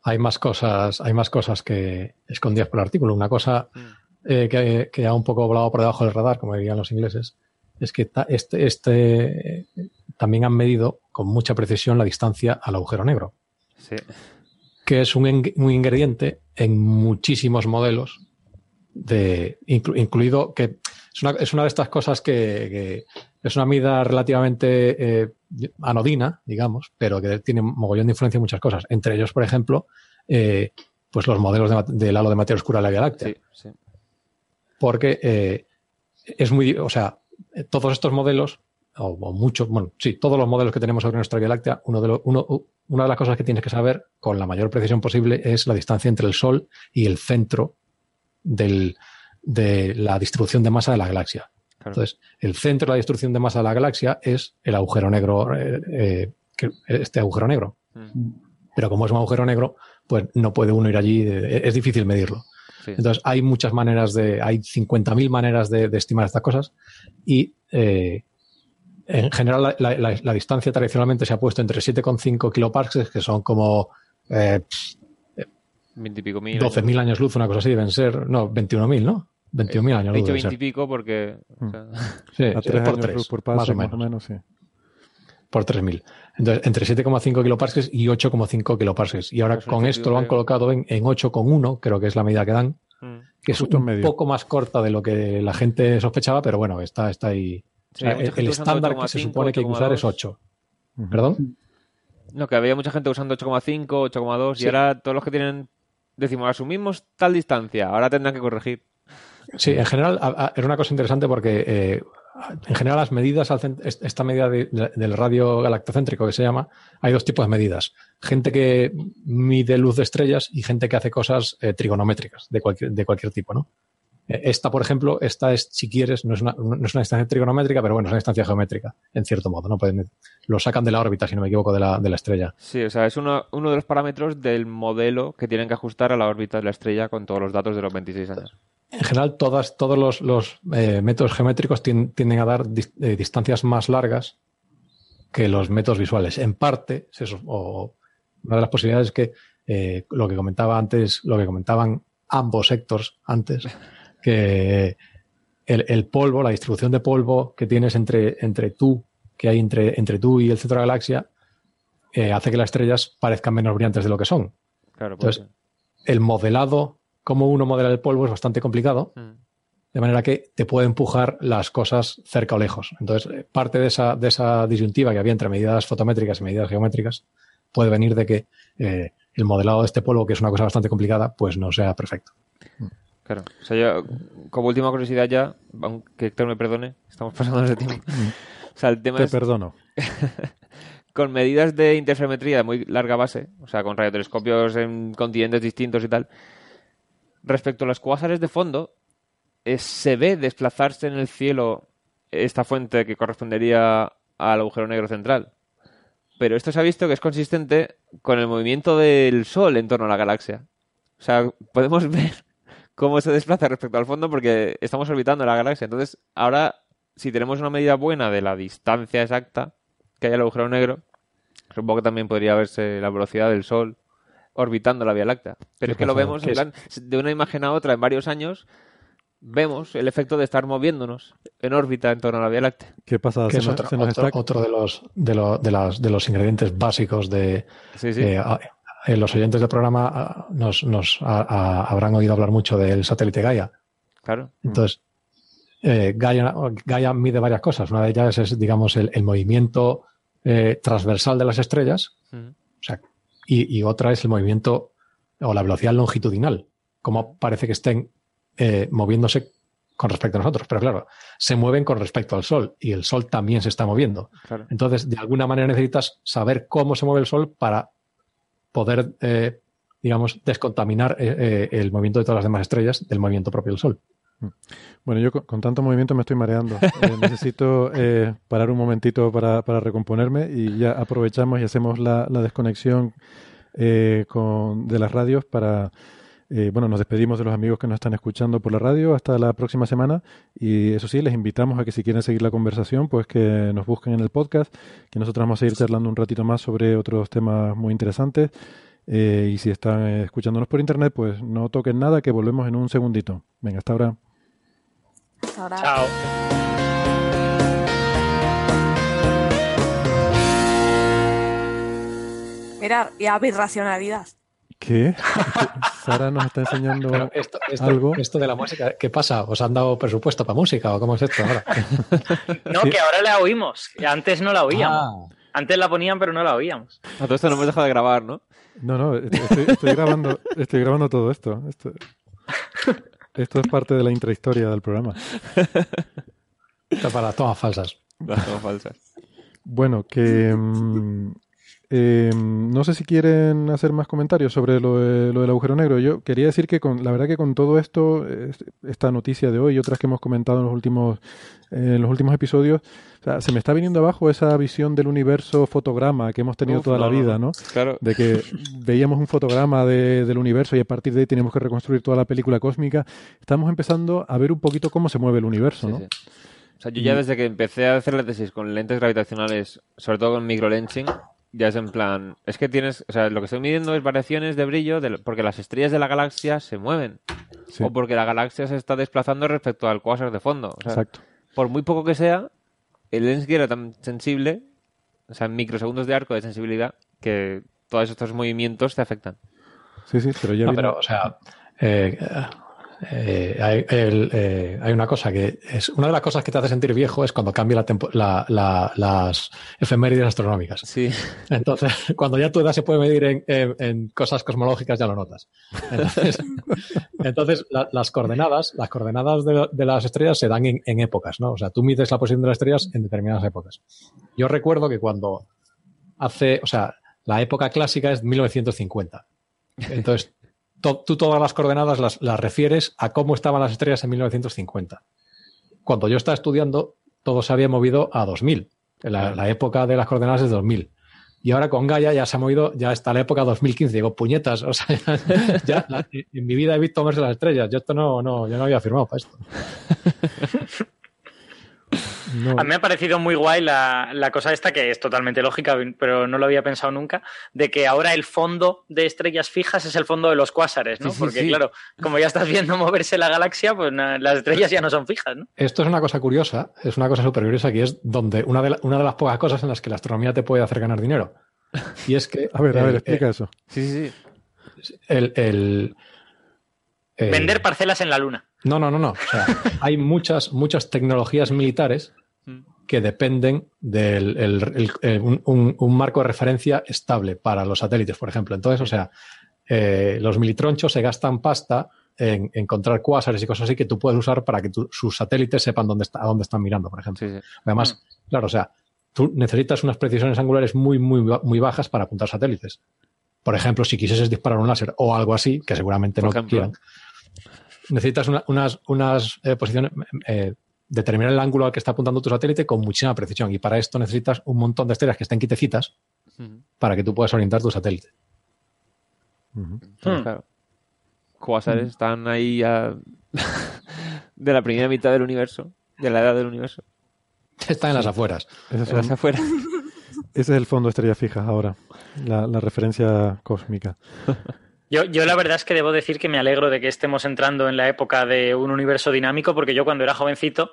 hay más cosas, hay más cosas que escondidas por el artículo. Una cosa eh, que, que ha un poco volado por debajo del radar, como dirían los ingleses, es que ta- este, este eh, también han medido con mucha precisión la distancia al agujero negro, Sí. Que es un, un ingrediente en muchísimos modelos, de, inclu- incluido que es una, es una de estas cosas que, que es una medida relativamente eh, anodina, digamos, pero que tiene mogollón de influencia en muchas cosas. Entre ellos, por ejemplo, eh, pues los modelos de del halo de materia oscura de la Vía Láctea. Sí, sí. Porque eh, es muy, o sea, todos estos modelos, o, o muchos, bueno, sí, todos los modelos que tenemos sobre nuestra Vía Láctea, uno de los, uno, u- una de las cosas que tienes que saber con la mayor precisión posible es la distancia entre el Sol y el centro del, de la distribución de masa de la galaxia. Claro. Entonces, el centro de la distribución de masa de la galaxia es el agujero negro, eh, eh, este agujero negro. Mm, Pero como es un agujero negro, pues no puede uno ir allí, eh, es difícil medirlo. sí. Entonces, hay muchas maneras de, hay 50.000 maneras de, de estimar estas cosas y eh, en general la, la- la- la distancia tradicionalmente se ha puesto entre 7,5 kiloparsecs, que son como eh, 20 y pico mil. 12.000 años luz, una cosa así, deben ser, no, 21.000, ¿no? 21.000 años He luz. dicho deben 20 y pico porque... o sea, Sí, A sí, tres por años tres, luz por paso, más o menos. menos, sí. por 3.000. Entonces, entre 7,5 kiloparsecs y 8,5 kiloparsecs. Y ahora Pues con esto lo han colocado en, en 8,1, creo que es la medida que dan, mm. que es Justo un medio. poco más corta de lo que la gente sospechaba, pero bueno, está, está ahí. O sea, mucha el, estándar que se 8,5, supone que hay que usar es 8,2. 8. ¿Perdón? No, que había mucha gente usando 8,5, 8,2 Sí. y ahora todos los que tienen, decimos, asumimos tal distancia, ahora tendrán que corregir. Sí, en general a- a- era una cosa interesante porque eh, en general las medidas, esta medida de- de- del radio galactocéntrico que se llama, hay dos tipos de medidas. Gente que mide luz de estrellas y gente que hace cosas eh, trigonométricas de cualquier, de cualquier tipo, ¿no? Esta, por ejemplo, esta es, si quieres, no es, una, no es una distancia trigonométrica, pero bueno, es una distancia geométrica, en cierto modo, ¿no? Pueden- lo sacan de la órbita, si no me equivoco, de la, de la estrella. Sí, o sea, es uno, uno de los parámetros del modelo que tienen que ajustar a la órbita de la estrella con todos los datos de los 26 años. En general, todas, todos los, los, eh, métodos geométricos tien- tienden a dar dis- eh, distancias más largas que los métodos visuales. En parte, es eso, o una de las posibilidades es que eh, lo que comentaba antes, lo que comentaban ambos sectores antes, que el, el polvo, la distribución de polvo que tienes entre, entre tú, que hay entre, entre tú y el centro de la galaxia, eh, hace que las estrellas parezcan menos brillantes de lo que son. Claro, pues, Entonces, el modelado, cómo uno modela el polvo es bastante complicado, Mm. de manera que te puede empujar las cosas cerca o lejos. Entonces, eh, parte de esa, de esa disyuntiva que había entre medidas fotométricas y medidas geométricas puede venir de que eh, el modelado de este polvo, que es una cosa bastante complicada, pues no sea perfecto. Claro. O sea, yo, como última curiosidad ya, aunque Héctor me perdone, estamos pasando de tiempo. O sea, el tema Te es perdono. con medidas de interferometría de muy larga base, o sea, con radiotelescopios en continentes distintos y tal, respecto a los cuásares de fondo, eh, se ve desplazarse en el cielo esta fuente que correspondería al agujero negro central. Pero esto se ha visto que es consistente con el movimiento del Sol en torno a la galaxia. O sea, podemos ver cómo se desplaza respecto al fondo porque estamos orbitando la galaxia. Entonces, ahora, si tenemos una medida buena de la distancia exacta que hay al agujero negro, supongo que también podría verse la velocidad del Sol orbitando la Vía Láctea. Pero ¿Qué es que lo vemos, de una imagen a otra en varios años, vemos el efecto de estar moviéndonos en órbita en torno a la Vía Láctea. ¿Qué pasa? Que es otro, de, los, de, lo- de, las, de los ingredientes básicos de, Sí, sí. Eh, eh, los oyentes del programa ah, nos, nos a- a- habrán oído hablar mucho del satélite Gaia. Claro. Entonces, eh, Gaia, Gaia mide varias cosas. Una de ellas es, digamos, el, el movimiento eh, transversal de las estrellas, o sea, y, y otra es el movimiento o la velocidad longitudinal, cómo parece que estén moviéndose con respecto a nosotros. Pero claro, se mueven con respecto al Sol y el Sol también se está moviendo. Claro. Entonces, de alguna manera necesitas saber cómo se mueve el Sol para poder, eh, digamos, descontaminar eh, eh, el movimiento de todas las demás estrellas del movimiento propio del Sol. Bueno, yo con, con tanto movimiento me estoy mareando. Eh, necesito parar un momentito para, para recomponerme y ya aprovechamos y hacemos la, la desconexión eh, con, de las radios para... eh, bueno, nos despedimos de los amigos que nos están escuchando por la radio hasta la próxima semana y eso sí, les invitamos a que si quieren seguir la conversación, pues que nos busquen en el podcast, que nosotros vamos a ir charlando un ratito más sobre otros temas muy interesantes eh, y si están eh, escuchándonos por internet, pues no toquen nada, que volvemos en un segundito. Venga, hasta ahora. Hasta ahora. Chao. Mira, y a birracionalidad. ¿Qué? Sara nos está enseñando Pero esto, esto- algo. esto de la música, ¿qué pasa? ¿Os han dado presupuesto para música o cómo es esto ahora? No, Sí. que ahora la oímos. que Antes no la oíamos. Ah, Antes la ponían, pero no la oíamos. A todo esto no hemos dejado de grabar, ¿no? No, no, estoy, estoy grabando, estoy grabando todo esto. esto. Esto es parte de la intrahistoria del programa. esto para las tomas falsas. Las tomas falsas. Bueno, que mm, eh, no sé si quieren hacer más comentarios sobre lo, de- lo del agujero negro. Yo quería decir que con, la verdad que con todo esto, es- esta noticia de hoy y otras que hemos comentado en los últimos, eh, en los últimos episodios, o sea, se me está viniendo abajo esa visión del universo fotograma que hemos tenido Uf, toda la no, vida, no. ¿no? Claro. de que veíamos un fotograma de- del universo y a partir de ahí teníamos que reconstruir toda la película cósmica. Estamos empezando a ver un poquito cómo se mueve el universo, Sí, ¿no? sí. O sea, yo ya desde que empecé a hacer la tesis con lentes gravitacionales, sobre todo con microlensing, ya es en plan, es que tienes, o sea, lo que estoy midiendo es variaciones de brillo de- porque las estrellas de la galaxia se mueven Sí, o porque la galaxia se está desplazando respecto al cuásar de fondo. O sea, exacto. por muy poco que sea, el lens era tan sensible, o sea, en microsegundos de arco de sensibilidad, que todos estos movimientos te afectan. Sí, sí, pero ya No, vino- pero, o sea, eh, eh, hay, el, eh, hay, una cosa que es una de las cosas que te hace sentir viejo es cuando cambia la, la, las efemérides astronómicas. Sí. Entonces, cuando ya tu edad se puede medir en, en, cosas cosmológicas, ya lo notas. Entonces, entonces las coordenadas, las coordenadas de, de, las estrellas se dan en, en, épocas, ¿no? O sea, tú mides la posición de las estrellas en determinadas épocas. Yo recuerdo que cuando hace, o sea, la época clásica es 1950. Entonces, tú todas las coordenadas las, las, refieres a cómo estaban las estrellas en 1950. Cuando yo estaba estudiando, todo se había movido a 2000. La, la época de las coordenadas es 2000. Y ahora con Gaia ya se ha movido, ya está la época 2015. Digo, puñetas, o sea, ya, ya la, en mi vida he visto moverse las estrellas. Yo esto no, no, yo no había firmado para esto. No. A mí me ha parecido muy guay la, la, cosa esta, que es totalmente lógica, pero no lo había pensado nunca, de que ahora el fondo de estrellas fijas es el fondo de los cuásares, ¿no? Sí, sí, Porque, sí. claro, como ya estás viendo moverse la galaxia, pues na, las estrellas ya no son fijas, ¿no? Esto es una cosa curiosa, es una cosa súper curiosa, que es donde una de, la, una de las pocas cosas en las que la astronomía te puede hacer ganar dinero. Y es que. A ver, a ver, el- explica el- eso. Sí, sí, sí. El, el- el- Vender parcelas en la luna. No, no, no, no. O sea, hay muchas, muchas tecnologías militares que dependen de un, un- un marco de referencia estable para los satélites, por ejemplo. Entonces, o sea, eh, los militronchos se gastan pasta en encontrar cuásares y cosas así que tú puedes usar para que tu- sus satélites sepan dónde está, a dónde están mirando, por ejemplo. Sí, sí. Además, claro, o sea, tú necesitas unas precisiones angulares muy, muy, muy bajas para apuntar satélites. Por ejemplo, si quisieses disparar un láser o algo así, que seguramente Por no ejemplo. quieran, necesitas una- unas, unas eh, posiciones, eh, determinar el ángulo al que está apuntando tu satélite con muchísima precisión. Y para esto necesitas un montón de estrellas que estén quitecitas para que tú puedas orientar tu satélite. Pero Hmm. claro. Cuásares están ahí ya de la primera mitad del universo, de la edad del universo. Está en las afueras. Esas En las afueras. ese es el fondo de estrellas fijas ahora, la, la referencia cósmica. Yo, yo la verdad es que debo decir que me alegro de que estemos entrando en la época de un universo dinámico, porque yo cuando era jovencito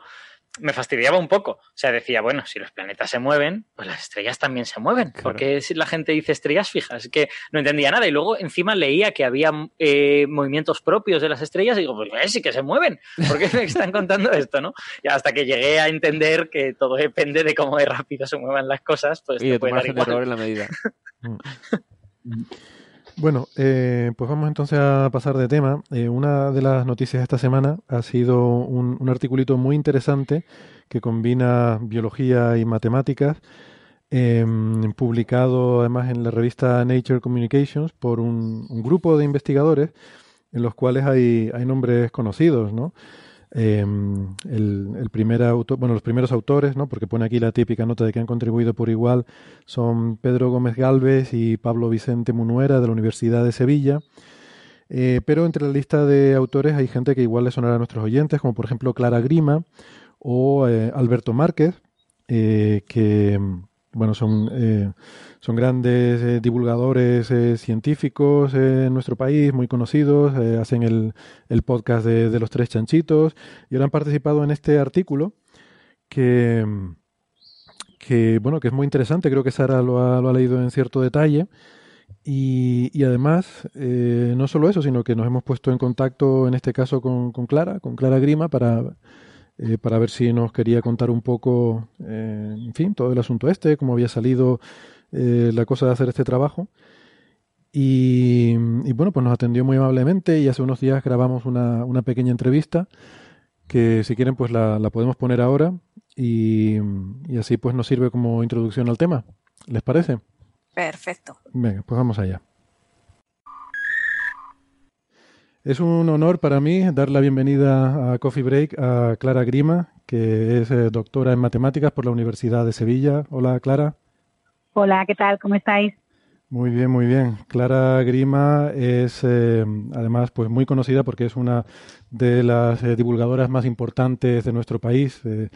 me fastidiaba un poco. O sea, decía, bueno, si los planetas se mueven, pues las estrellas también se mueven. Claro. Porque si la gente dice estrellas fijas, es que no entendía nada. Y luego encima leía que había eh, movimientos propios de las estrellas y digo, pues eh, sí que se mueven. ¿Por qué me están contando esto, no? Y hasta que llegué a entender que todo depende de cómo de rápido se muevan las cosas, pues Y te puede dar igual. en la medida. Bueno, eh, pues vamos entonces a pasar de tema. Eh, una de las noticias de esta semana ha sido un, un articulito muy interesante que combina biología y matemáticas, eh, publicado además en la revista Nature Communications por un, un grupo de investigadores en los cuales hay, hay nombres conocidos, ¿no? El, el primer autor, bueno, los primeros autores, ¿no? Porque pone aquí la típica nota de que han contribuido por igual son Pedro Gómez Galvez y Pablo Vicente Munuera de la Universidad de Sevilla. Eh, pero entre la lista de autores hay gente que igual le sonará a nuestros oyentes, como por ejemplo Clara Grima o eh, Alberto Márquez, eh, que bueno, son, eh, son grandes eh, divulgadores eh, científicos eh, en nuestro país, muy conocidos, eh, hacen el, el podcast de, de los tres chanchitos y ahora han participado en este artículo que, que, bueno, que es muy interesante, creo que Sara lo ha, lo ha leído en cierto detalle. Y, y además, no solo eso, sino que nos hemos puesto en contacto, en este caso, con, con Clara, con Clara Grima, para, eh, para ver si nos quería contar un poco, eh, en fin, todo el asunto este, cómo había salido eh, la cosa de hacer este trabajo. Y, y bueno, pues nos atendió muy amablemente y hace unos días grabamos una, una pequeña entrevista que si quieren pues la, la podemos poner ahora y, y así pues nos sirve como introducción al tema. ¿Les parece? Perfecto. Venga, pues vamos allá. Es un honor para mí dar la bienvenida a Coffee Break a Clara Grima, que es eh, doctora en matemáticas por la Universidad de Sevilla. Hola, Clara. Hola, ¿qué tal? ¿Cómo estáis? Muy bien, muy bien. Clara Grima es eh, además pues muy conocida porque es una de las eh, divulgadoras más importantes de nuestro país. eh,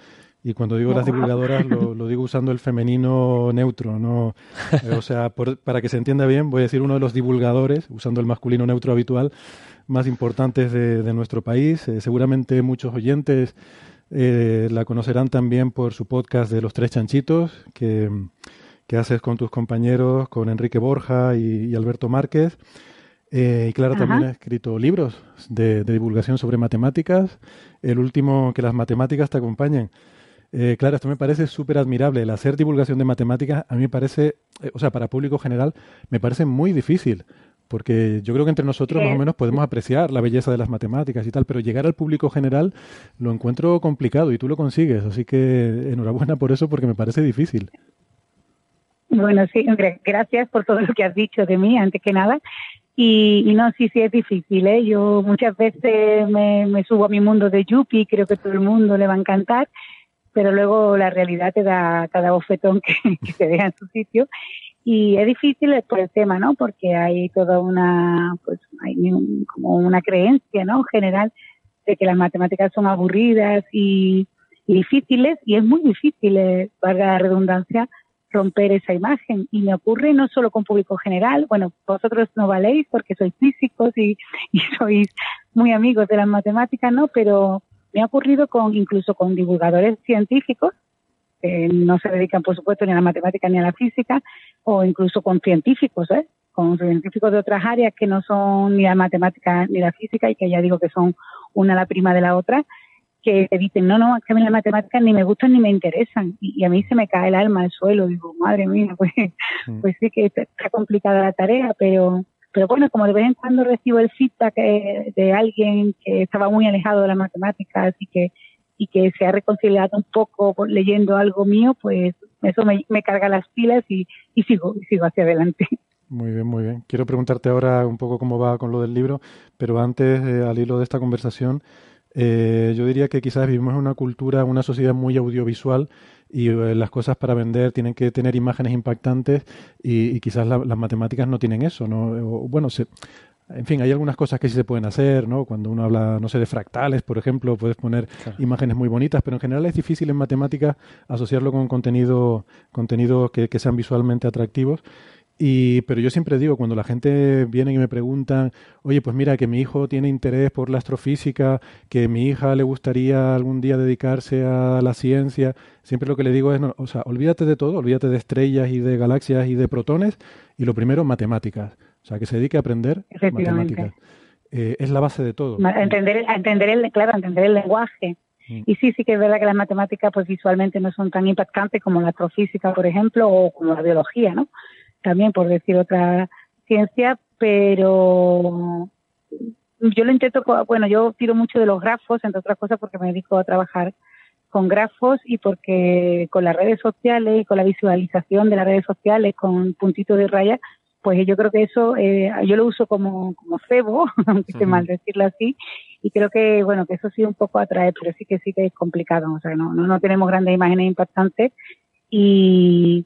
y cuando digo las divulgadoras lo, lo digo usando el femenino neutro, no, Eh, o sea, por- para que se entienda bien, voy a decir uno de los divulgadores, usando el masculino neutro habitual, más importantes de, de nuestro país. Eh, seguramente muchos oyentes eh, la conocerán también por su podcast de Los Tres Chanchitos, que, que haces con tus compañeros, con Enrique Borja y, y Alberto Márquez. Eh, y Clara Ajá. también ha escrito libros de, de divulgación sobre matemáticas. El último, que las matemáticas te acompañen. Eh, Clara, esto me parece súper admirable. El hacer divulgación de matemáticas a mí me parece, eh, o sea, para público general, me parece muy difícil. Porque yo creo que entre nosotros más o menos podemos apreciar la belleza de las matemáticas y tal, pero llegar al público general lo encuentro complicado y tú lo consigues. Así que enhorabuena por eso porque me parece difícil. Bueno, sí, gra- gracias por todo lo que has dicho de mí, antes que nada. Y, y no, sí, sí es difícil, ¿eh? Yo muchas veces me, me subo a mi mundo de Yuppie, creo que todo el mundo le va a encantar, pero luego la realidad te da cada bofetón que, que te deja en su sitio. Y es difícil por el tema, ¿no? Porque hay toda una, pues, hay un- como una creencia, ¿no? General de que las matemáticas son aburridas y, difíciles, y es muy difícil, eh, valga la redundancia, romper esa imagen. Y me ocurre no solo con público general, bueno, vosotros no valéis porque sois físicos y, y sois muy amigos de las matemáticas, ¿no? Pero me ha ocurrido con incluso con divulgadores científicos que no se dedican, por supuesto, ni a la matemática ni a la física, o incluso con científicos, ¿eh? con científicos de otras áreas que no son ni la matemática ni la física y que ya digo que son una la prima de la otra, que te dicen, no, no, es que a mí las matemáticas ni me gustan ni me interesan. Y, y a mí se me cae el alma al suelo. Digo, madre mía, pues, pues sí que está está complicada la tarea, pero, pero bueno, como de vez en cuando recibo el feedback eh, de alguien que estaba muy alejado de las matemáticas y que, y que se ha reconciliado un poco leyendo algo mío, pues eso me, me carga las pilas y, y sigo, sigo hacia adelante. Muy bien, muy bien. Quiero preguntarte ahora un poco cómo va con lo del libro, pero antes, eh, al hilo de esta conversación, eh, yo diría que quizás vivimos en una cultura, una sociedad muy audiovisual y eh, las cosas para vender tienen que tener imágenes impactantes y, y quizás la- las matemáticas no tienen eso, ¿no? O, bueno, se, en fin, hay algunas cosas que sí se pueden hacer, ¿no? Cuando uno habla, no sé, de fractales, por ejemplo, puedes poner imágenes muy bonitas, pero en general es difícil en matemáticas asociarlo con contenido, contenidos que, que sean visualmente atractivos. Y, pero yo siempre digo, cuando la gente viene y me preguntan, oye, pues mira, que mi hijo tiene interés por la astrofísica, que mi hija le gustaría algún día dedicarse a la ciencia, siempre lo que le digo es, no, o sea, olvídate de todo, olvídate de estrellas y de galaxias y de protones, y lo primero, matemáticas. O sea, que se dedique a aprender matemáticas. Eh, es la base de todo. Entender, a entender el, claro, entender el lenguaje. Y sí, sí que es verdad que las matemáticas pues visualmente no son tan impactantes como la astrofísica, por ejemplo, o como la biología, ¿no? También por decir otra ciencia, pero yo lo intento, bueno, yo tiro mucho de los grafos, entre otras cosas porque me dedico a trabajar con grafos y porque con las redes sociales y con la visualización de las redes sociales con puntitos de raya, pues yo creo que eso eh, yo lo uso como, como cebo, aunque esté mal decirlo así, y creo que bueno que eso sí un poco atrae, pero sí que sí que es complicado, o sea, no, no, no tenemos grandes imágenes impactantes y,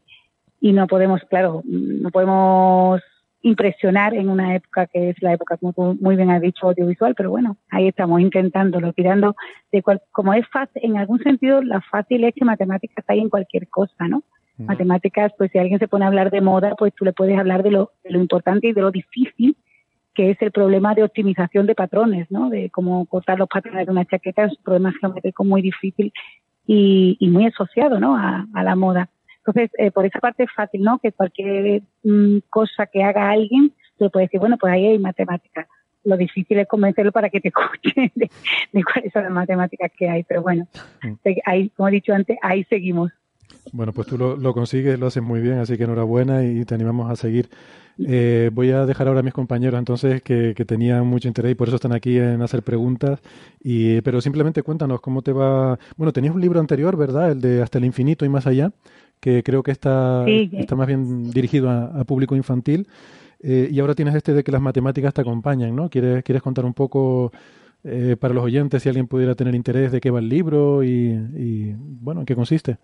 y no podemos, claro, no podemos impresionar en una época que es la época, como tú muy bien has dicho, audiovisual, pero bueno, ahí estamos intentándolo, tirando de cual, como es fácil, en algún sentido, la fácil es que matemáticas hay en cualquier cosa, ¿no? Matemáticas, pues si alguien se pone a hablar de moda, pues tú le puedes hablar de lo, de lo importante y de lo difícil que es el problema de optimización de patrones, ¿no? De cómo cortar los patrones de una chaqueta es un problema geométrico muy difícil y, y muy asociado, ¿no? A, a la moda. Entonces, eh, por esa parte es fácil, ¿no? Que cualquier mm, cosa que haga alguien, tú le puedes decir, bueno, pues ahí hay matemáticas. Lo difícil es convencerlo para que te escuche de, de cuáles son las matemáticas que hay. Pero bueno, se- ahí, como he dicho antes, ahí seguimos. Bueno, pues tú lo, lo consigues, lo haces muy bien, así que enhorabuena y te animamos a seguir. Eh, voy a dejar ahora a mis compañeros entonces que, que tenían mucho interés y por eso están aquí en hacer preguntas. Y, pero simplemente cuéntanos cómo te va. Bueno, tenías un libro anterior, ¿verdad? El de Hasta el infinito y más allá, que creo que está, Sí. está más bien dirigido a, a público infantil. Eh, y ahora tienes este de que las matemáticas te acompañan, ¿no? ¿Quieres, quieres contar un poco eh, para los oyentes si alguien pudiera tener interés de qué va el libro y, y, bueno, en qué consiste?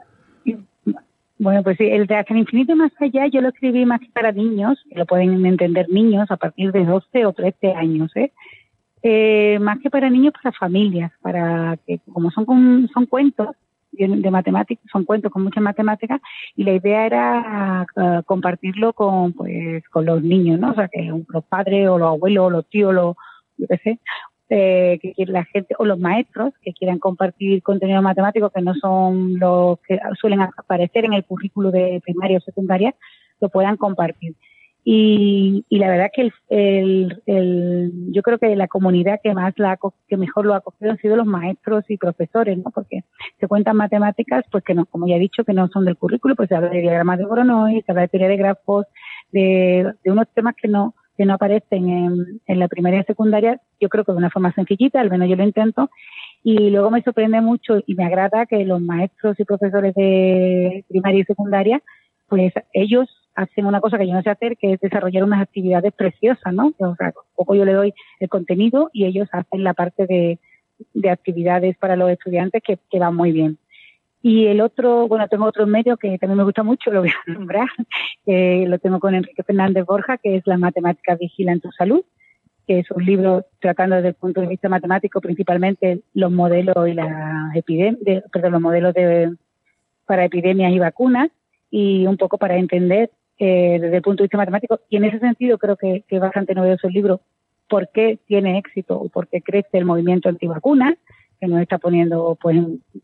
Bueno, pues sí, el de Hasta infinito y más allá yo lo escribí más que para niños, que lo pueden entender niños a partir de 12 o 13 años, ¿eh? Eh, más que para niños, para familias, para que como son con- son cuentos de, de matemáticas, son cuentos con muchas matemáticas y la idea era ah, compartirlo con pues con los niños, ¿no? O sea, que los padres o los abuelos o los tíos, los, yo qué sé, eh, que quiere la gente o los maestros que quieran compartir contenido matemático que no son los que suelen aparecer en el currículo de primaria o secundaria, lo puedan compartir. Y, y la verdad que el, el, yo creo que la comunidad que más la que mejor lo ha acogido han sido los maestros y profesores, ¿no? Porque se cuentan matemáticas, pues que no, como ya he dicho, que no son del currículo, pues se habla de diagramas de Voronoi, se habla de teoría de grafos, de, de unos temas que no que no aparecen en, en la primaria y secundaria, yo creo que de una forma sencillita, al menos yo lo intento, y luego me sorprende mucho y me agrada que los maestros y profesores de primaria y secundaria, pues ellos hacen una cosa que yo no sé hacer, que es desarrollar unas actividades preciosas, ¿no? O sea, poco yo le doy el contenido y ellos hacen la parte de, de actividades para los estudiantes que, que va muy bien. Y el otro, bueno, tengo otro medio que también me gusta mucho, lo voy a nombrar, eh, lo tengo con Enrique Fernández Borja, que es La matemática vigila en tu salud, que es un libro tratando desde el punto de vista matemático principalmente los modelos y las epidemias, perdón, los modelos de, para epidemias y vacunas y un poco para entender eh, desde el punto de vista matemático. Y en ese sentido creo que, que es bastante novedoso el libro por qué tiene éxito o por qué crece el movimiento antivacunas que nos está poniendo pues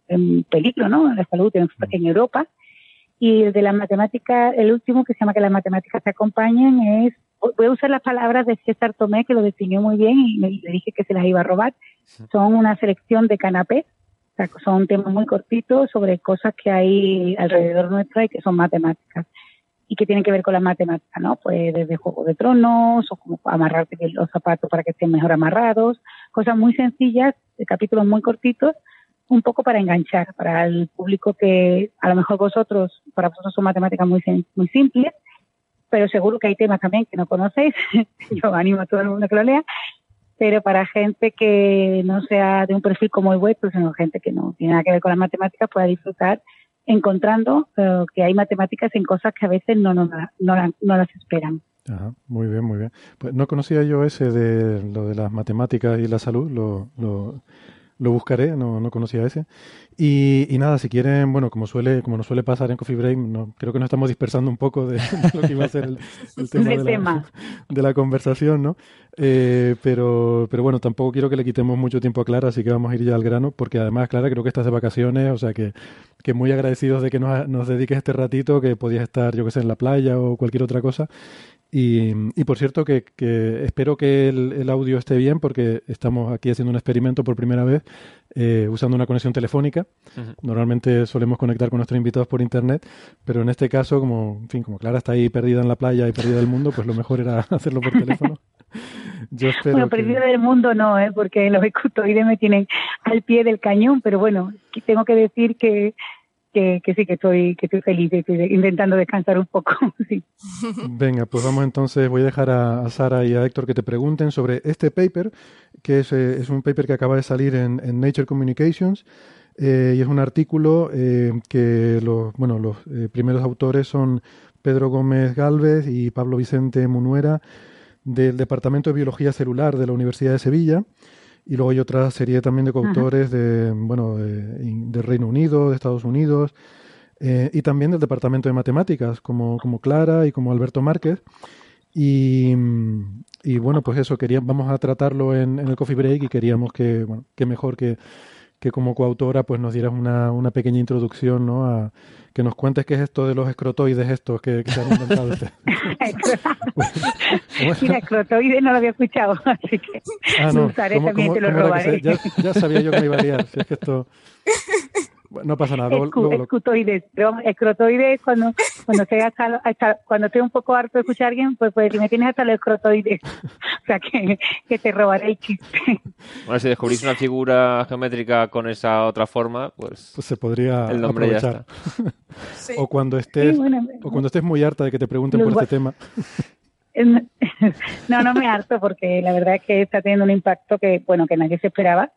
en, peligro, ¿no? La salud en, en Europa. Y el de las matemáticas, el último que se llama que las matemáticas se acompañen es, voy a usar las palabras de César Tomé que lo definió muy bien y me, le dije que se las iba a robar. Son una selección de canapés, o sea, son temas muy cortitos sobre cosas que hay alrededor nuestra y que son matemáticas y que tienen que ver con las matemáticas, ¿no? Pues desde Juego de Tronos o como amarrarte los zapatos para que estén mejor amarrados, cosas muy sencillas, de capítulos muy cortitos, un poco para enganchar, para el público que a lo mejor vosotros, para vosotros son matemáticas muy, muy simples, pero seguro que hay temas también que no conocéis, yo animo a todo el mundo que lo lea, pero para gente que no sea de un perfil como el vuestro, sino gente que no tiene nada que ver con las matemáticas, pueda disfrutar encontrando eh, que hay matemáticas en cosas que a veces no, no, no, no las esperan. Ajá, muy bien, muy bien. Pues no conocía yo ese de lo de las matemáticas y la salud, lo, lo, lo buscaré, no, no conocía ese. Y, y, nada, si quieren, bueno, como suele, como nos suele pasar en Coffee Break, no, creo que nos estamos dispersando un poco de, lo que iba a ser el, tema, de la, de la, conversación, ¿no? Eh, pero, pero bueno, tampoco quiero que le quitemos mucho tiempo a Clara, así que vamos a ir ya al grano, porque además, Clara, creo que estás de vacaciones, o sea que, que muy agradecidos de que nos, nos dediques este ratito, que podías estar, yo que sé, en la playa o cualquier otra cosa, y, y, por cierto que, que espero que el, el, audio esté bien porque estamos aquí haciendo un experimento por primera vez eh, usando una conexión telefónica. Uh -huh. Normalmente solemos conectar con nuestros invitados por internet, pero en este caso, como, en fin, como Clara está ahí perdida en la playa y perdida del mundo, pues lo mejor era hacerlo por teléfono. Yo espero bueno, perdida que... del mundo no, ¿eh? porque los escutoides me tienen al pie del cañón, pero bueno, tengo que decir que que, que, sí, que estoy, que estoy feliz, estoy intentando descansar un poco. Venga, pues vamos entonces, voy a dejar a, Sara y a Héctor que te pregunten sobre este paper, que es, eh, es un paper que acaba de salir en, en Nature Communications. Eh, y es un artículo eh, que los, bueno, los primeros autores son Pedro Gómez Galvez y Pablo Vicente Munuera del Departamento de Biología Celular de la Universidad de Sevilla. Y luego hay otra serie también de coautores de, bueno, de, de, Reino Unido, de Estados Unidos, eh, y también del Departamento de Matemáticas, como, como Clara y como Alberto Márquez. Y, y bueno, pues eso, quería, vamos a tratarlo en, en, el Coffee Break y queríamos que, bueno, que mejor que, que como coautora pues nos dieras una, una pequeña introducción, ¿no? A, que nos cuentes qué es esto de los escrotoides estos que, que se han inventado ustedes. Mira, escrotoides no lo había escuchado, así que ah, no. usaré ¿Cómo, también, cómo, te lo robaré. Ya, ya, sabía yo que me iba a liar, si es que esto... No pasa nada. Escu luego, escutoides, pero escrotoides cuando cuando esté hasta, hasta, cuando esté un poco harto de escuchar a alguien, pues, pues me tienes hasta los escrotoides. o sea que, que te robaré el chiste. Bueno, si descubrís una figura geométrica con esa otra forma, pues, pues se podría el nombre aprovechar. Ya está. sí. O cuando estés sí, bueno, o cuando estés muy harta de que te pregunten por este tema. no, no me harto porque la verdad es que está teniendo un impacto que, bueno, que nadie se esperaba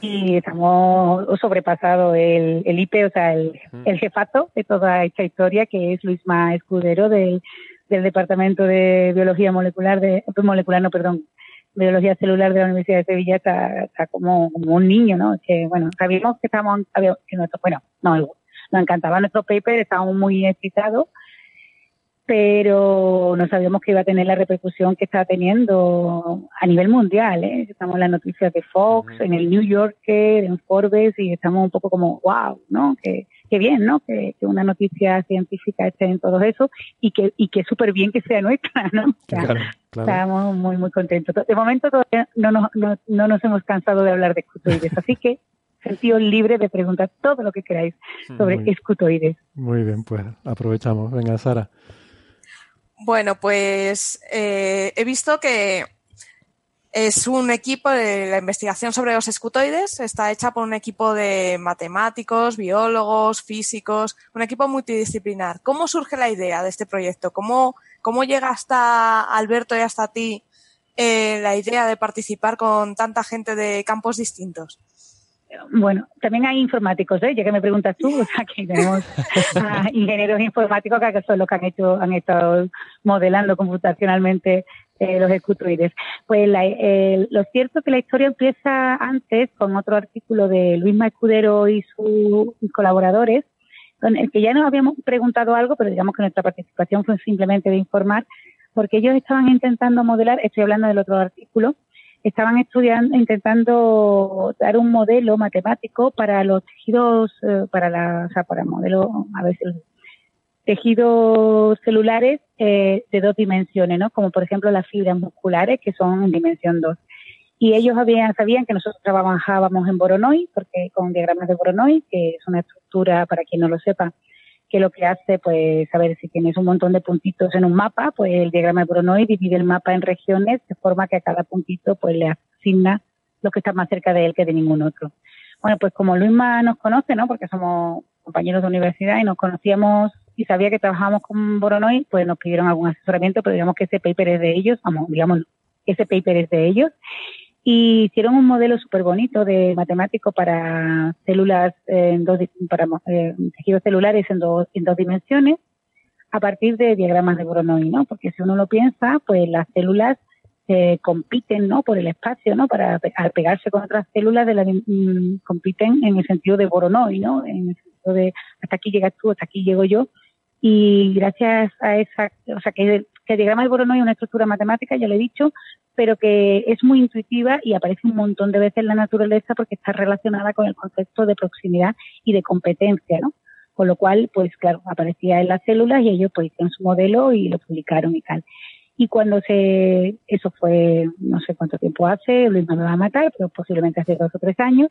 y estamos sobrepasado el, el IP, o sea, el, el, jefato de toda esta historia, que es Luisma Escudero del, del Departamento de Biología Molecular, de molecular, no, perdón, Biología Celular de la Universidad de Sevilla, está, está como, como un niño, ¿no? Que, bueno, sabíamos que estábamos, que nuestro, bueno, no, nos encantaba nuestro paper, estábamos muy excitados, pero no sabíamos que iba a tener la repercusión que está teniendo a nivel mundial. ¿eh? Estamos en las noticias de Fox, uh -huh. en el New Yorker, en Forbes, y estamos un poco como, wow, ¿no? Que, qué bien, ¿no? Que, que, una noticia científica esté en todo eso y que, y que súper bien que sea nuestra, ¿no? claro, claro. Estamos muy, muy contentos. De momento todavía no nos, no, no nos hemos cansado de hablar de escutoides, así que sentido libre de preguntar todo lo que queráis sobre muy, escutoides. Muy bien, pues aprovechamos. Venga, Sara. Bueno, pues eh, he visto que es un equipo de la investigación sobre los escutoides, está hecha por un equipo de matemáticos, biólogos, físicos, un equipo multidisciplinar. ¿Cómo surge la idea de este proyecto? ¿Cómo, cómo llega hasta Alberto y hasta ti eh, la idea de participar con tanta gente de campos distintos? Bueno, también hay informáticos, ¿eh? ya que me preguntas tú, o sea, que tenemos a ingenieros informáticos que son los que han hecho, han estado modelando computacionalmente eh, los escutoides. Pues la, eh, lo cierto es que la historia empieza antes con otro artículo de Luis Escudero y sus colaboradores, con el que ya nos habíamos preguntado algo, pero digamos que nuestra participación fue simplemente de informar, porque ellos estaban intentando modelar, estoy hablando del otro artículo, estaban estudiando, intentando dar un modelo matemático para los tejidos, eh, para la, o sea, para modelo, a si tejidos celulares eh, de dos dimensiones, ¿no? Como por ejemplo las fibras musculares que son en dimensión 2. Y ellos habían, sabían que nosotros trabajábamos en Voronoi, porque con diagramas de Voronoi, que es una estructura, para quien no lo sepa, que lo que hace, pues, a ver, si tienes un montón de puntitos en un mapa, pues el diagrama de Voronoi divide el mapa en regiones de forma que a cada puntito, pues, le asigna lo que está más cerca de él que de ningún otro. Bueno, pues como Luisma nos conoce, ¿no? Porque somos compañeros de universidad y nos conocíamos y sabía que trabajábamos con Voronoi, pues nos pidieron algún asesoramiento, pero digamos que ese paper es de ellos, vamos, digamos, ese paper es de ellos. Y hicieron un modelo súper bonito de matemático para células, en dos, para eh, tejidos celulares en dos, en dos dimensiones, a partir de diagramas de Voronoi, ¿no? Porque si uno lo piensa, pues las células eh, compiten, ¿no? Por el espacio, ¿no? Para al pegarse con otras células de la, mm, compiten en el sentido de Voronoi, ¿no? En el sentido de hasta aquí llegas tú, hasta aquí llego yo y gracias a esa, o sea, que, que el diagrama de Voronoi es una estructura matemática, ya lo he dicho, pero que es muy intuitiva y aparece un montón de veces en la naturaleza porque está relacionada con el concepto de proximidad y de competencia, ¿no? Con lo cual, pues claro, aparecía en las células y ellos pues hicieron su modelo y lo publicaron y tal. Y cuando se, eso fue, no sé cuánto tiempo hace, Luis me va a matar, pero posiblemente hace dos o tres años.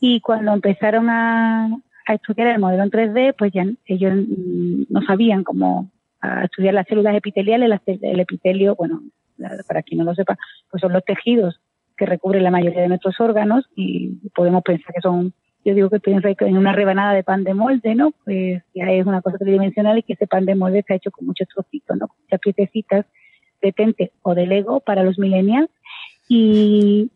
Y cuando empezaron a, a estudiar el modelo en 3D, pues ya ellos no sabían cómo estudiar las células epiteliales. El epitelio, bueno, para quien no lo sepa, pues son los tejidos que recubren la mayoría de nuestros órganos y podemos pensar que son, yo digo que pienso en una rebanada de pan de molde, ¿no? Pues ya es una cosa tridimensional y que ese pan de molde está hecho con muchos trocitos, ¿no? Con muchas piececitas de tente o de Lego para los millennials y,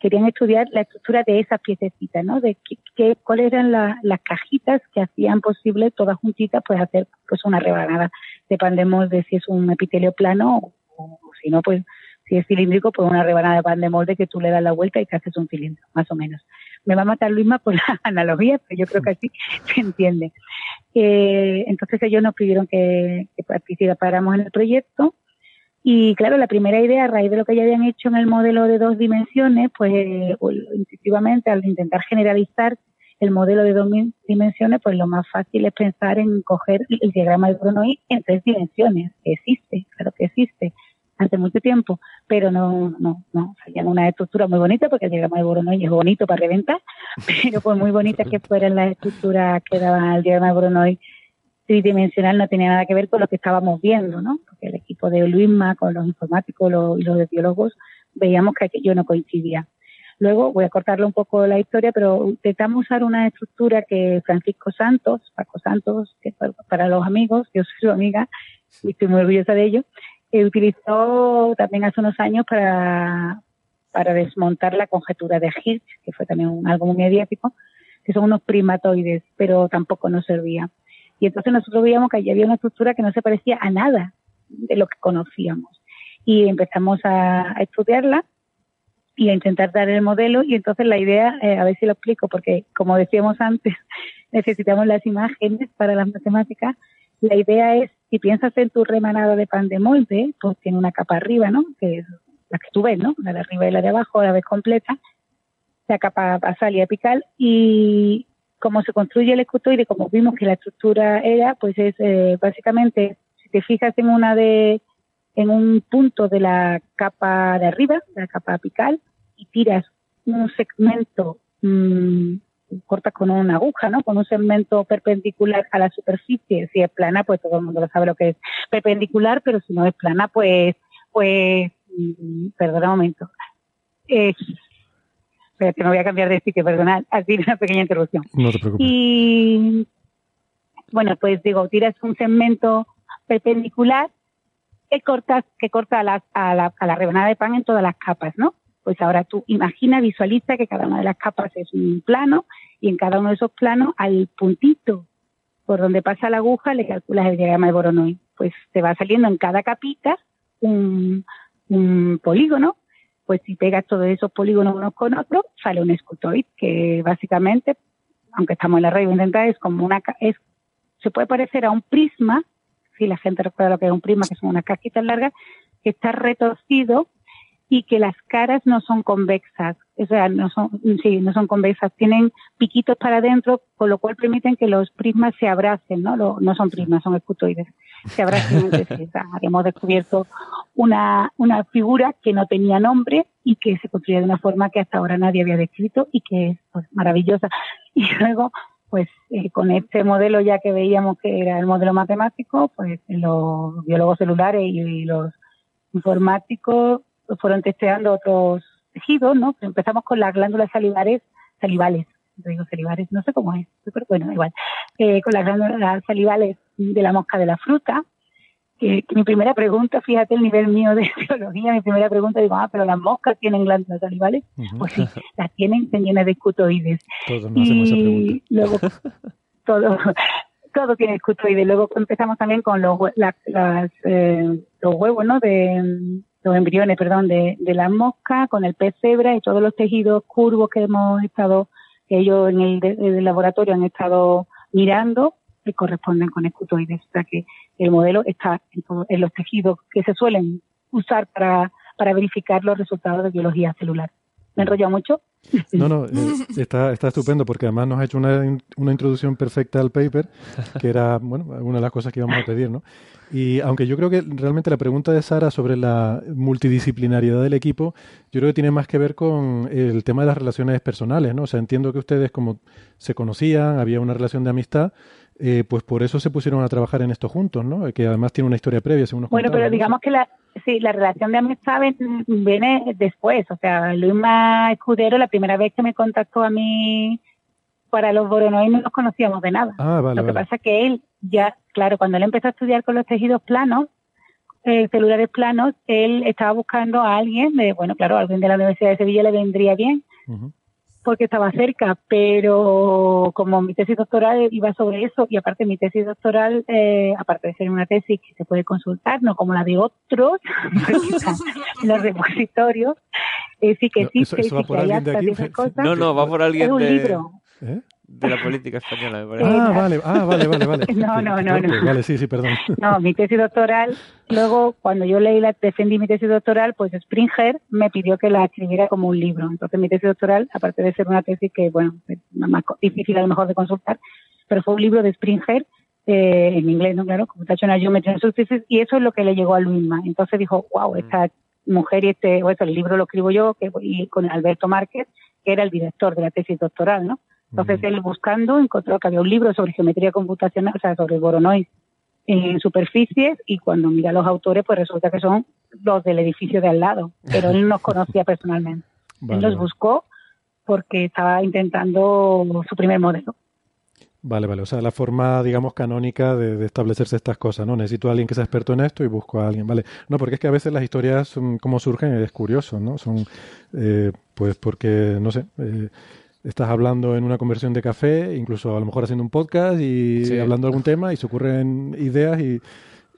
querían estudiar la estructura de esas piececitas, ¿no? De qué, cuáles eran las cajitas que hacían posible todas juntitas pues hacer pues una rebanada. Dependemos de si es un epitelio plano o, si no pues si es cilíndrico pues una rebanada de pan de molde que tú le das la vuelta y te haces un cilindro, más o menos. Me va a matar Luisma por la analogía, pero yo creo que así se entiende. Eh, entonces ellos nos pidieron que, participáramos en el proyecto y claro, la primera idea, a raíz de lo que ya habían hecho en el modelo de dos dimensiones, pues, pues intuitivamente al intentar generalizar el modelo de dos dimensiones, pues lo más fácil es pensar en coger el diagrama de Voronoi en tres dimensiones, que existe, claro que existe, hace mucho tiempo, pero no, no, no, salían una estructura muy bonita, porque el diagrama de Voronoi es bonito para reventar, pero pues muy bonita que fueran las estructuras que daban al diagrama de Voronoi tridimensional no tenía nada que ver con lo que estábamos viendo, ¿no? Porque el equipo de Luisma, con los informáticos y los biólogos, veíamos que aquello no coincidía. Luego voy a cortarle un poco la historia, pero intentamos usar una estructura que Francisco Santos, Paco Santos, que para los amigos, yo soy su amiga y estoy muy orgullosa de ello, utilizó también hace unos años para, para desmontar la conjetura de Hirsch, que fue también algo muy mediático, que son unos primatoides, pero tampoco nos servía. Y entonces nosotros veíamos que allí había una estructura que no se parecía a nada de lo que conocíamos. Y empezamos a, estudiarla y a intentar dar el modelo. Y entonces la idea, eh, a ver si lo explico, porque como decíamos antes, necesitamos las imágenes para las matemáticas. La idea es, si piensas en tu remanada de pan de molde, pues tiene una capa arriba, ¿no? Que es la que tú ves, ¿no? La de arriba y la de abajo, a la vez completa, la capa basal y apical, y cómo se construye el escutoide, como vimos que la estructura era, pues es eh, básicamente, si te fijas en una de, en un punto de la capa de arriba, la capa apical, y tiras un segmento, mmm, cortas con una aguja, ¿no? Con un segmento perpendicular a la superficie. Si es plana, pues todo el mundo lo sabe lo que es perpendicular, pero si no es plana, pues, pues, mm, perdona un momento. Es, espérate, me voy a cambiar de sitio, perdona, así una pequeña interrupción. No te preocupes. Y bueno, pues digo, tiras un segmento perpendicular que cortas, que corta a la, a la, a la rebanada de pan en todas las capas, ¿no? Pues ahora tú imagina, visualiza que cada una de las capas es un plano y en cada uno de esos planos al puntito por donde pasa la aguja le calculas el diagrama de Voronoi. Pues te va saliendo en cada capita un, un polígono pues si pegas todos esos polígonos unos con otros, sale un escutoid, que básicamente, aunque estamos en la red, intentar es como una, es, se puede parecer a un prisma, si la gente recuerda lo que es un prisma, que son unas casquitas largas, que está retorcido y que las caras no son convexas, o sea, no son, sí, no son convexas, tienen piquitos para adentro, con lo cual permiten que los prismas se abracen, ¿no? Lo, no son prismas, son escutoides, se abracen entre sí. O sea, hemos descubierto una, una figura que no tenía nombre y que se construía de una forma que hasta ahora nadie había descrito y que es pues, maravillosa. Y luego, pues eh, con este modelo ya que veíamos que era el modelo matemático, pues los biólogos celulares y los informáticos fueron testeando otros tejidos, ¿no? Empezamos con las glándulas salivares, salivales, yo digo salivares, no sé cómo es, pero bueno, igual, eh, con las glándulas salivales de la mosca de la fruta, que, que, mi primera pregunta, fíjate el nivel mío de biología, mi primera pregunta, digo, ah, pero las moscas tienen glándulas salivales, uh -huh. pues sí, las tienen, están llenas de escutoides. Todos nos hacemos esa pregunta. luego, todo, todo tiene escutoides. Luego empezamos también con los, la, las, eh, los huevos, ¿no? De, los embriones, perdón, de, de la mosca con el pez cebra y todos los tejidos curvos que hemos estado, que ellos en el, de, laboratorio han estado mirando, que corresponden con escutoides. O sea que el modelo está en, en los tejidos que se suelen usar para, para verificar los resultados de biología celular. ¿Me he enrollado mucho? No, no, eh, está, está estupendo porque además nos ha hecho una, una introducción perfecta al paper, que era, bueno, una de las cosas que íbamos a pedir, ¿no? Y aunque yo creo que realmente la pregunta de Sara sobre la multidisciplinariedad del equipo, yo creo que tiene más que ver con el tema de las relaciones personales, ¿no? O sea, entiendo que ustedes como se conocían, había una relación de amistad, eh, pues por eso se pusieron a trabajar en esto juntos, ¿no? Que además tiene una historia previa, según nos Bueno, pero digamos que la, sí, la relación de amistad viene después. O sea, Luisma Escudero, la primera vez que me contactó a mí para los Voronoi no nos conocíamos de nada. Ah, vale, Lo que vale. pasa es que él ya, claro, cuando él empezó a estudiar con los tejidos planos, eh, celulares planos, él estaba buscando a alguien, de, bueno, claro, alguien de la Universidad de Sevilla le vendría bien. Uh -huh porque estaba cerca, pero como mi tesis doctoral iba sobre eso y aparte mi tesis doctoral, eh, aparte de ser una tesis que se puede consultar, no como la de otros, en los repositorios, eh, sí que No, existe, ¿eso- eso va sí por que hay alguien de aquí? cosas. No, no, va por alguien es un de, libro. ¿Eh? De la política española, me parece. Ah, vale, ah, vale, vale, vale. No, no, no, no. Vale, sí, sí, perdón. No, mi tesis doctoral, luego cuando yo leí la, defendí mi tesis doctoral, pues Springer me pidió que la escribiera como un libro. Entonces mi tesis doctoral, aparte de ser una tesis que, bueno, es más difícil a lo mejor de consultar, pero fue un libro de Springer, eh, en inglés, ¿no? Claro, Computational Geometry and Surfaces, y eso es lo que le llegó a Luisma. Entonces dijo, wow, esta mujer y este, o eso, el libro lo escribo yo, que, y con Alberto Márquez, que era el director de la tesis doctoral, ¿no? Entonces él buscando encontró que había un libro sobre geometría computacional, o sea, sobre Voronoi en superficies y cuando mira a los autores pues resulta que son los del edificio de al lado, pero él no los conocía personalmente. Vale, él los buscó porque estaba intentando su primer modelo. Vale, vale. O sea, la forma, digamos, canónica de, de establecerse estas cosas, ¿no? Necesito a alguien que sea experto en esto y busco a alguien, ¿vale? No, porque es que a veces las historias, mm, como surgen, es curioso, ¿no? Son, eh, pues porque, no sé, eh, estás hablando en una conversión de café, incluso a lo mejor haciendo un podcast y Sí. hablando de algún tema y se ocurren ideas y,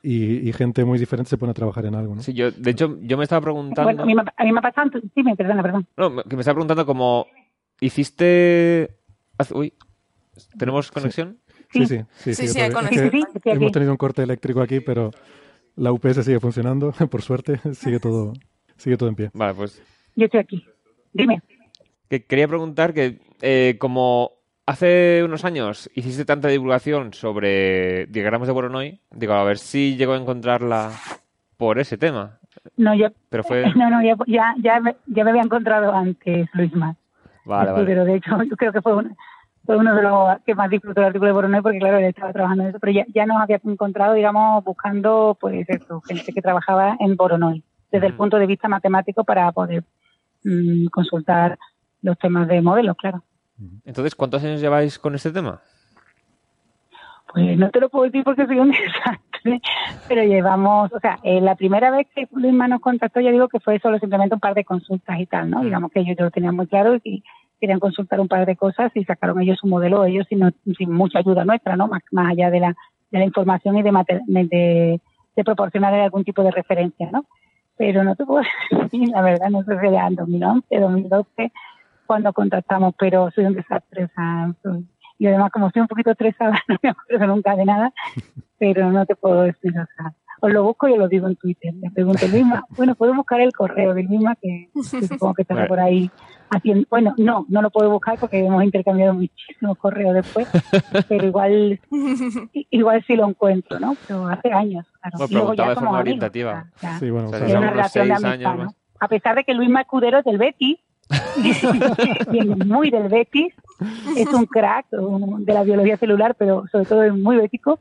y, y gente muy diferente se pone a trabajar en algo, ¿no? Sí, yo, de hecho, yo me estaba preguntando. Bueno, a mí, me- a mí me ha pasado, sí, me perdona, perdón. No, que me estaba preguntando como. ¿Hiciste. hace- Uy, ¿tenemos conexión? Sí, sí, sí. Sí, sí, todavía. Es conexión. que hemos tenido un corte eléctrico aquí, pero la UPS sigue funcionando, por suerte, sigue todo, sigue todo en pie. Vale, pues. Yo estoy aquí. Dime. Que quería preguntar que, eh, como hace unos años hiciste tanta divulgación sobre diagramas de Voronoi, digo, a ver si llego a encontrarla por ese tema. No, yo, Pero fue... no, no, ya, ya, ya, me, ya me había encontrado antes, Luis Más. Vale, vale. Pero de hecho, yo creo que fue, fue uno de los que más disfrutó el artículo de Boronoi, porque claro, él estaba trabajando en eso, pero ya, ya nos había encontrado, digamos, buscando, pues eso, gente que trabajaba en Boronoi, desde el punto de vista matemático para poder mm, consultar los temas de modelos, claro. Entonces, ¿cuántos años lleváis con este tema? Pues no te lo puedo decir porque soy un desastre, pero llevamos, o sea, eh, la primera vez que Luisma nos contactó, ya digo que fue solo simplemente un par de consultas y tal, ¿no? Digamos que ellos ya lo tenían muy claro y querían consultar un par de cosas y sacaron ellos su modelo, ellos sin, sin mucha ayuda nuestra, ¿no? Más, más allá de la, de la información y de, mater- de, de proporcionarle algún tipo de referencia, ¿no? Pero no te puedo decir, la verdad, no sé si era en 2011, 2012, cuando contactamos, pero soy un desastre, o sea, soy- y además como estoy un poquito estresada, no me acuerdo nunca de nada, pero no te puedo decir, o sea, os lo busco y os lo digo en Twitter. Le pregunto, Luisma, bueno, puedo buscar el correo de Luisma, que, que supongo que estará por ahí haciendo, bueno, no, no lo puedo buscar porque hemos intercambiado muchísimos correos después, pero igual, igual sí lo encuentro, ¿no? Pero hace años, claro. Bueno, Y luego ya preguntaba de forma amigos, orientativa. ya. Sí, bueno, O sea, o sea, una relación de amistad, años ¿no? A pesar de que Luis Escudero es del Betis, muy del Betis, es un crack de la biología celular, pero sobre todo es muy bético.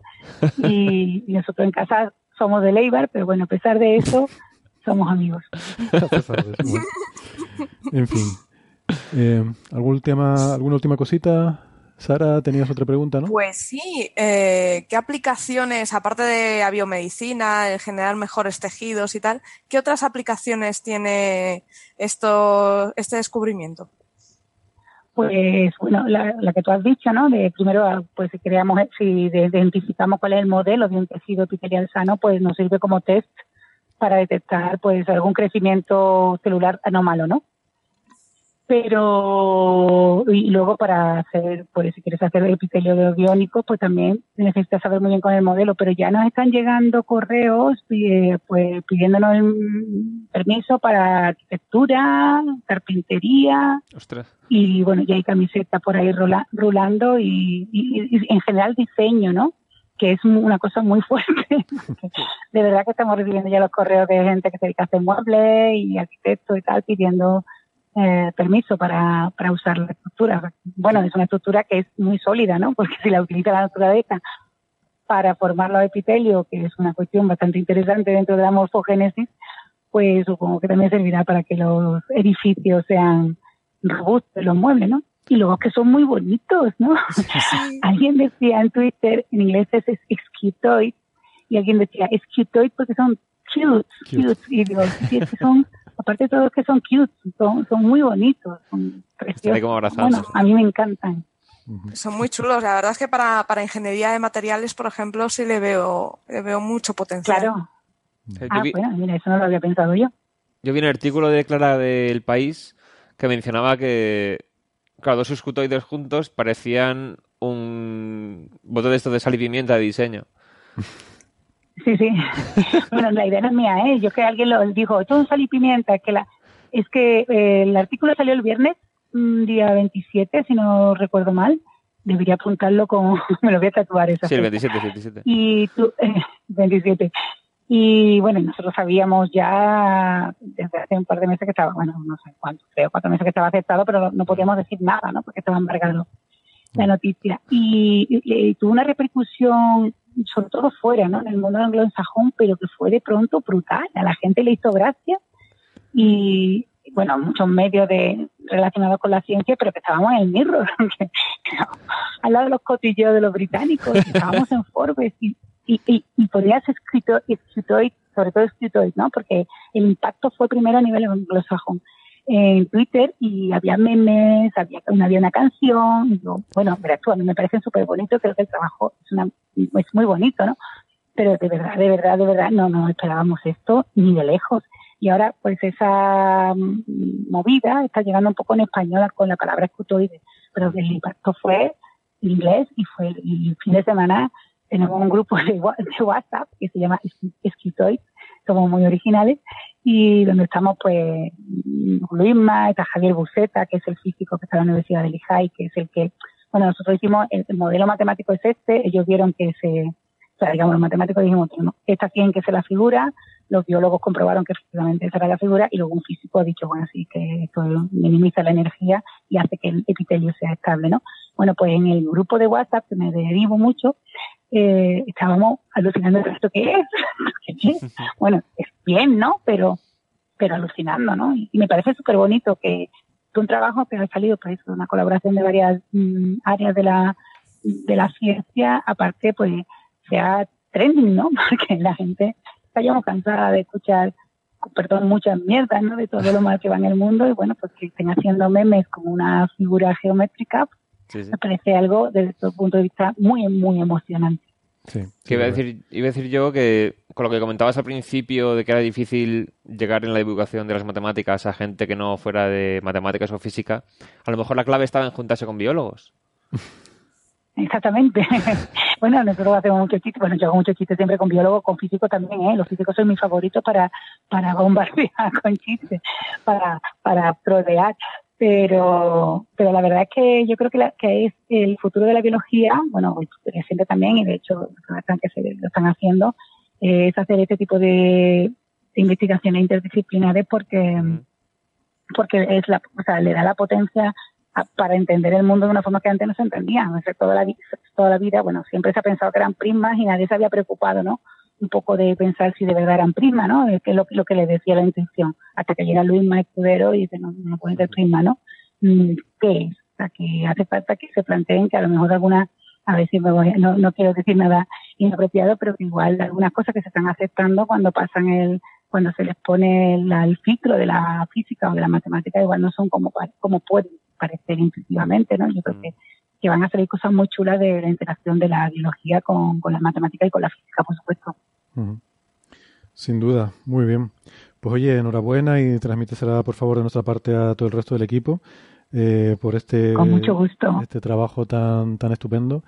Y, nosotros en casa somos de Leibar, pero bueno, a pesar de eso, somos amigos. En fin. Eh, ¿algún ¿Alguna última cosita? Sara, tenías otra pregunta, ¿no? Pues sí, eh, ¿qué aplicaciones, aparte de la biomedicina, el generar mejores tejidos y tal, qué otras aplicaciones tiene esto, este descubrimiento? Pues bueno, la, la que tú has dicho, ¿no? De primero, pues si creamos, si de- identificamos cuál es el modelo de un tejido epitelial sano, pues nos sirve como test para detectar, pues algún crecimiento celular anómalo, ¿no? Pero y luego para hacer, pues si quieres hacer epitelio de biónico, pues también necesitas saber muy bien con el modelo. Pero ya nos están llegando correos, eh, pues pidiéndonos permiso para arquitectura, carpintería, Ostras. y bueno, ya hay camiseta por ahí rola- rulando y, y- y en general diseño, ¿no? Que es una cosa muy fuerte. de verdad que estamos recibiendo ya los correos de gente que se dedica a hacer muebles y arquitectos y tal pidiendo eh, permiso para, para usar la estructura. Bueno, es una estructura que es muy sólida, ¿no? Porque si la utiliza la naturaleza para formar los epitelios, que es una cuestión bastante interesante dentro de la morfogénesis, pues supongo que también servirá para que los edificios sean robustos, los muebles, ¿no? Y luego que son muy bonitos, ¿no? alguien decía en Twitter, en inglés es excutoid, y alguien decía excutoid porque son cute, cute, y digo, sí, es que son, aparte de todo que son cute, son, son muy bonitos, son preciosos. como. Bueno, a mí me encantan. Son muy chulos. La verdad es que para, para ingeniería de materiales, por ejemplo, sí le veo, le veo mucho potencial. Claro. Ah, yo, vi, bueno, mira, eso no lo había pensado yo. yo vi un artículo de Clara del País que mencionaba que, claro, dos escutoides juntos parecían un bote de esto de sal y pimienta de diseño. Sí, sí. bueno, la idea no es mía, ¿eh? Yo que alguien lo dijo, esto es un sal y pimienta, que la, es que eh, el artículo salió el viernes, mm, día 27, si no recuerdo mal. Debería apuntarlo como, me lo voy a tatuar esa Sí, el fecha. 27, 27. Y tú, eh, 27. Y bueno, nosotros sabíamos ya desde hace un par de meses que estaba, bueno, no sé cuánto, creo, cuatro meses que estaba aceptado, pero no podíamos decir nada, ¿no? Porque estaba embargado la noticia. Y, y- y tuvo una repercusión, sobre todo fuera, ¿no? En el mundo anglosajón, pero que fue de pronto brutal. A la gente le hizo gracia y, bueno, muchos medios de, relacionados con la ciencia, pero que estábamos en el mirror, al lado de los cotilleos de los británicos, estábamos en Forbes y, y, y, y escrito, escritoid, sobre todo escritoid, ¿no? Porque el impacto fue primero a nivel anglosajón en Twitter y había memes, había, una, había una canción, y yo, bueno, verás tú, a mí me parece súper bonito, creo que el trabajo es, una, es muy bonito, ¿no? Pero de verdad, de verdad, de verdad, no nos esperábamos esto ni de lejos. Y ahora, pues esa mm, movida está llegando un poco en español con la palabra escutoide, pero el impacto fue inglés y fue el, fin de semana tenemos un grupo de, WhatsApp que se llama Escritoid, somos muy originales, y donde estamos pues Luisma, está Javier Buceta, que es el físico que está en la Universidad de Lehigh, que es el que, bueno, nosotros hicimos, el, el modelo matemático es este, ellos vieron que se, o sea, digamos, los matemáticos dijimos, esta tiene que ser la figura, los biólogos comprobaron que efectivamente esa era la figura y luego un físico ha dicho, bueno, sí, que esto minimiza la energía y hace que el epitelio sea estable, ¿no? Bueno, pues en el grupo de WhatsApp, que me derivo mucho, eh, estábamos alucinando esto que es. Bueno, es bien, ¿no? Pero, pero alucinando, ¿no? Y me parece súper bonito que un trabajo que ha salido, pues, una colaboración de varias mm, áreas de la, de la ciencia, aparte, pues, sea trending, ¿no? Porque la gente estamos cansada de escuchar, perdón, muchas mierdas, ¿no? De todo lo mal que va en el mundo y bueno, pues que estén haciendo memes como una figura geométrica, Sí, sí. me parece algo desde todo punto de vista muy, muy emocionante. Sí, Que iba a decir, iba a decir yo que con lo que comentabas al principio de que era difícil llegar en la divulgación de las matemáticas a gente que no fuera de matemáticas o física, a lo mejor la clave estaba en juntarse con biólogos. Exactamente. bueno, nosotros hacemos muchos chistes, bueno, yo hago muchos chistes siempre con biólogos, con físicos también, ¿eh? Los físicos son mis favoritos para, para bombardear con chistes, para, para trolear. Pero, pero la verdad es que yo creo que, la, que es el futuro de la biología, bueno, reciente también, y de hecho, que se lo están haciendo, eh, es hacer este tipo de, de investigaciones interdisciplinares porque, porque es la, o sea, le da la potencia a- para entender el mundo de una forma que antes no se entendía. O sea, toda, la, toda la vida, bueno, siempre se ha pensado que eran prismas y nadie se había preocupado, ¿no? Un poco de pensar si de verdad eran prismas, ¿no? Es que es lo, lo que le decía la intuición. Hasta que llega Luis Escudero y dice, no, no puede ser ¿no? Mm, ¿Qué es? O sea, que hace falta que se planteen que a lo mejor algunas, a ver si me voy, no, no quiero decir nada inapropiado, pero que igual algunas cosas que se están aceptando cuando pasan el, cuando se les pone el, el filtro de la física o de la matemática, igual no son como, como pueden parecer intuitivamente, ¿no? Yo creo que, que van a salir cosas muy chulas de la interacción de la biología con, con la matemática y con la física, por supuesto. Sin duda, muy bien. Pues oye, enhorabuena y transmítesela por favor de nuestra parte a todo el resto del equipo eh, por este, Con mucho gusto. este trabajo tan, tan estupendo.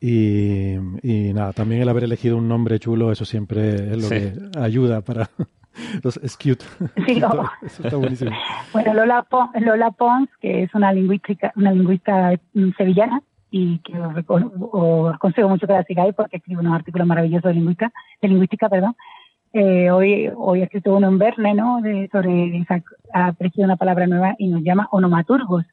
Y, y nada, también el haber elegido un nombre chulo, eso siempre es lo Sí. que ayuda para los es cute. Sí, Eso- oh. eso está buenísimo. Bueno, Lola, Pon- Lola Pons, que es una lingüística, una lingüista sevillana y que os, os aconsejo mucho que la sigáis porque escribe unos artículos maravillosos de lingüística, de lingüística, perdón. Eh, hoy, hoy ha escrito uno en Verne, ¿no? De, sobre, ha aparecido una palabra nueva y nos llama onomaturgos,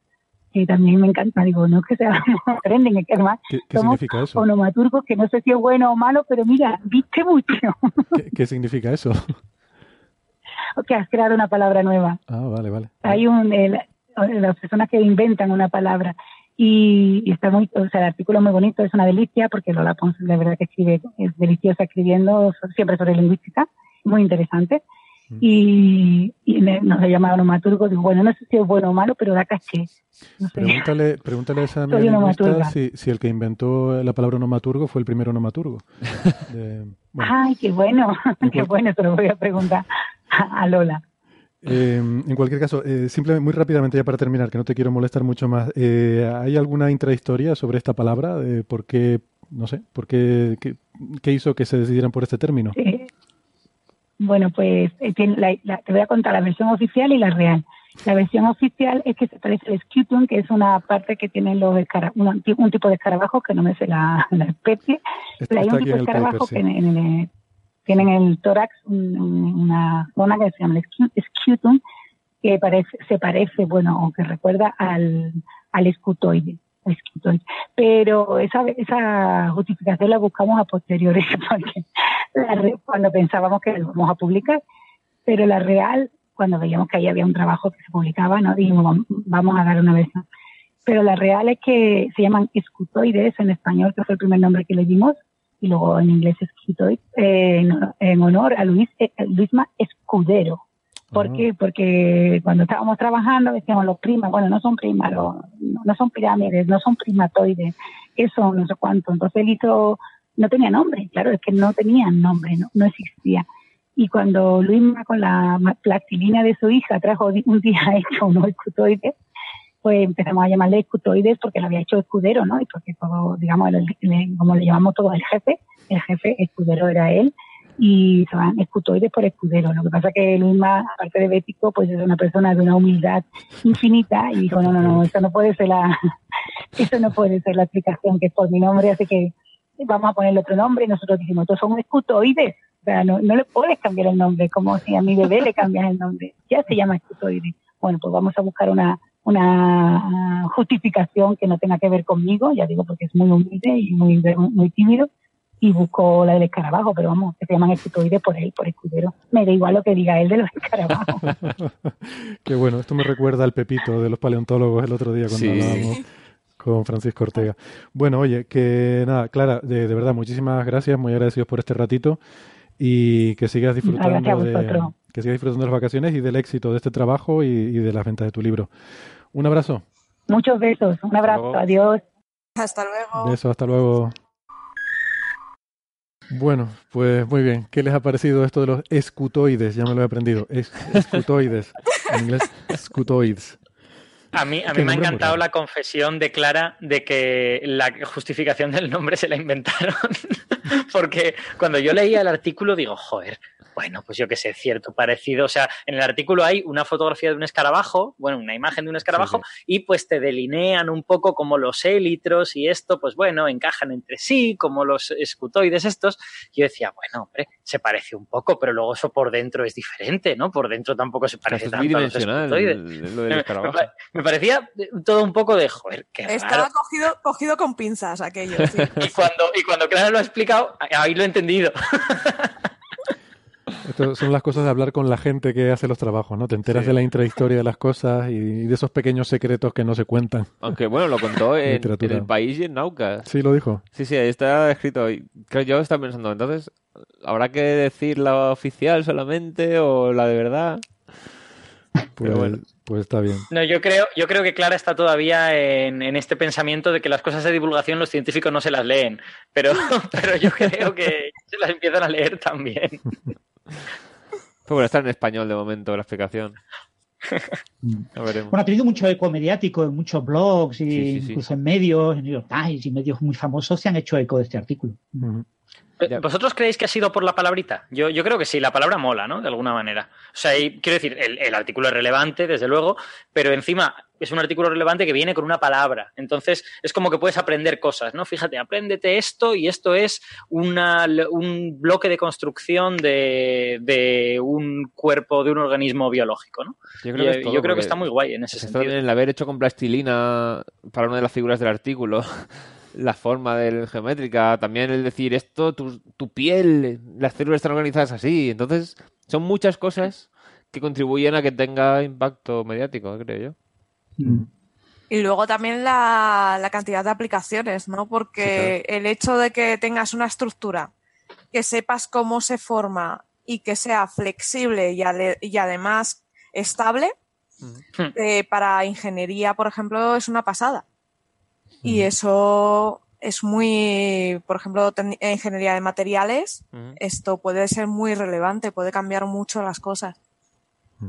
que también me encanta. Digo, no es que sea trending, es que además ¿Qué, qué somos significa eso? onomaturgos que no sé si es bueno o malo, pero mira, viste mucho ¿Qué, qué significa eso? que has creado una palabra nueva. Ah, vale, vale. hay un el- las personas que inventan una palabra y, y está muy o sea el artículo es muy bonito es una delicia porque Lola Pons de verdad que escribe es deliciosa escribiendo siempre sobre lingüística muy interesante. Y, y me- nos ha llamado onomaturgo digo bueno no sé si es bueno o malo pero da caché no sé. Pregúntale, pregúntale a esa amiga si, si el que inventó la palabra onomaturgo fue el primer onomaturgo. De- bueno, ay qué bueno qué bueno se lo voy a preguntar a, a Lola eh, en cualquier caso, eh, simplemente muy rápidamente ya para terminar, que no te quiero molestar mucho más. eh, ¿Hay alguna intrahistoria sobre esta palabra? De ¿Por qué, no sé, por qué, qué, qué hizo que se decidieran por este término? Eh, bueno, pues eh, tiene la- la- te voy a contar la versión oficial y la real. La versión oficial es que se parece al scutum, que es una parte que tienen los una- un tipo de escarabajo, que no me sé la, la especie, pero hay un tipo de escarabajo paper, sí. que en- en el- tienen en el tórax un- un- una zona que se llama el scu- scutum, que parece, se parece, bueno, o que recuerda al, al escutoide. al. Pero esa, esa justificación la buscamos a posteriori, porque cuando pensábamos que lo íbamos a publicar, pero la real, cuando veíamos que ahí había un trabajo que se publicaba, no dijimos "Vam- vamos a dar una versión. Pero la real es que se llaman escutoides en español, que fue el primer nombre que le dimos, y luego en inglés escutoid, eh, en, en honor a Luis, eh, Luisma Escudero. ¿Por Ah. qué? Porque cuando estábamos trabajando decíamos los primas, bueno, no son primas, no, no son pirámides, no son primatoides, eso, no sé cuánto. Entonces él hizo, no tenía nombre, claro, es que no tenían nombre, no, no existía. Y cuando Luisma con la plastilina de su hija trajo un día hecho unos escutoides, pues empezamos a llamarle escutoides porque lo había hecho escudero, ¿no? Y porque todo, digamos, el- como le llamamos todo el jefe, el jefe escudero era él. y se van escutoides por escudero. Lo que pasa que Luisma, aparte de bético, pues es una persona de una humildad infinita y dijo, no, no, no, eso no puede ser la, eso no puede ser la explicación que es por mi nombre, así que vamos a ponerle otro nombre y nosotros dijimos, estos son escutoides. O sea, no, no le puedes cambiar el nombre, como si a mi bebé le cambias el nombre. Ya se llama escutoide. Bueno, pues vamos a buscar una, una justificación que no tenga que ver conmigo, ya digo porque es muy humilde y muy, muy tímido, y busco la del escarabajo, pero vamos, que se llaman escutoides por él, por escudero. Me da igual lo que diga él de los escarabajos. Qué bueno, esto me recuerda al Pepito de los paleontólogos el otro día cuando hablábamos con Francisco Ortega. Bueno, oye, que nada, Clara, de, de, verdad, muchísimas gracias, muy agradecidos por este ratito y que sigas disfrutando de que sigas disfrutando de las vacaciones y del éxito de este trabajo y, y de las ventas de tu libro. Un abrazo. Muchos besos, un abrazo, adiós. Hasta luego. Besos, hasta luego. Bueno, pues muy bien. ¿Qué les ha parecido esto de los escutoides? Ya me lo he aprendido. Es, escutoides. en inglés, escutoides. A mí, a mí me ha encantado la confesión de Clara de que la justificación del nombre se la inventaron. Porque cuando yo leía el artículo digo, joder, bueno, pues yo qué sé, cierto, parecido. O sea, en el artículo hay una fotografía de un escarabajo, bueno, una imagen de un escarabajo, sí, sí. y pues te delinean un poco como los élitros y esto, pues bueno, encajan entre sí, como los escutoides estos. Yo decía, bueno, hombre, se parece un poco, pero luego eso por dentro es diferente, ¿no? Por dentro tampoco se parece tanto a los escutoides. Lo del escarabajo. Me, parecía todo un poco de, joder, qué Estaba cogido, cogido con pinzas aquello, sí. y, cuando, y cuando Clara lo ha explicado, ahí lo he entendido. Estas son las cosas de hablar con la gente que hace los trabajos, ¿no? Te enteras sí. de la intrahistoria de las cosas y de esos pequeños secretos que no se cuentan. Aunque bueno, lo contó en, en el país y en Naucas. Sí, lo dijo. Sí, sí, ahí está escrito. Yo estaba pensando, entonces, ¿habrá que decir la oficial solamente o la de verdad? Pues, bueno. pues está bien. No, yo creo, yo creo que Clara está todavía en, en, este pensamiento de que las cosas de divulgación los científicos no se las leen, pero, pero yo creo que se las empiezan a leer también. Pues bueno, está en español de momento la explicación. Bueno, ha tenido mucho eco mediático en muchos blogs y sí, sí, incluso sí. en medios, en New York Times y medios muy famosos se han hecho eco de este artículo. Uh -huh. ¿Vosotros creéis que ha sido por la palabrita? Yo, yo creo que sí, la palabra mola, ¿no? De alguna manera. O sea, y, quiero decir, el, el, artículo es relevante, desde luego, pero encima es un artículo relevante que viene con una palabra. Entonces, es como que puedes aprender cosas, ¿no? Fíjate, apréndete esto y esto es una, un bloque de construcción de, de, un cuerpo, de un organismo biológico, ¿no? Yo creo, que, y, yo creo que está muy guay en ese sentido. El haber hecho con plastilina para una de las figuras del artículo la forma del geométrica, también el decir esto, tu, tu, piel, las células están organizadas así. Entonces, son muchas cosas que contribuyen a que tenga impacto mediático, creo yo. Mm. Y luego también la, la, cantidad de aplicaciones, ¿no? Porque sí, claro. el hecho de que tengas una estructura, que sepas cómo se forma y que sea flexible y, ale, y además estable, mm. eh, para ingeniería, por ejemplo, es una pasada. Y eso es muy, por ejemplo, ingeniería de materiales, uh -huh. esto puede ser muy relevante, puede cambiar mucho las cosas.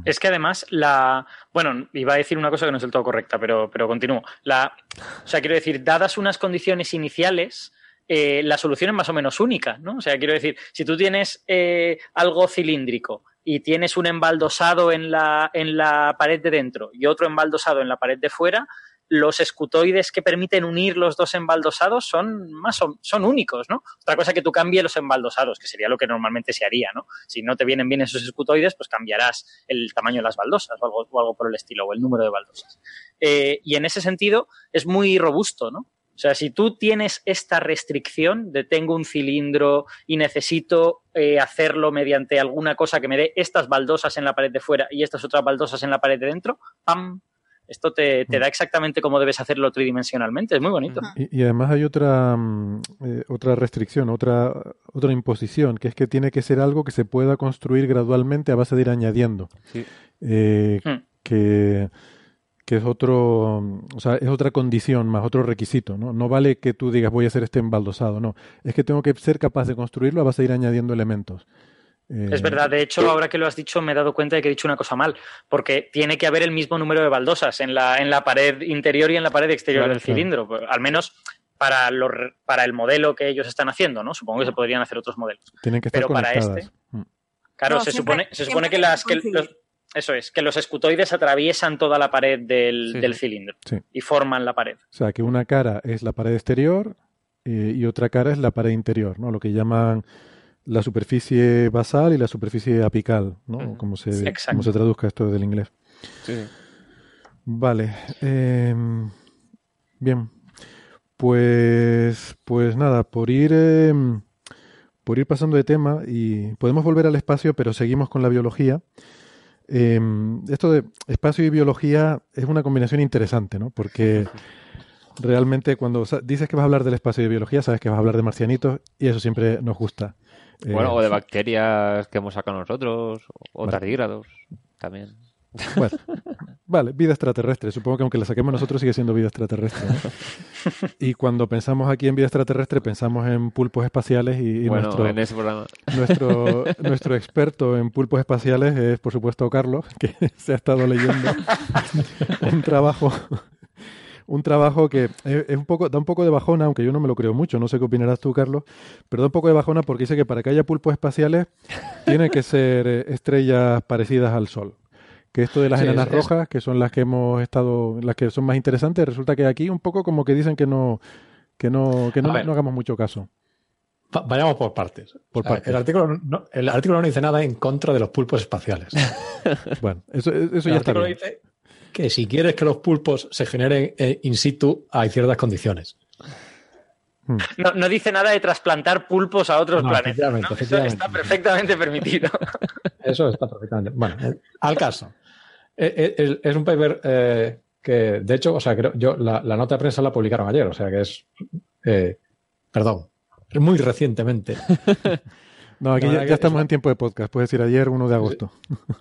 Es que además la, bueno, iba a decir una cosa que no es del todo correcta, pero, pero continúo. La, o sea, quiero decir, dadas unas condiciones iniciales, eh, la solución es más o menos única, ¿no? O sea, quiero decir, si tú tienes eh, algo cilíndrico y tienes un embaldosado en la, en la pared de dentro y otro embaldosado en la pared de fuera, los escutoides que permiten unir los dos embaldosados son más o, son únicos, ¿no? Otra cosa que tú cambies los embaldosados, que sería lo que normalmente se haría, ¿no? Si no te vienen bien esos escutoides, pues cambiarás el tamaño de las baldosas o algo, o algo por el estilo, o el número de baldosas. Eh, y en ese sentido es muy robusto, ¿no? O sea, si tú tienes esta restricción de tengo un cilindro y necesito eh, hacerlo mediante alguna cosa que me dé estas baldosas en la pared de fuera y estas otras baldosas en la pared de dentro, ¡pam! Esto te, te, da exactamente cómo debes hacerlo tridimensionalmente. Es muy bonito. Y, y además hay otra, eh, otra restricción, otra, otra imposición, que es que tiene que ser algo que se pueda construir gradualmente a base de ir añadiendo. Sí. Eh, hmm. que, que es otro, o sea, es otra condición más, otro requisito, ¿no? No vale que tú digas voy a hacer este embaldosado, no. Es que tengo que ser capaz de construirlo a base de ir añadiendo elementos. Eh, es verdad, de hecho, ahora que lo has dicho, me he dado cuenta de que he dicho una cosa mal, porque tiene que haber el mismo número de baldosas en la, en la pared interior y en la pared exterior claro, del cilindro. Claro. Al menos para, los, para el modelo que ellos están haciendo, ¿no? Supongo que se podrían hacer otros modelos. Tienen que estar Pero para este, Mm. Claro, No, se, siempre- supone, se supone que las que los- eso es, que los escutoides atraviesan toda la pared del, Sí, del cilindro Sí. y forman la pared. O sea, que una cara es la pared exterior eh, y otra cara es la pared interior, ¿no? Lo que llaman la superficie basal y la superficie apical, ¿no? Como se, Sí, como se traduzca esto del inglés. Sí. Vale. em, bien. Pues, pues nada, por ir, em, por ir pasando de tema y podemos volver al espacio, pero seguimos con la biología. Em, esto de espacio y biología es una combinación interesante, ¿no? Porque realmente cuando dices que vas a hablar del espacio y de biología, sabes que vas a hablar de marcianitos y eso siempre nos gusta. Eh, Bueno, o de bacterias que hemos sacado nosotros, o Vale. tardígrados también. Bueno, vale, vida extraterrestre. Supongo que aunque la saquemos nosotros sigue siendo vida extraterrestre. ¿no? Y cuando pensamos aquí en vida extraterrestre pensamos en pulpos espaciales y, y bueno, nuestro, en ese nuestro, nuestro experto en pulpos espaciales es por supuesto Carlos, que se ha estado leyendo un trabajo un trabajo que es, es un poco, da un poco de bajona, aunque yo no me lo creo mucho, no sé qué opinarás tú, Carlos, pero da un poco de bajona porque dice que para que haya pulpos espaciales tienen que ser eh, estrellas parecidas al Sol. Que esto de las Sí, enanas es- es- rojas, que son las que hemos estado, las que son más interesantes, resulta que aquí un poco como que dicen que no, que no, que no, no hagamos mucho caso. Va- Vayamos por partes. Por O sea, partes. El, artículo no, el artículo no dice nada en contra de los pulpos espaciales. Bueno, eso, eso ya está artículo bien. dice que si quieres que los pulpos se generen eh, in situ hay ciertas condiciones. No, no dice nada de trasplantar pulpos a otros No, planetas. efectivamente, ¿no? Eso efectivamente. está perfectamente permitido. Eso está perfectamente. Bueno, eh, al caso. Eh, eh, es, es un paper eh, que, de hecho, o sea, creo, yo la, la nota de prensa la publicaron ayer, o sea que es, eh, perdón, muy recientemente. No, aquí ya, estamos es- en tiempo de podcast, puedes decir ayer 1 de agosto.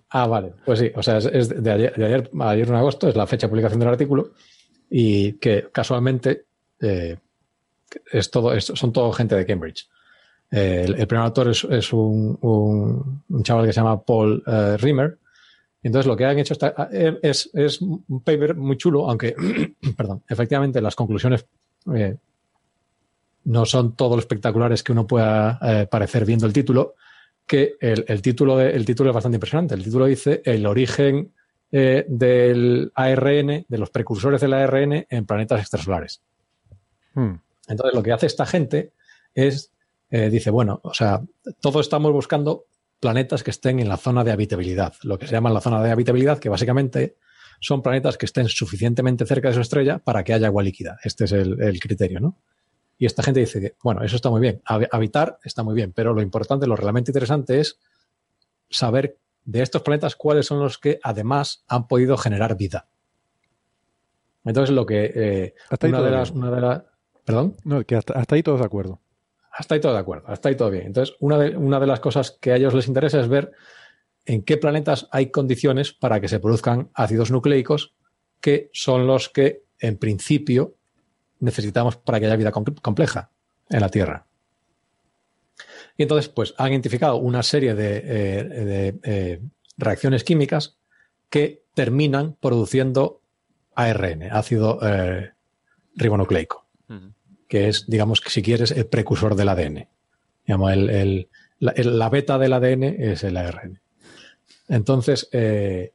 Ah, vale, pues sí, o sea, es, de, ayer, de ayer, ayer 1 de agosto, es la fecha de publicación del artículo y que casualmente eh, es todo, es- son todo gente de Cambridge. Eh, el, el primer autor es, es un, un- un chaval que se llama Paul eh, Rimmer. Entonces, lo que han hecho está- es, es un paper muy chulo, aunque, perdón, efectivamente las conclusiones eh, no son todo lo espectaculares que uno pueda eh, parecer viendo el título, que el, el título de- el título es bastante impresionante. El título dice el origen eh, del ARN, de los precursores del ARN en planetas extrasolares. Hmm. Entonces, lo que hace esta gente es, eh, dice, bueno, o sea, todos estamos buscando planetas que estén en la zona de habitabilidad, lo que se llama la zona de habitabilidad, que básicamente son planetas que estén suficientemente cerca de su estrella para que haya agua líquida. Este es el, el criterio, ¿no? Y esta gente dice que, bueno, eso está muy bien, Hab- habitar está muy bien, pero lo importante, lo realmente interesante es saber de estos planetas cuáles son los que además han podido generar vida. Entonces, lo que eh, Hasta ahí una, todo de bien. las, una de las. Perdón. No, que hasta, hasta ahí todos de acuerdo. Hasta ahí todo de acuerdo, hasta ahí todo bien. Entonces, una de, una de las cosas que a ellos les interesa es ver en qué planetas hay condiciones para que se produzcan ácidos nucleicos, que son los que, en principio, necesitamos para que haya vida com- compleja en la Tierra. Y entonces, pues, han identificado una serie de, eh, de, eh, reacciones químicas que terminan produciendo ARN, ácido eh, ribonucleico que es, digamos, que si quieres, el precursor del ADN. Digamos, el, el- la, el- la beta del ADN es el ARN. Entonces, eh,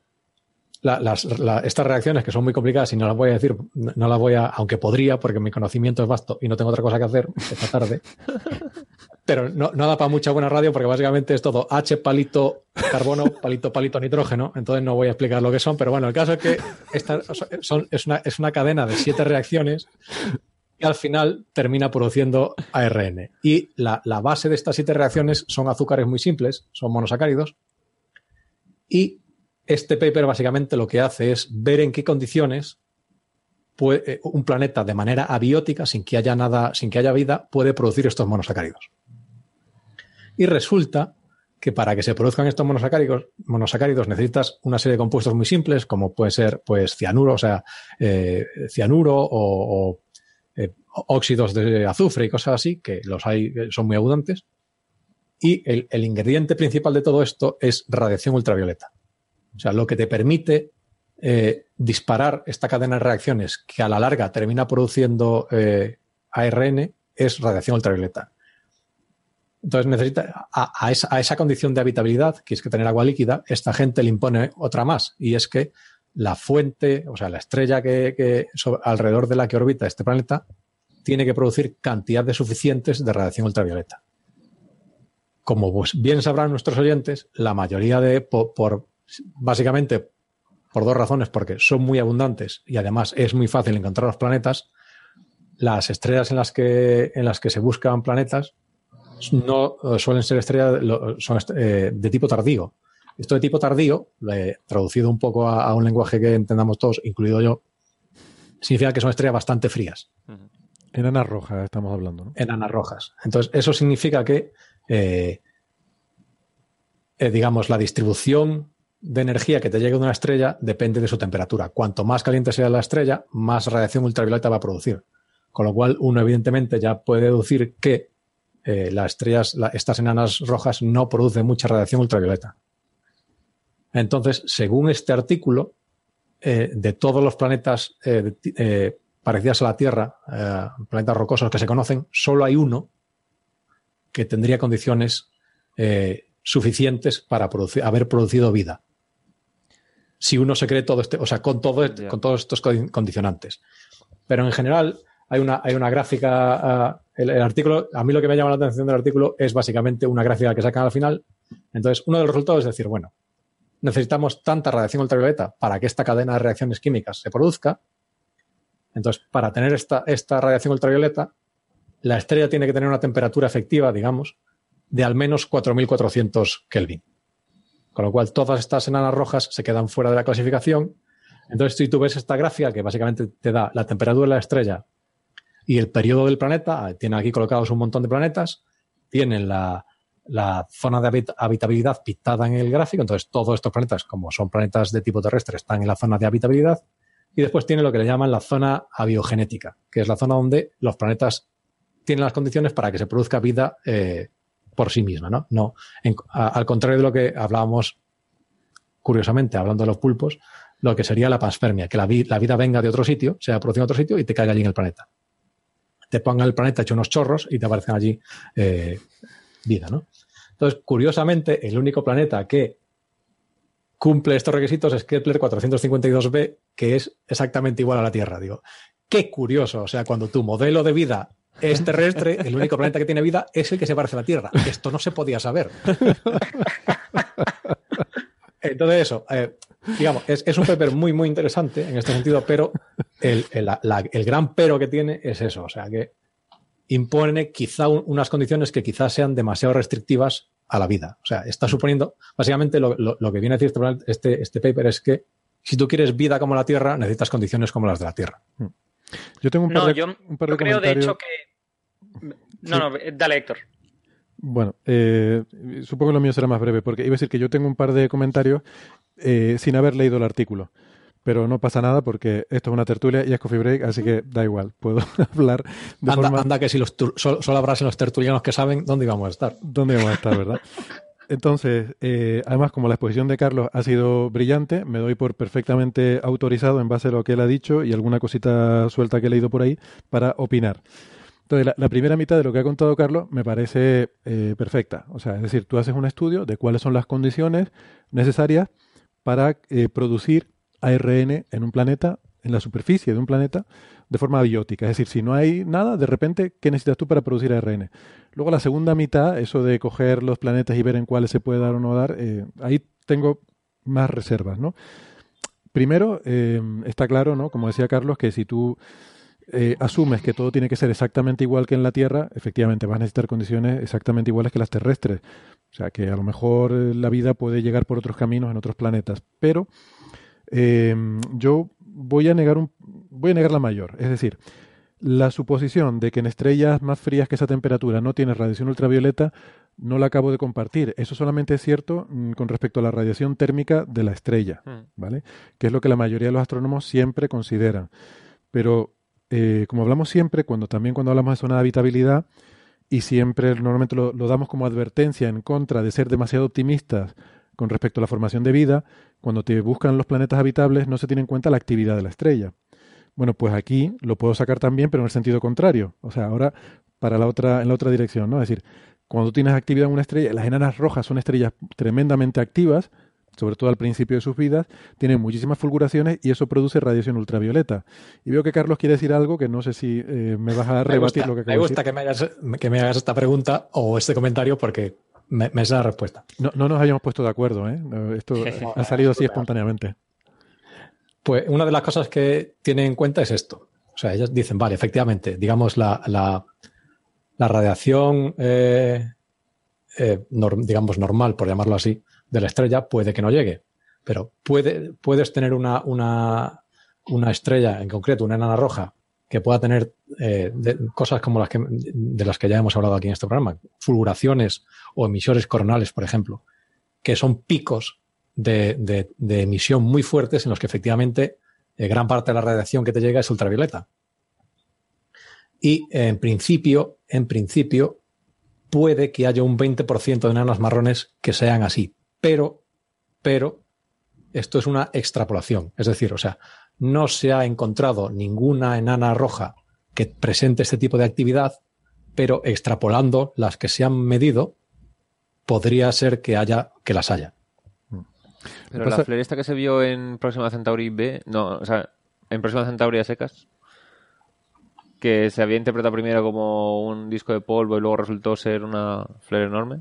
la- las- la- estas reacciones que son muy complicadas y no las voy a decir, no, no las voy a, aunque podría, porque mi conocimiento es vasto y no tengo otra cosa que hacer esta tarde, pero no, no da para mucha buena radio porque básicamente es todo H palito carbono, palito palito nitrógeno, entonces no voy a explicar lo que son, pero bueno, el caso es que esta, son, es, una, es una cadena de siete reacciones y al final termina produciendo ARN. Y la, la base de estas siete reacciones son azúcares muy simples, son monosacáridos. Y este paper básicamente lo que hace es ver en qué condiciones eh, un planeta de manera abiótica, sin que haya nada, sin que haya vida, puede producir estos monosacáridos. Y resulta que para que se produzcan estos monosacáridos, monosacáridos necesitas una serie de compuestos muy simples, como puede ser pues cianuro, o sea, eh, cianuro o, eh, óxidos de azufre y cosas así, que los hay, son muy abundantes. Y el ingrediente principal de todo esto es radiación ultravioleta. O sea, lo que te permite eh, disparar esta cadena de reacciones que a la larga termina produciendo eh, ARN es radiación ultravioleta. Entonces necesita a, esa, condición de habitabilidad, que es que tener agua líquida, esta gente le impone otra más, y es que la fuente, o sea, la estrella que, alrededor de la que orbita este planeta, tiene que producir cantidades suficientes de radiación ultravioleta. Como pues bien sabrán nuestros oyentes, la mayoría de, por, básicamente por dos razones, porque son muy abundantes y además es muy fácil encontrar los planetas, las estrellas en las que, en las que se buscan planetas no eh, suelen ser estrellas son eh, de tipo tardío. Esto de tipo tardío, traducido un poco a, un lenguaje que entendamos todos, incluido yo, significa que son estrellas bastante frías. Enanas rojas estamos hablando, ¿no? Enanas rojas. Entonces, eso significa que, eh, digamos, la distribución de energía que te llega de una estrella depende de su temperatura. Cuanto más caliente sea la estrella, más radiación ultravioleta va a producir. Con lo cual, uno evidentemente ya puede deducir que eh, las estrellas, estas enanas rojas, no producen mucha radiación ultravioleta. Entonces, según este artículo, eh, de todos los planetas eh, parecidos a la Tierra, planetas rocosos que se conocen, solo hay uno que tendría condiciones suficientes para haber producido vida. Si uno se cree todo este, o sea, con, todo, con todos estos condicionantes. Pero en general, hay una, hay una gráfica, ah, el, artículo, a mí lo que me llama la atención del artículo es básicamente una gráfica que sacan al final. Entonces, uno de los resultados es decir, bueno, necesitamos tanta radiación ultravioleta para que esta cadena de reacciones químicas se produzca. Entonces, para tener esta, esta radiación ultravioleta, la estrella tiene que tener una temperatura efectiva, digamos, de al menos 4400 Kelvin. Con lo cual, todas estas enanas rojas se quedan fuera de la clasificación. Entonces, si tú ves esta gráfica que básicamente te da la temperatura de la estrella y el periodo del planeta, ah, tiene aquí colocados un montón de planetas, tienen la, zona de habitabilidad pintada en el gráfico, entonces todos estos planetas, como son planetas de tipo terrestre, están en la zona de habitabilidad, y después tiene lo que le llaman la zona abiogenética, que es la zona donde los planetas tienen las condiciones para que se produzca vida eh, por sí misma, ¿no? no al contrario de lo que hablábamos, curiosamente, hablando de los pulpos, lo que sería la panspermia, que la, vida venga de otro sitio, sea producida en otro sitio y te caiga allí en el planeta te pongan el planeta hecho unos chorros y te aparecen allí eh, vida, ¿no? Entonces, curiosamente, el único planeta que cumple estos requisitos es Kepler 452b, que es exactamente igual a la Tierra. Digo, qué curioso. O sea, cuando tu modelo de vida es terrestre, el único planeta que tiene vida es el que se parece a la Tierra. Esto no se podía saber. Entonces, eso, eh, digamos, es, un paper muy, muy interesante en este sentido, pero el, gran pero que tiene es eso, o sea, que impone quizá unas condiciones que quizás sean demasiado restrictivas a la vida. O sea, está suponiendo, básicamente lo, que viene a decir este, este, este, paper es que si tú quieres vida como la Tierra, necesitas condiciones como las de la Tierra. Yo tengo un par no, de, yo, un creo de hecho que... No, no, dale Héctor. Bueno, eh, supongo que lo mío será más breve, porque iba a decir que yo tengo un par de comentarios eh, sin haber leído el artículo. Pero no pasa nada porque esto es una tertulia y es coffee break, así que da igual, puedo hablar de anda, forma... Anda que si los solo, solo habrás en los tertulianos que saben dónde íbamos a estar. ¿Dónde íbamos a estar, verdad? Entonces, eh, además, como la exposición de Carlos ha sido brillante, me doy por perfectamente autorizado en base a lo que él ha dicho y alguna cosita suelta que he leído por ahí para opinar. Entonces, la, primera mitad de lo que ha contado Carlos me parece eh, perfecta. O sea, es decir, tú haces un estudio de cuáles son las condiciones necesarias para eh, producir ARN en un planeta, en la superficie de un planeta, de forma biótica. Es decir, si no hay nada, de repente, ¿qué necesitas tú para producir ARN? Luego, la segunda mitad, eso de coger los planetas y ver en cuáles se puede dar o no dar, eh, ahí tengo más reservas, ¿no? Primero, está claro, ¿no? Como decía Carlos, que si tú eh, asumes que todo tiene que ser exactamente igual que en la Tierra, efectivamente vas a necesitar condiciones exactamente iguales que las terrestres. O sea, que a lo mejor eh, la vida puede llegar por otros caminos en otros planetas. Pero eh, yo voy a negar un, voy a negar la mayor. Es decir, la suposición de que en estrellas más frías que esa temperatura no tiene radiación ultravioleta no la acabo de compartir. Eso solamente es cierto mm, con respecto a la radiación térmica de la estrella, hmm. ¿vale? Que es lo que la mayoría de los astrónomos siempre consideran. Pero eh, como hablamos siempre, cuando también cuando hablamos de zona de habitabilidad, y siempre normalmente lo, damos como advertencia en contra de ser demasiado optimistas con respecto a la formación de vida, cuando te buscan los planetas habitables no se tiene en cuenta la actividad de la estrella. Bueno, pues aquí lo puedo sacar también, pero en el sentido contrario. O sea, ahora para la otra, en la otra dirección, ¿no? Es decir, cuando tienes actividad en una estrella, las enanas rojas son estrellas tremendamente activas, sobre todo al principio de sus vidas, tienen muchísimas fulguraciones y eso produce radiación ultravioleta. Y veo que Carlos quiere decir algo que no sé si eh, me vas a rebatir lo que acabo Me gusta que me, hagas, que me hagas esta pregunta o este comentario porque me, me es la respuesta. No, no nos habíamos puesto de acuerdo, ¿eh? Esto ha salido así espontáneamente. Pues una de las cosas que tienen en cuenta es esto. O sea, ellos dicen, vale, efectivamente, digamos, la, la, radiación, eh, eh, digamos, normal, por llamarlo así, de la estrella puede que no llegue. Pero puede, puedes tener una, una, una estrella, en concreto, una enana roja, que pueda tener eh, cosas como las que, de las que ya hemos hablado aquí en este programa, fulguraciones o emisores coronales, por ejemplo, que son picos de, emisión muy fuertes en los que efectivamente eh, gran parte de la radiación que te llega es ultravioleta. Y en principio, en principio, puede que haya un 20% de enanas marrones que sean así. Pero, pero, esto es una extrapolación. Es decir, o sea, no se ha encontrado ninguna enana roja que presente este tipo de actividad, pero extrapolando las que se han medido, podría ser que haya, que las haya. Pero Pasa- la floresta que se vio en Próxima Centauri B, no, o sea, en Próxima Centauri a secas, que se había interpretado primero como un disco de polvo y luego resultó ser una flor enorme.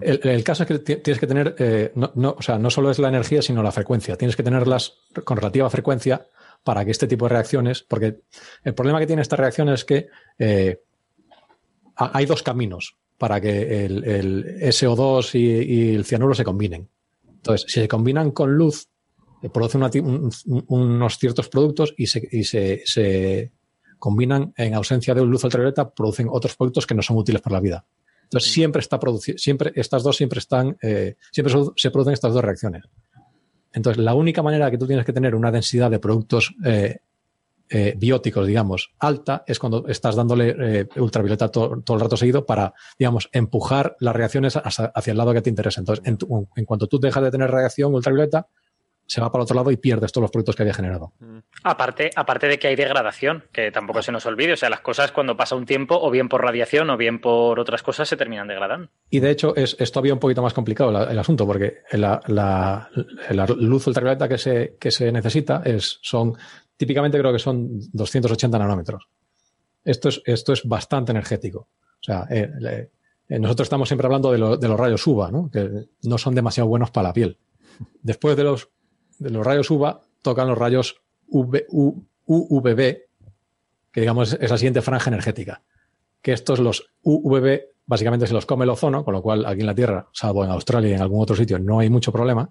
El, el caso es que ti- tienes que tener, eh, no, no, o sea, no solo es la energía, sino la frecuencia. Tienes que tenerlas con relativa frecuencia para que este tipo de reacciones, porque el problema que tiene esta reacción es que eh, ha- hay dos caminos para que el, el SO2 y, y el cianuro se combinen. Entonces, si se combinan con luz, eh, producen una un- unos ciertos productos y, se, y se, se combinan en ausencia de luz ultravioleta, producen otros productos que no son útiles para la vida. Entonces siempre está siempre, estas dos siempre están, eh, siempre se producen estas dos reacciones. Entonces, la única manera que tú tienes que tener una densidad de productos eh, eh, bióticos, digamos, alta, es cuando estás dándole eh, ultravioleta to- todo el rato seguido para, digamos, empujar las reacciones hacia, hacia el lado que te interesa. Entonces, en, tu- en cuanto tú dejas de tener radiación ultravioleta, se va para el otro lado y pierdes todos los productos que había generado. Aparte, aparte de que hay degradación, que tampoco se nos olvide. O sea, las cosas cuando pasa un tiempo, o bien por radiación o bien por otras cosas, se terminan degradando. Y de hecho es, es todavía un poquito más complicado la- el asunto, porque la, la- la luz ultravioleta que se, que se necesita es, son, típicamente creo que son 280 nanómetros. Esto es, esto es bastante energético. O sea, eh, eh, nosotros estamos siempre hablando de, lo- de los rayos UVA, ¿no? que no son demasiado buenos para la piel. Después de los, de los rayos UVA, tocan los rayos UV, UVB, que digamos es la siguiente franja energética que estos los UVB básicamente se los come el ozono, con lo cual aquí en la Tierra, salvo en Australia y en algún otro sitio, no hay mucho problema.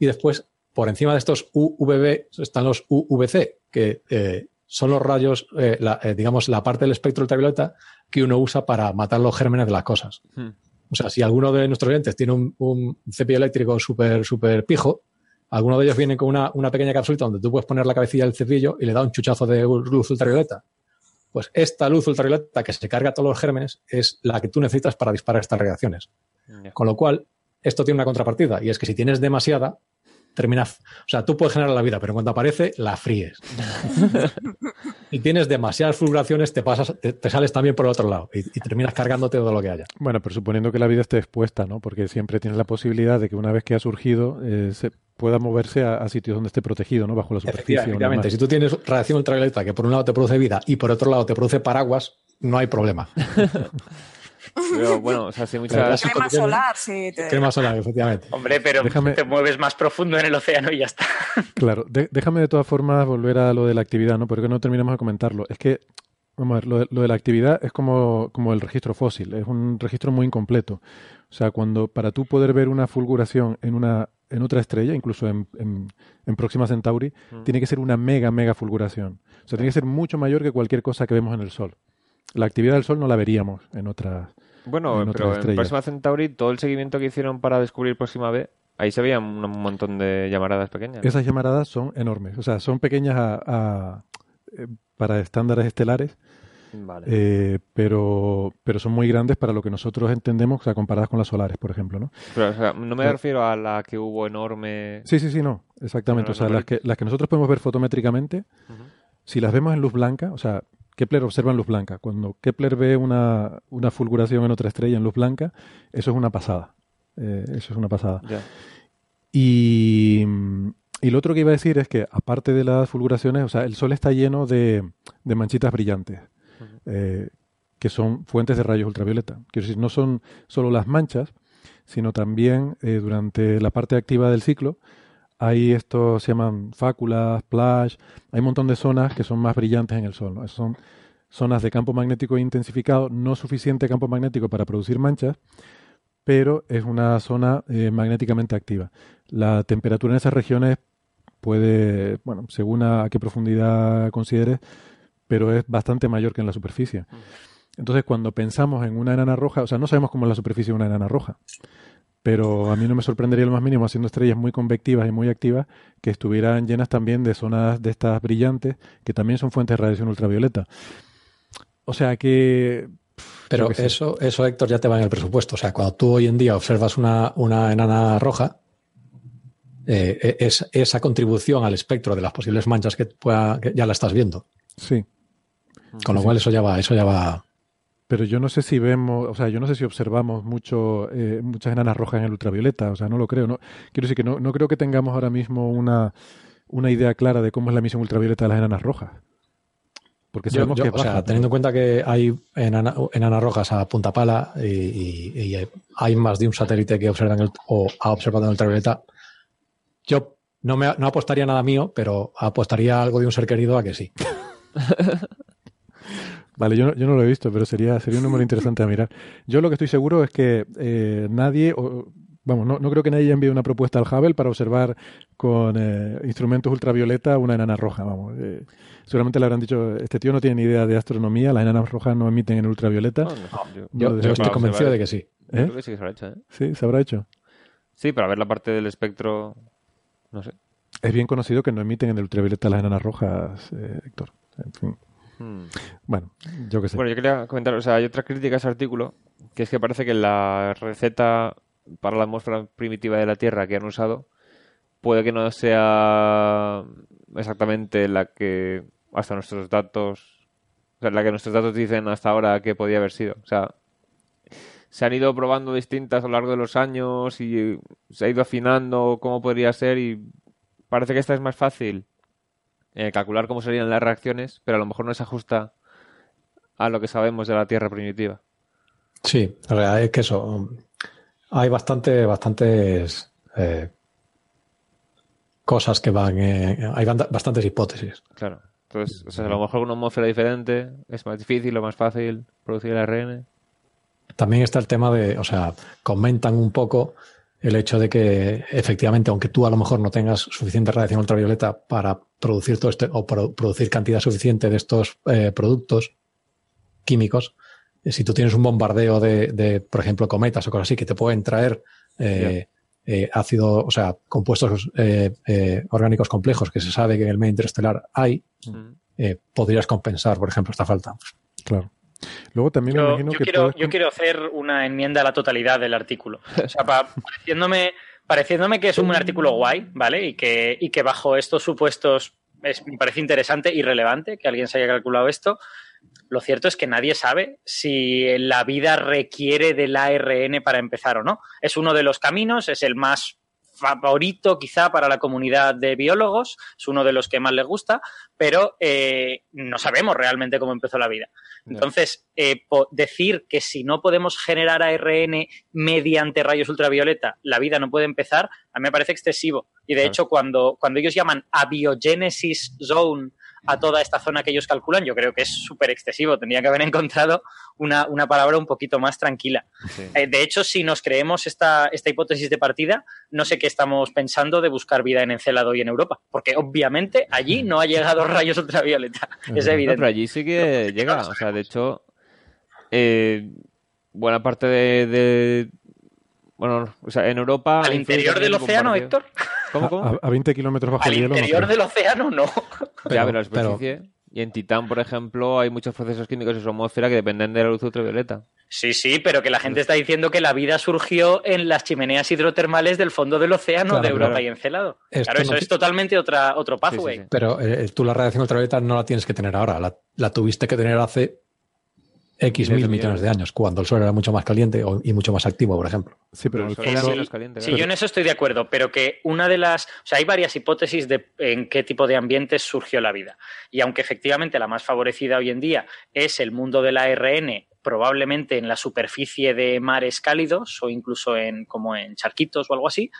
Y después, por encima de estos UVB, están los UVC, que eh, son los rayos, eh, la- eh, digamos, la parte del espectro ultravioleta que uno usa para matar los gérmenes de las cosas. Hmm. O sea, si alguno de nuestros oyentes tiene un, un cepillo eléctrico súper, súper pijo, alguno de ellos viene con una, una pequeña capsulita donde tú puedes poner la cabecilla del cepillo y le da un chuchazo de luz ultravioleta. Pues esta luz ultravioleta que se carga a todos los gérmenes es la que tú necesitas para disparar estas reacciones. Con lo cual, esto tiene una contrapartida y es que si tienes demasiada, termina. O sea, tú puedes generar la vida, pero en cuanto aparece, la fríes. si tienes demasiadas fulguraciones, te, pasas, te, te sales también por el otro lado y, y terminas cargándote todo lo que haya. Bueno, pero suponiendo que la vida esté expuesta, ¿no? Porque siempre tienes la posibilidad de que una vez que ha surgido eh, se pueda moverse a, a sitios donde esté protegido, ¿no? Bajo la superficie. Efectivamente, si tú tienes radiación ultravioleta que por un lado te produce vida y por otro lado te produce paraguas, no hay problema. Pero bueno, o sea, si muchas... Crema solar, sí. te- Crema solar, efectivamente. Hombre, pero Déjame- te mueves más profundo en el océano y ya está. Claro, de- déjame de todas formas volver a lo de la actividad, ¿no? Porque no terminamos de comentarlo. Es que, vamos a ver, lo de, lo de la actividad es como, como el registro fósil, es un registro muy incompleto. O sea, cuando para tú poder ver una fulguración en una en otra estrella, incluso en, en, en Próxima Centauri, Mm. tiene que ser una mega, mega fulguración. O sea, tiene que ser mucho mayor que cualquier cosa que vemos en el Sol. La actividad del Sol no la veríamos en otras. Bueno, en otras pero en estrellas. Próxima Centauri, todo el seguimiento que hicieron para descubrir Próxima B, ahí se veían un montón de llamaradas pequeñas. ¿no? Esas llamaradas son enormes. O sea, son pequeñas a- a- eh, para estándares estelares, Vale. Eh, pero, pero son muy grandes para lo que nosotros entendemos, o sea, comparadas con las solares, por ejemplo, ¿no? Pero, o sea, no me pero- refiero a la que hubo enorme... Sí, sí, sí, no, exactamente. O sea, las que, las que nosotros podemos ver fotométricamente, si las vemos en luz blanca, o sea, Kepler observa en luz blanca. Cuando Kepler ve una, una fulguración en otra estrella en luz blanca, eso es una pasada. Eh, eso es una pasada. Y, y lo otro que iba a decir es que, aparte de las fulguraciones, o sea, el Sol está lleno de, de manchitas brillantes, eh, que son fuentes de rayos ultravioleta. Quiero decir, no son solo las manchas, sino también eh, durante la parte activa del ciclo hay estos, se llaman fáculas, splash, hay un montón de zonas que son más brillantes en el Sol. son zonas de campo magnético intensificado, no suficiente campo magnético para producir manchas, pero es una zona eh, magnéticamente activa. La temperatura en esas regiones puede, bueno, según a, a qué profundidad consideres, pero es bastante mayor que en la superficie. Entonces, cuando pensamos en una enana roja, o sea, no sabemos cómo es la superficie de una enana roja, pero a mí no me sorprendería lo más mínimo haciendo estrellas muy convectivas y muy activas que estuvieran llenas también de zonas de estas brillantes que también son fuentes de radiación ultravioleta. O sea que Pero sé. eso, eso, Héctor, ya te va en el presupuesto. O sea, cuando tú hoy en día observas una, una enana roja, eh, es, esa contribución al espectro de las posibles manchas que, pueda, que ya la estás viendo. sí. Con lo Sí, cual sí. eso ya va, eso ya va. Pero yo no sé si vemos, o sea, yo no sé si observamos mucho, eh, muchas enanas rojas en el ultravioleta, o sea, no lo creo. No, quiero decir que no, no creo que tengamos ahora mismo una, una idea clara de cómo es la emisión ultravioleta de las enanas rojas. Porque sabemos yo, que es o sea, baja, teniendo en cuenta que hay enana- enanas rojas a punta pala y, y- y hay más de un satélite que observan el- o ha observado en el ultravioleta, yo no, me, no apostaría nada mío, pero apostaría algo de un ser querido a que sí. Vale, yo no, yo no lo he visto, pero sería, sería un número interesante a mirar. Yo lo que estoy seguro es que eh, nadie, o- vamos, no, no creo que nadie envíe una propuesta al Hubble para observar con eh, instrumentos ultravioleta una enana roja, vamos. eh, seguramente le habrán dicho, este tío no tiene ni idea de astronomía, las enanas rojas no emiten en ultravioleta. No, no sé, yo- Yo, yo estoy convencido de que sí. yo ¿Eh? creo que sí que se lo ha hecho, ¿eh? Sí, se habrá hecho. Sí, para ver la parte del espectro. No sé. Es bien conocido que no emiten en el ultravioleta las enanas rojas, eh, Héctor. En fin. Hmm. Bueno, yo qué sé. Bueno, yo quería comentar, o sea, hay otra crítica a ese artículo, que es que parece que la receta para la atmósfera primitiva de la Tierra que han usado puede que no sea exactamente la que hasta nuestros datos, o sea, la que nuestros datos dicen hasta ahora que podía haber sido. O sea, se han ido probando distintas a lo largo de los años y se ha ido afinando cómo podría ser y parece que esta es más fácil eh, calcular cómo serían las reacciones, pero a lo mejor no se ajusta a lo que sabemos de la Tierra primitiva. Sí, la realidad es que eso. Hay bastante, bastantes eh, cosas que van. eh, hay bastantes hipótesis. Claro. Entonces, o sea, a lo mejor una atmósfera diferente es más difícil o más fácil producir el ARN. También está el tema de, o sea, comentan un poco el hecho de que efectivamente, aunque tú a lo mejor no tengas suficiente radiación ultravioleta para producir todo este o pro- producir cantidad suficiente de estos eh, productos químicos, eh, si tú tienes un bombardeo de, de, por ejemplo, cometas o cosas así que te pueden traer eh, eh, ácido, o sea, compuestos orgánicos complejos que se sabe que en el medio interestelar hay, Mm. podrías compensar, por ejemplo, esta falta. Claro. Luego también me Yo, imagino yo que quiero, puedes- yo quiero hacer una enmienda a la totalidad del artículo. O sea, pa- pareciéndome, pareciéndome que es un artículo guay, ¿vale? Y que, y que bajo estos supuestos es- me parece interesante y relevante que alguien se haya calculado esto. Lo cierto es que nadie sabe si la vida requiere del ARN para empezar o no. Es uno de los caminos, es el más favorito quizá para la comunidad de biólogos, es uno de los que más les gusta, pero eh, no sabemos realmente cómo empezó la vida. Entonces, eh, decir que si no podemos generar ARN mediante rayos ultravioleta, la vida no puede empezar, a mí me parece excesivo. Y de Claro. hecho, cuando, cuando ellos llaman abiogenesis zone a toda esta zona que ellos calculan, yo creo que es súper excesivo. Tendría que haber encontrado una, una palabra un poquito más tranquila. Sí. Eh, de hecho, si nos creemos esta, esta hipótesis de partida, no sé qué estamos pensando de buscar vida en Encelado y en Europa, porque obviamente allí no ha llegado rayos ultravioleta. Es No, evidente. pero allí sí que llega. O sea, de hecho, eh, buena parte de, de- Bueno, o sea, en Europa. ¿Al interior del el océano. Héctor? ¿Cómo, cómo? A, a 20 kilómetros bajo Al el hielo. no interior del océano, no. ya, pero la pero- superficie. Y en Titán, por ejemplo, hay muchos procesos químicos en su atmósfera que dependen de la luz ultravioleta. Sí, sí, pero que la gente está diciendo que la vida surgió en las chimeneas hidrotermales del fondo del océano Claro, de Europa claro. y Encelado. Esto claro, eso no es totalmente otra, otro pathway. Pero eh, tú la radiación ultravioleta no la tienes que tener ahora, la, la tuviste que tener hace X mil millones de años, cuando el Sol era mucho más caliente y mucho más activo, por ejemplo. Sí, pero el Eh, sí, sí, yo en eso estoy de acuerdo, pero que una de las. O sea, hay varias hipótesis de en qué tipo de ambientes surgió la vida. Y aunque efectivamente la más favorecida hoy en día es el mundo del ARN, probablemente en la superficie de mares cálidos o incluso en como en charquitos o algo así,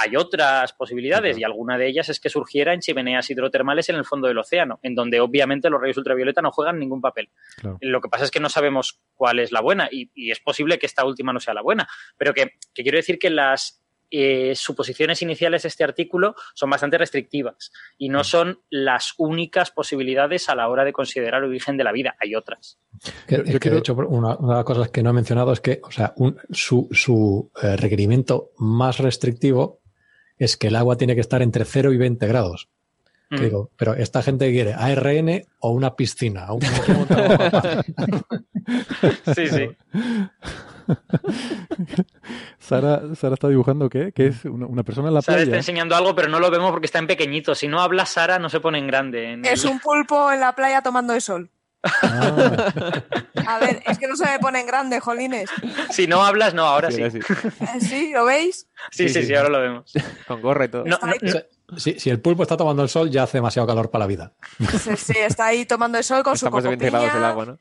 hay otras posibilidades y alguna de ellas es que surgiera en chimeneas hidrotermales en el fondo del océano, en donde obviamente los rayos ultravioleta no juegan ningún papel. Claro. Lo que pasa es que no sabemos cuál es la buena y, y es posible que esta última no sea la buena, pero que, que quiero decir que las eh, suposiciones iniciales de este artículo son bastante restrictivas y no son las únicas posibilidades a la hora de considerar el origen de la vida. Hay otras. Que, es que, de hecho, una, una de las cosas que no he mencionado es que, o sea, un- su, su, eh, requerimiento más restrictivo es que el agua tiene que estar entre 0 y 20 grados. Que Mm. digo, pero esta gente quiere ARN o una piscina. o un-. Sí, sí. Sara, Sara está dibujando qué? Que es una, una persona en la Sara está playa. enseñando algo, pero no lo vemos porque está en pequeñito. Si no habla Sara, no se pone en grande. en Es el- un pulpo en la playa tomando el sol. Ah, A ver, es que no se me pone en grande, jolines. Si no hablas, no, ahora sí. Sí, Sí, ¿Sí? ¿Lo veis? sí, sí, ahora lo vemos. Con gorra y todo. No, no, si, si el pulpo está tomando el sol, ya hace demasiado calor para la vida. Sí, sí, está ahí tomando el sol con su más de 20 grados el cocopiña. agua, ¿no?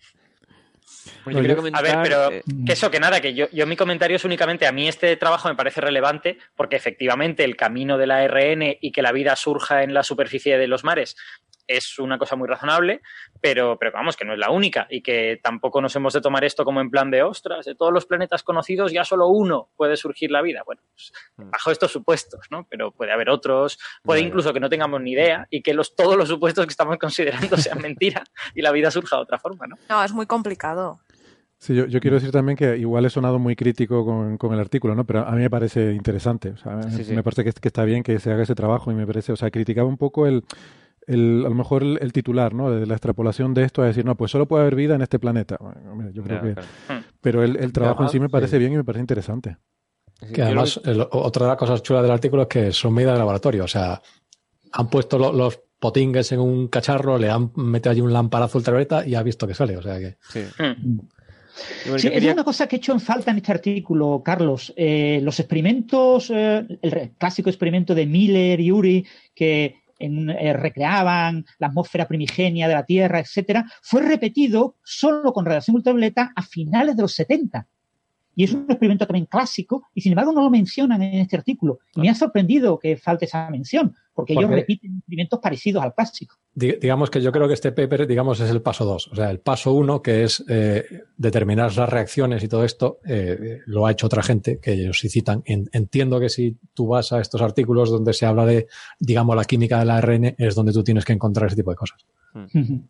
No, yo quería yo- comentar, A ver, pero eh, que eso, que nada, que yo, yo mi comentario es únicamente a mí este trabajo me parece relevante porque efectivamente el camino del ARN y que la vida surja en la superficie de los mares es una cosa muy razonable, pero, pero vamos, que no es la única y que tampoco nos hemos de tomar esto como en plan de ostras, de todos los planetas conocidos ya solo uno puede surgir la vida. Bueno, pues, Mm. bajo estos supuestos, ¿no? Pero puede haber otros, puede incluso que no tengamos ni idea y que los, todos los supuestos que estamos considerando sean mentira y la vida surja de otra forma, ¿no? No, es muy complicado. Sí, yo, yo quiero decir también que igual he sonado muy crítico con, con el artículo, ¿no? Pero a mí me parece interesante. O sea, me- Sí, sí. me parece que, que está bien que se haga ese trabajo y me parece, o sea, criticaba un poco el, el a lo mejor el, el titular, ¿no? De la extrapolación de esto a decir, no, pues solo puede haber vida en este planeta. Bueno, mira, yo creo que, claro. pero el, el trabajo en sí me parece sí. bien y me parece interesante. Que además, el- otra de las cosas chulas del artículo es que son medidas de laboratorio. O sea, han puesto lo- los potingues en un cacharro, le han metido allí un lamparazo ultravioleta y ha visto que sale. O sea que. Sí. Hmm. Sí, es una cosa que he hecho en falta en este artículo, Carlos. Eh, los experimentos, eh, el clásico experimento de Miller y Uri, que en- eh, recreaban la atmósfera primigenia de la Tierra, etcétera, fue repetido solo con radiación ultravioleta a finales de los 70. Y es un experimento también clásico, y sin embargo no lo mencionan en este artículo. Y me ha sorprendido que falte esa mención, porque ellos repiten experimentos parecidos al clásico. Di- Digamos que yo creo que este paper, digamos, es el paso dos. O sea, el paso uno, que es eh, determinar las reacciones y todo esto, eh, lo ha hecho otra gente, que ellos sí citan. En- entiendo que si tú vas a estos artículos donde se habla de, digamos, la química del ARN, es donde tú tienes que encontrar ese tipo de cosas. Ujú.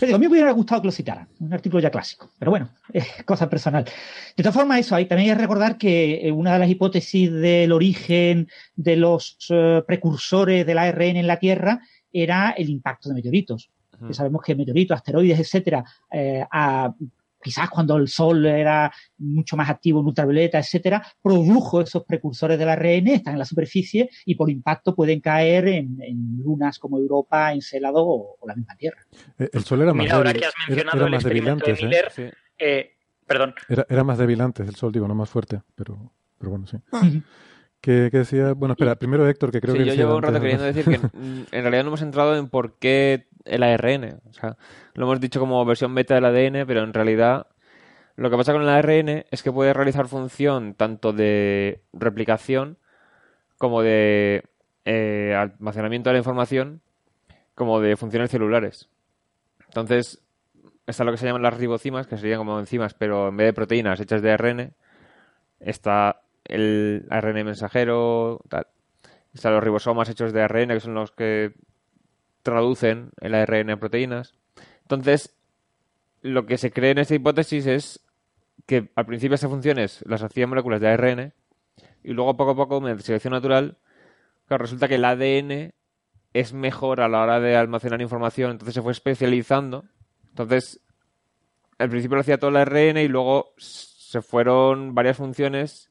Digo, a mí me hubiera gustado que lo citaran, un artículo ya clásico, pero bueno, es cosa personal. De todas formas, eso, hay también hay que recordar que eh, una de las hipótesis del origen de los eh, precursores del ARN en la Tierra era el impacto de meteoritos. Ujú. Que sabemos que meteoritos, asteroides, etcétera, eh, a- quizás cuando el Sol era mucho más activo en ultravioleta, etcétera, produjo esos precursores del ARN, están en la superficie y por impacto pueden caer en, en lunas como Europa, Encelado o, o la misma Tierra. Eh, El sol era más Mira, ahora débil, que has mencionado era el experimento de antes, ¿eh? Sí. eh, perdón, Era, era más débil antes el sol, digo, no más fuerte, pero, pero bueno, sí. Ujú. Que, que decía, bueno, espera, primero Héctor, que creo Sí, que yo decía llevo un rato antes, queriendo decir que en realidad no hemos entrado en por qué el ARN. O sea, lo hemos dicho como versión beta del ADN, pero en realidad lo que pasa con el ARN es que puede realizar función tanto de replicación como de eh, almacenamiento de la información como de funciones celulares. Entonces, está lo que se llaman las ribocimas, que serían como enzimas, pero en vez de proteínas hechas de ARN, está el ARN mensajero, tal. Están los ribosomas hechos de ARN, que son los que traducen el ARN a proteínas. Entonces, lo que se cree en esta hipótesis es que al principio esas funciones las hacían moléculas de ARN y luego poco a poco, mediante selección natural, claro, resulta que el ADN es mejor a la hora de almacenar información, entonces se fue especializando. Entonces, al principio lo hacía todo el ARN y luego se fueron varias funciones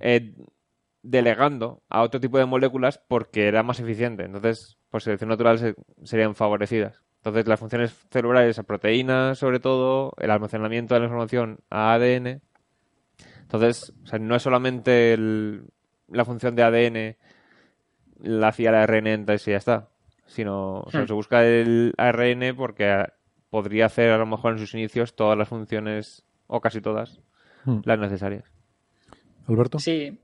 eh, delegando a otro tipo de moléculas porque era más eficiente. Entonces, por selección natural se- serían favorecidas. Entonces, las funciones celulares a proteínas, sobre todo, el almacenamiento de la información a ADN. Entonces, o sea, no es solamente el- la función de ADN la hacía la ARN antes y ya está, sino o sea, Hmm. se busca el ARN porque podría hacer a lo mejor en sus inicios todas las funciones, o casi todas, Hmm. las necesarias. Alberto. Sí.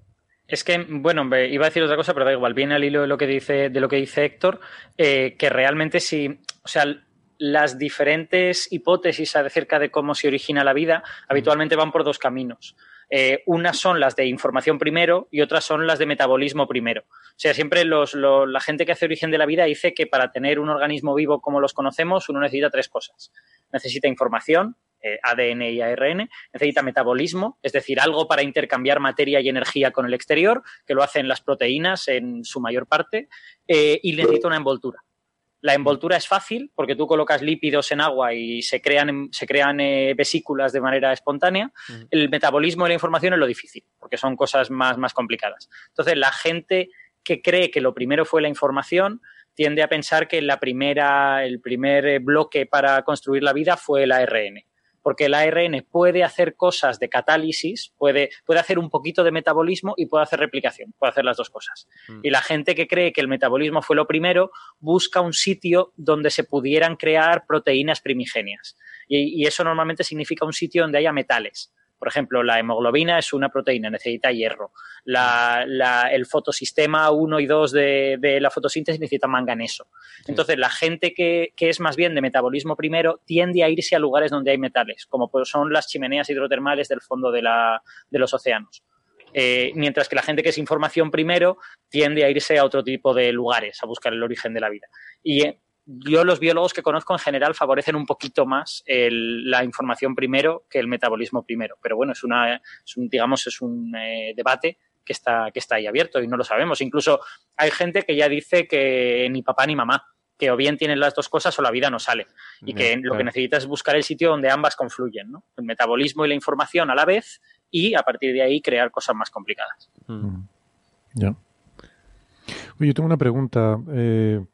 Es que, bueno, iba a decir otra cosa, pero da igual, viene al hilo de lo que dice, de lo que dice Héctor, eh, que realmente sí, o sea, las diferentes hipótesis acerca de cómo se origina la vida habitualmente van por dos caminos. Eh, unas son las de información primero y otras son las de metabolismo primero. O sea, siempre los, lo- la gente que hace origen de la vida dice que para tener un organismo vivo como los conocemos, uno necesita tres cosas. Necesita información, eh, ADN y ARN, necesita metabolismo, es decir, algo para intercambiar materia y energía con el exterior, que lo hacen las proteínas en su mayor parte, eh, y necesita una envoltura. La envoltura es fácil porque tú colocas lípidos en agua y se crean, se crean eh, vesículas de manera espontánea. El metabolismo de la información es lo difícil, porque son cosas más, más complicadas. Entonces, la gente que cree que lo primero fue la información tiende a pensar que la primera, el primer bloque para construir la vida fue el ARN porque el ARN puede hacer cosas de catálisis, puede, puede hacer un poquito de metabolismo y puede hacer replicación, puede hacer las dos cosas. Mm. Y la gente que cree que el metabolismo fue lo primero busca un sitio donde se pudieran crear proteínas primigenias. Y, y eso normalmente significa un sitio donde haya metales. Por ejemplo, la hemoglobina es una proteína, necesita hierro. La- la- el fotosistema 1 y 2 de, de la fotosíntesis necesita manganeso. Entonces, la gente que, que es más bien de metabolismo primero tiende a irse a lugares donde hay metales, como pues son las chimeneas hidrotermales del fondo de, la- de los océanos. Eh, mientras que la gente que es información primero tiende a irse a otro tipo de lugares, a buscar el origen de la vida. Y eh, yo los biólogos que conozco en general favorecen un poquito más el- la información primero que el metabolismo primero. Pero bueno, es una, es un, digamos, es un eh, debate que está, que está ahí abierto y no lo sabemos. Incluso hay gente que ya dice que ni papá ni mamá, que o bien tienen las dos cosas o la vida no sale. Y que lo claro. que necesitas es buscar el sitio donde ambas confluyen, ¿no? El metabolismo y la información a la vez y a partir de ahí crear cosas más complicadas. Ya. Oye, yo tengo una pregunta, eh,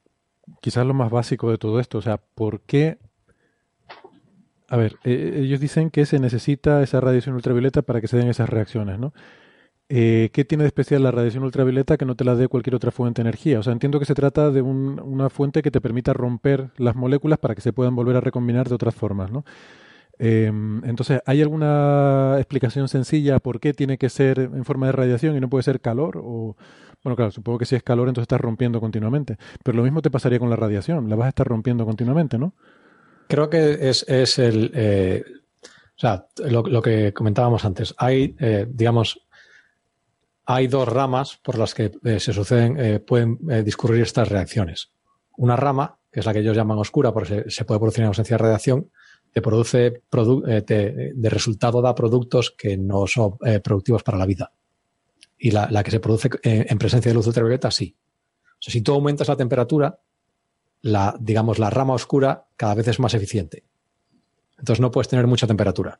quizás lo más básico de todo esto, o sea, ¿por qué? A ver, eh, ellos dicen que se necesita esa radiación ultravioleta para que se den esas reacciones, ¿no? Eh, ¿Qué tiene de especial la radiación ultravioleta que no te la dé cualquier otra fuente de energía? O sea, entiendo que se trata de un- una fuente que te permita romper las moléculas para que se puedan volver a recombinar de otras formas, ¿no? Eh, entonces, ¿hay alguna explicación sencilla por qué tiene que ser en forma de radiación y no puede ser calor? O, bueno, claro, supongo que si es calor, entonces estás rompiendo continuamente. Pero lo mismo te pasaría con la radiación, la vas a estar rompiendo continuamente, ¿no? Creo que es, es el. eh, o sea, lo, que comentábamos antes. Hay, eh, digamos, hay dos ramas por las que eh, se suceden, eh, pueden eh, discurrir estas reacciones. Una rama, que es la que ellos llaman oscura, porque se, puede producir en ausencia de radiación, te produce produ- te- de resultado da productos que no son productivos para la vida. Y la, la que se produce eh, en presencia de luz ultravioleta, sí. O sea, si tú aumentas la temperatura, la, digamos, la rama oscura cada vez es más eficiente. Entonces no puedes tener mucha temperatura.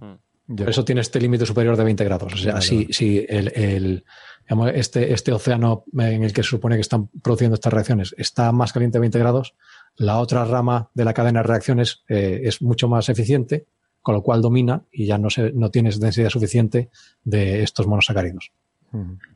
Ya. Por eso tiene este límite superior de 20 grados. O sea, Vale, si, vale. si el, el- digamos, este, este océano en el que se supone que están produciendo estas reacciones está más caliente de 20 grados, la otra rama de la cadena de reacciones eh, es mucho más eficiente, con lo cual domina y ya no, se, no tienes densidad suficiente de estos monosacáridos.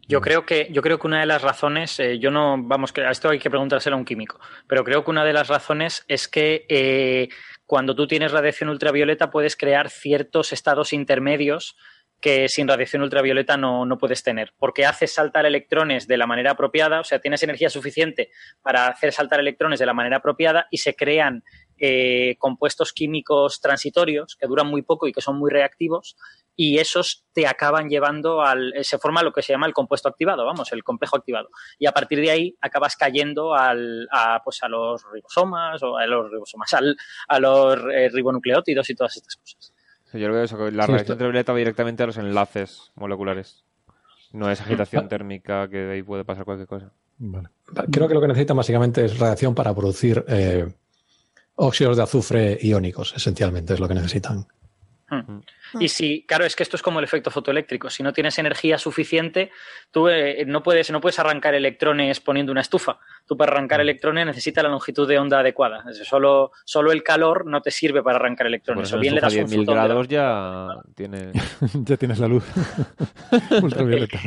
Yo creo que, yo creo que una de las razones, eh, yo no, vamos, que a esto hay que preguntárselo a un químico, pero creo que una de las razones es que eh, cuando tú tienes radiación ultravioleta puedes crear ciertos estados intermedios que sin radiación ultravioleta no, no puedes tener, porque haces saltar electrones de la manera apropiada, o sea, tienes energía suficiente para hacer saltar electrones de la manera apropiada y se crean eh, compuestos químicos transitorios que duran muy poco y que son muy reactivos y esos te acaban llevando al se forma lo que se llama el compuesto activado, vamos, el complejo activado. Y a partir de ahí acabas cayendo al, a, pues a los ribosomas o a los ribosomas, al, a los eh, ribonucleótidos y todas estas cosas. Yo lo veo eso, que la Sí, esto- ultravioleta va directamente a los enlaces moleculares. No es agitación térmica que de ahí puede pasar cualquier cosa. Vale. Creo que lo que necesitan básicamente es radiación para producir eh, óxidos de azufre iónicos, esencialmente es lo que necesitan. Hmm. Y si, claro, es que esto es como el efecto fotoeléctrico. Si no tienes energía suficiente, tú eh, no, puedes, no puedes arrancar electrones poniendo una estufa. Tú para arrancar electrones necesitas la longitud de onda adecuada. Solo, solo el calor no te sirve para arrancar electrones. Bueno, o bien le das un 10.000 fotón de- grados ya tiene... ya tienes la luz ultravioleta.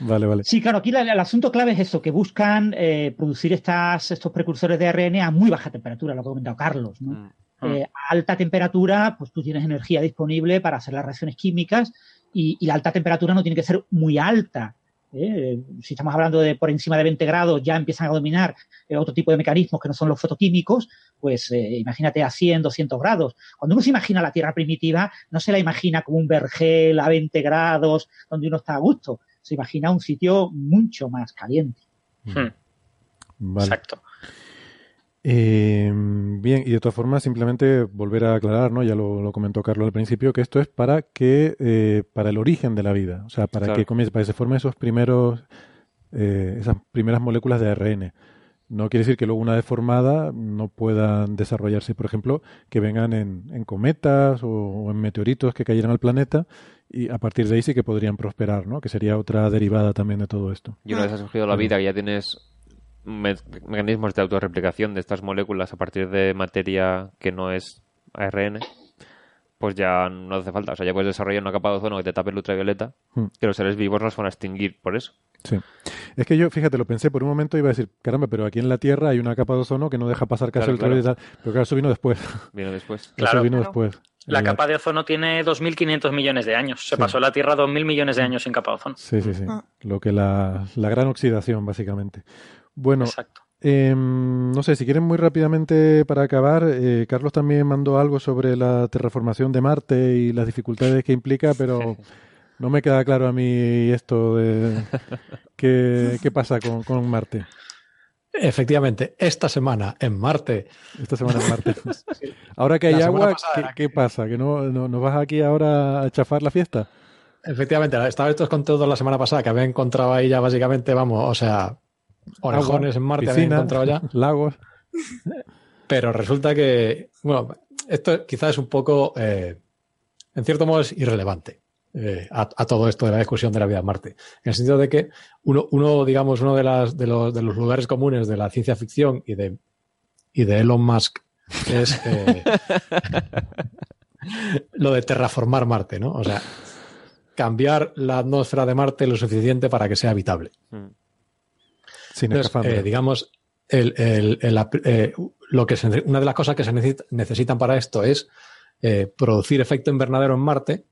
Vale, vale. Sí, claro, aquí la- el asunto clave es eso, que buscan eh, producir estas, estos precursores de ARN a muy baja temperatura, lo que ha comentado Carlos. ¿no? Mm. Eh, a alta temperatura, pues tú tienes energía disponible para hacer las reacciones químicas y, y la alta temperatura no tiene que ser muy alta. ¿eh? Si estamos hablando de por encima de 20 grados, ya empiezan a dominar eh, otro tipo de mecanismos que no son los fotoquímicos, pues eh, imagínate a 100, 200 grados. Cuando uno se imagina la Tierra primitiva, no se la imagina como un vergel a 20 grados donde uno está a gusto, se imagina un sitio mucho más caliente. Hmm, Vale. Exacto. Eh, bien, y de todas formas, simplemente volver a aclarar, ¿no? Ya lo, lo comentó Carlos al principio, que esto es para que, eh, para el origen de la vida, o sea, para Claro. que comience, para que se formen esos primeros, eh, esas primeras moléculas de ARN. No quiere decir que luego una vez formada no puedan desarrollarse, por ejemplo, que vengan en, en cometas o, o en meteoritos que cayeran al planeta y a partir de ahí sí que podrían prosperar, ¿no? Que sería otra derivada también de todo esto. Y una vez ha surgido la vida, que ya tienes me- mecanismos de autorreplicación de estas moléculas a partir de materia que no es ARN, pues ya no hace falta. O sea, ya puedes desarrollar una capa de ozono que te tape el ultravioleta, Hmm. que los seres vivos nos van a extinguir por eso. Sí. Es que yo, fíjate, lo pensé por un momento y iba a decir, caramba, pero aquí en la Tierra hay una capa de ozono que no deja pasar casi Claro, el ultravioleta y tal. Pero claro, eso vino después. Viene después. eso Claro. vino Claro. después. La Eh, capa de ozono tiene 2.500 millones de años. Se Sí. pasó la Tierra 2.000 millones de años sin capa de ozono. Sí, sí, sí. Ah. Lo que la, la gran oxidación, básicamente. Bueno, Exacto. em, no sé, si quieren muy rápidamente para acabar, eh, Carlos también mandó algo sobre la terraformación de Marte y las dificultades que implica, pero no me queda claro a mí esto de qué, qué pasa con, con Marte. Efectivamente, esta semana en Marte. Esta semana en Marte. Ahora que hay La agua, ¿qué, pasa? ¿Que no, no, nos vas aquí ahora a chafar la fiesta? Efectivamente, estaba esto con todo la semana pasada, que había encontrado ahí ya básicamente, vamos, o sea, orejones Agua, en Marte había piscina, encontrado ya. lagos. Pero resulta que, bueno, esto quizás es un poco, eh, en cierto modo es irrelevante eh, a, a todo esto de la discusión de la vida en Marte. En el sentido de que uno, uno digamos, uno de, las, de, los, de los lugares comunes de la ciencia ficción y de, y de Elon Musk es eh, lo de terraformar Marte, ¿no? O sea, cambiar la atmósfera de Marte lo suficiente para que sea habitable. Mm. Sin Entonces, eh, digamos, el- el- el ap- eh, lo que se- una de las cosas que se necesita- necesitan para esto es eh, producir efecto invernadero en Marte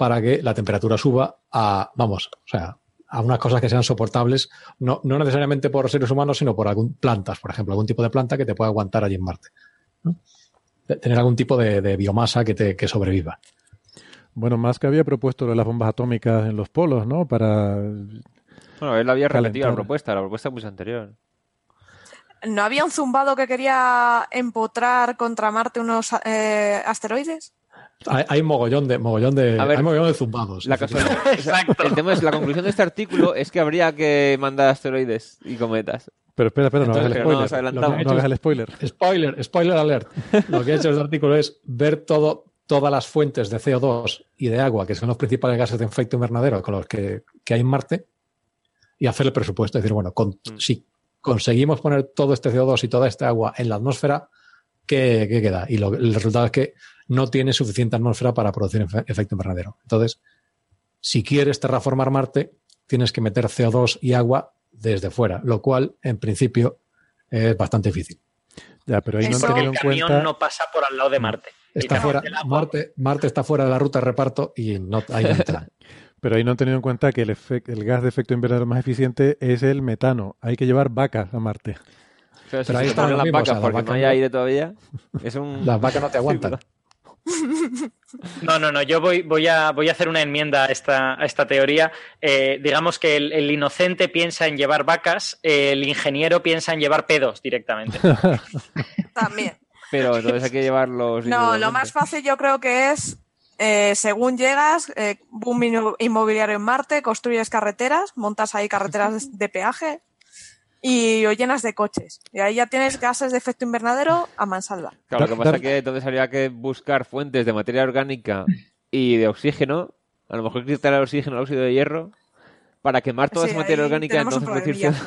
para que la temperatura suba a, vamos, o sea, a unas cosas que sean soportables, no, no necesariamente por seres humanos, sino por algún plantas, por ejemplo, algún tipo de planta que te pueda aguantar allí en Marte. Tener algún tipo de, de biomasa que, te, que sobreviva. Bueno, Musk había propuesto lo de las bombas atómicas en los polos, ¿no? Para... Bueno, él había repetido la propuesta, la propuesta pues anterior. ¿No había un zumbado que quería empotrar contra Marte unos eh, asteroides? Hay, hay mogollón de, mogollón de, A ver, hay mogollón de zumbados. La casualidad- o sea, el tema es, la conclusión de este artículo es que habría que mandar asteroides y cometas. Pero espera, espera, no hagas el Entonces, pero no spoiler. no, no hagas el spoiler. Spoiler, spoiler alert. Lo que ha hecho este artículo es ver todo, todas las fuentes de CO2 y de agua, que son los principales gases de efecto invernadero con los que, que hay en Marte, y hacer el presupuesto. Es decir, bueno, con- Mm. si conseguimos poner todo este CO2 y toda esta agua en la atmósfera, ¿qué, qué queda? Y lo- el resultado es que no tiene suficiente atmósfera para producir efe- efecto invernadero. Entonces, si quieres terraformar Marte, tienes que meter CO2 y agua desde fuera, lo cual, en principio, es bastante difícil. Ya, pero ahí no han el en camión cuenta... no pasa por al lado de Marte. Está fuera, Marte, Marte está fuera de la ruta de reparto y no hay no entra. Pero ahí no han tenido en cuenta que el, el gas de efecto invernadero más eficiente es el metano. Hay que llevar vacas a Marte. Pero si Pero ahí se está ponen lo las mismo, o vacas sea, porque vacas no hay aire todavía, es un... Las vacas no te aguantan. No, no, no. Yo voy, voy, a, voy a hacer una enmienda a esta, a esta teoría. Eh, digamos que el, el inocente piensa en llevar vacas, el ingeniero piensa en llevar pedos directamente. También. Pero entonces hay que llevarlos... No, lo más fácil yo creo que es eh, según llegas, eh, boom inmo- inmobiliario en Marte, construyes carreteras, montas ahí carreteras de peaje y lo llenas de coches. Y ahí ya tienes gases de efecto invernadero a mansalva. Claro, lo que pasa es que entonces habría que buscar fuentes de materia orgánica y de oxígeno, a lo mejor quitar el oxígeno, el óxido de hierro, para quemar toda Sí, esa materia orgánica, producir problemilla.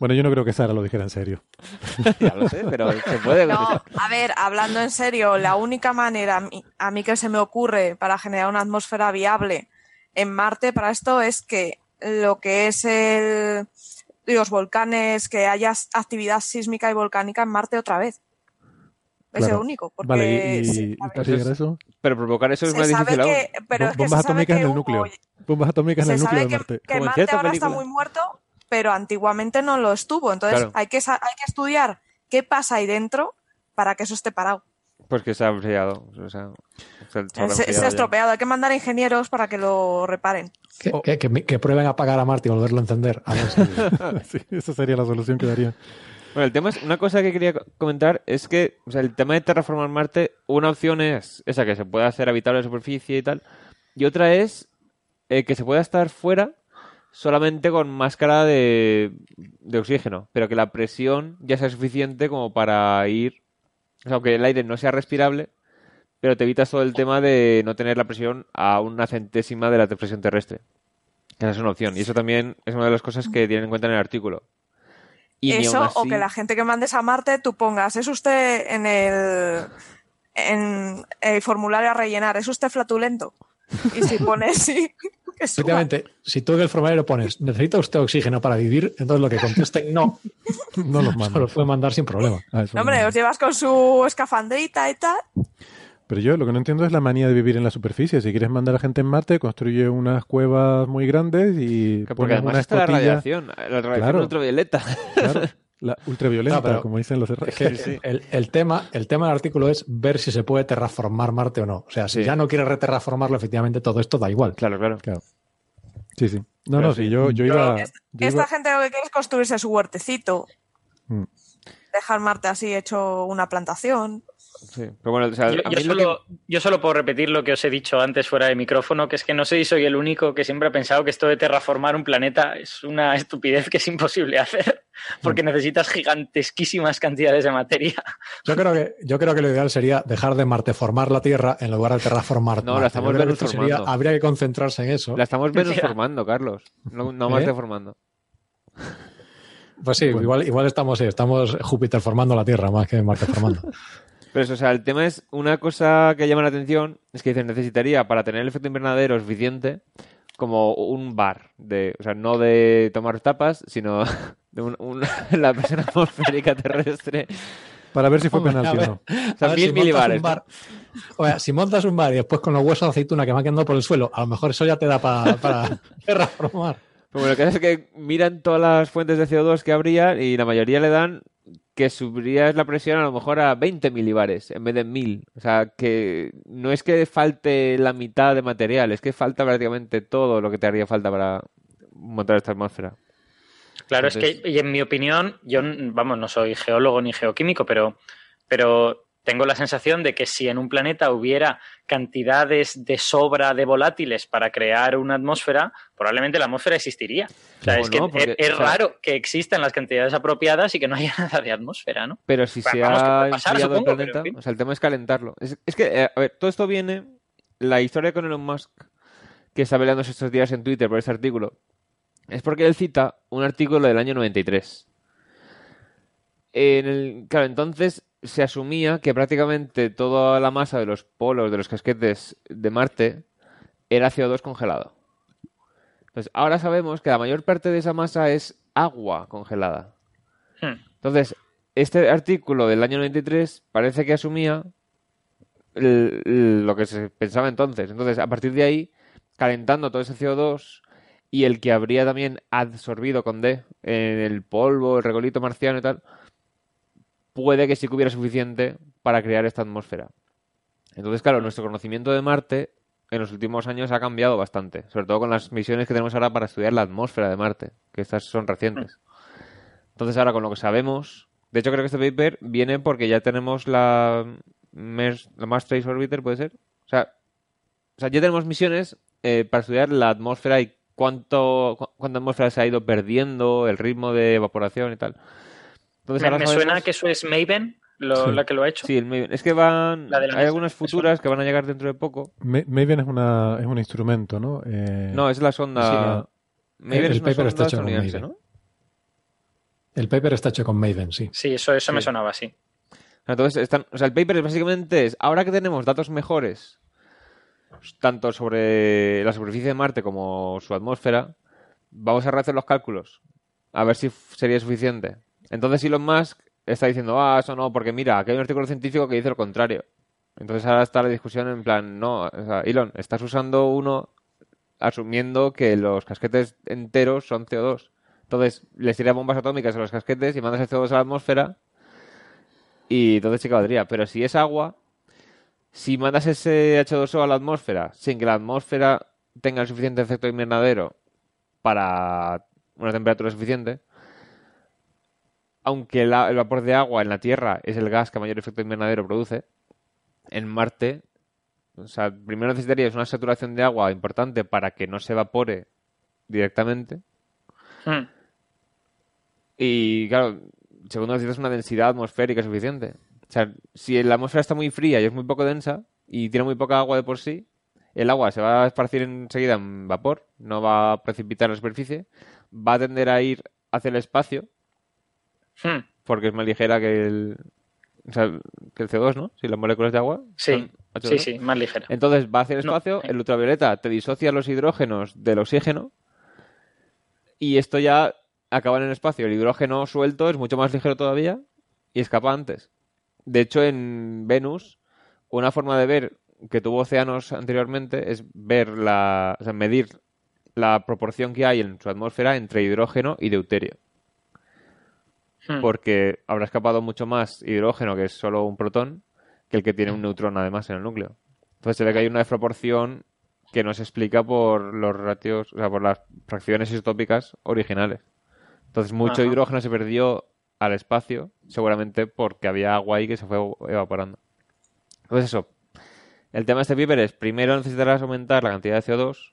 Bueno, yo no creo que Sara lo dijera en serio. ya lo sé, pero se puede. No, a ver, hablando en serio, la única manera a mí, a mí que se me ocurre para generar una atmósfera viable en Marte para esto es que lo que es el, los volcanes, que haya actividad sísmica y volcánica en Marte otra vez. Es Claro. el único. Porque Vale, ¿y, se y sabe- para llegar a eso? Pero provocar eso es más difícil aún. que, pero es que bombas atómicas que en el núcleo. Bombas atómicas en el núcleo de que, Marte. que en Marte ahora está película. muy muerto, pero antiguamente no lo estuvo. Entonces Claro. hay, que, sa- hay que estudiar qué pasa ahí dentro para que eso esté parado. Pues que se ha enfriado. O sea, se, se habrá Se, se enfriado ha ya. estropeado. Hay que mandar ingenieros para que lo reparen. Que, Oh. que- que- que prueben a apagar a Marte y volverlo a encender. A ver si- sí, esa sería la solución que daría. Bueno, el tema es, una cosa que quería co- comentar es que, o sea, el tema de terraformar Marte, una opción es esa que se pueda hacer habitable la superficie y tal, y otra es eh, que se pueda estar fuera solamente con máscara de, de oxígeno, pero que la presión ya sea suficiente como para ir, o sea, aunque el aire no sea respirable, pero te evitas todo el tema de no tener la presión a una centésima de la presión terrestre. Esa es una opción, y eso también es una de las cosas que tienen en cuenta en el artículo. Y Eso, o que la gente que mandes a Marte, tú pongas, es usted en el, en el formulario a rellenar, es usted flatulento. Y si pones sí. Efectivamente, si tú en el formulario pones ¿necesita usted oxígeno para vivir? Entonces lo que contesten no, No los se mando. los puede mandar sin problema. Ah, eso No, hombre, os llevas con su escafandrita y tal. Pero yo lo que no entiendo es la manía de vivir en la superficie. Si quieres mandar a gente en Marte, construye unas cuevas muy grandes y Porque pones además una está la radiación, la radiación Claro. ultravioleta. Claro, la ultraviolenta, No, pero- como dicen los Es que Sí. El, el tema, el tema del artículo es ver si se puede terraformar Marte o no. O sea, si Sí. ya no quieres reterraformarlo, efectivamente todo esto da igual. Claro, claro. Claro. Sí, sí. No, Pero no, sí. sí, yo, yo iba. yo Esta iba- gente lo que quiere es construirse su huertecito. Mm. Dejar Marte así hecho una plantación. Sí. Pero bueno, o sea, Yo, solo, yo solo puedo repetir lo que os he dicho antes fuera de micrófono, que es que no sé si soy el único que siempre ha pensado que esto de terraformar un planeta es una estupidez que es imposible hacer, porque necesitas gigantesquísimas cantidades de materia. Yo creo que, yo creo que lo ideal sería dejar de marteformar la Tierra en lugar de terraformar No, la estamos sería- habría que concentrarse en eso. la estamos menos formando, Carlos. No, no ¿Eh? deformando. Pues sí, igual, igual estamos, estamos Júpiter formando la Tierra más que Marte formando. Pero eso, o sea, el tema es una cosa que llama la atención es que dicen necesitaría para tener el efecto invernadero suficiente como un bar de, o sea, no de tomar tapas, sino de un- un- la presión atmosférica terrestre. Para ver si fue Hombre, penalti o no. O sea, A ver, mil si milibares. un bar- o sea, si montas un bar y después con los huesos de aceituna que me han quedado por el suelo, a lo mejor eso ya te da pa- para terraformar. Pero bueno, lo que pasa es que miran todas las fuentes de CO2 que habría y la mayoría le dan que subirías la presión a lo mejor a 20 milibares en vez de 1000. O sea, que no es que falte la mitad de material, es que falta prácticamente todo lo que te haría falta para montar esta atmósfera. Claro, Entonces- es que, y en mi opinión, yo, vamos, no soy geólogo ni geoquímico, pero, pero tengo la sensación de que si en un planeta hubiera cantidades de sobra de volátiles para crear una atmósfera, probablemente la atmósfera existiría. O sea, es que no, porque, es, es o sea- raro que existan las cantidades apropiadas y que no haya nada de atmósfera, ¿no? Pero si se vamos, ha pasar, el supongo, pero, en planeta, fin. o sea, el tema es calentarlo. Es, es que, eh, a ver, todo esto viene, la historia con Elon Musk, que está peleándose estos días en Twitter por este artículo, es porque él cita un artículo del año 93. En el, claro, entonces se asumía que prácticamente toda la masa de los polos, de los casquetes de Marte, era CO2 congelado. Entonces, ahora sabemos que la mayor parte de esa masa es agua congelada. Hmm. Entonces, este artículo del año 93 parece que asumía el- el- lo que se pensaba entonces. Entonces, a partir de ahí, calentando todo ese CO2 y el que habría también absorbido con D en el polvo, el regolito marciano y tal, puede que sí que hubiera suficiente para crear esta atmósfera. Entonces, claro, nuestro conocimiento de Marte en los últimos años ha cambiado bastante, sobre todo con las misiones que tenemos ahora para estudiar la atmósfera de Marte, que estas son recientes. Entonces, ahora con lo que sabemos, de hecho creo que este paper viene porque ya tenemos la MERS, la Mars Trace Orbiter, ¿puede ser? O sea, O sea, ya tenemos misiones eh, para estudiar la atmósfera y cuánto, cu- cuánta atmósfera se ha ido perdiendo, el ritmo de evaporación y tal. Entonces, Me, sabemos- suena que eso es Maven, lo- Sí. la que lo ha hecho. Sí, el Maven. es que van. La de la hay mesa, algunas futuras que van a llegar dentro de poco. Ma- Maven es, una, es un instrumento, ¿no? Eh, No, es la sonda. Sí, no. Maven El- es el una paper está hecho con. ¿no? El paper está hecho con Maven, sí. Sí, eso, eso me Sí. sonaba así. Entonces, están, o sea, el paper es básicamente es, ahora que tenemos datos mejores, tanto sobre la superficie de Marte como su atmósfera, vamos a rehacer los cálculos, a ver si sería suficiente. Entonces Elon Musk está diciendo, ah, eso no, porque mira, aquí hay un artículo científico que dice lo contrario. Entonces ahora está la discusión en plan, no, o sea, Elon, estás usando uno asumiendo que los casquetes enteros son CO2. Entonces les tiras bombas atómicas a los casquetes y mandas el CO2 a la atmósfera y entonces que valdría. Pero si es agua, si mandas ese H2O a la atmósfera sin que la atmósfera tenga el suficiente efecto invernadero para una temperatura suficiente, aunque la- el vapor de agua en la Tierra es el gas que mayor efecto invernadero produce, en Marte, o sea, primero necesitarías una saturación de agua importante para que no se evapore directamente. Hmm. Y claro, segundo necesitas una densidad atmosférica suficiente. O sea, si la atmósfera está muy fría y es muy poco densa y tiene muy poca agua de por sí, el agua se va a esparcir enseguida en vapor, no va a precipitar en la superficie, va a tender a ir hacia el espacio Hmm. porque es más ligera que el, o sea, que el CO2, ¿no? Si las moléculas de agua Sí, son H2O. sí, sí, más ligera. Entonces va hacia el espacio, sí. el ultravioleta te disocia los hidrógenos del oxígeno y esto ya acaba en el espacio. El hidrógeno suelto es mucho más ligero todavía y escapa antes. De hecho, en Venus, una forma de ver que tuvo océanos anteriormente es ver la, o sea, medir la proporción que hay en su atmósfera entre hidrógeno y deuterio. Hmm. Porque habrá escapado mucho más hidrógeno, que es solo un protón, que el que tiene un neutrón además en el núcleo. Entonces se ve que hay una desproporción que no se explica por los ratios, o sea, por las fracciones isotópicas originales. Entonces mucho Ajá. hidrógeno se perdió al espacio, seguramente porque había agua ahí que se fue evaporando. Entonces eso, el tema de este paper es, primero necesitarás aumentar la cantidad de CO2,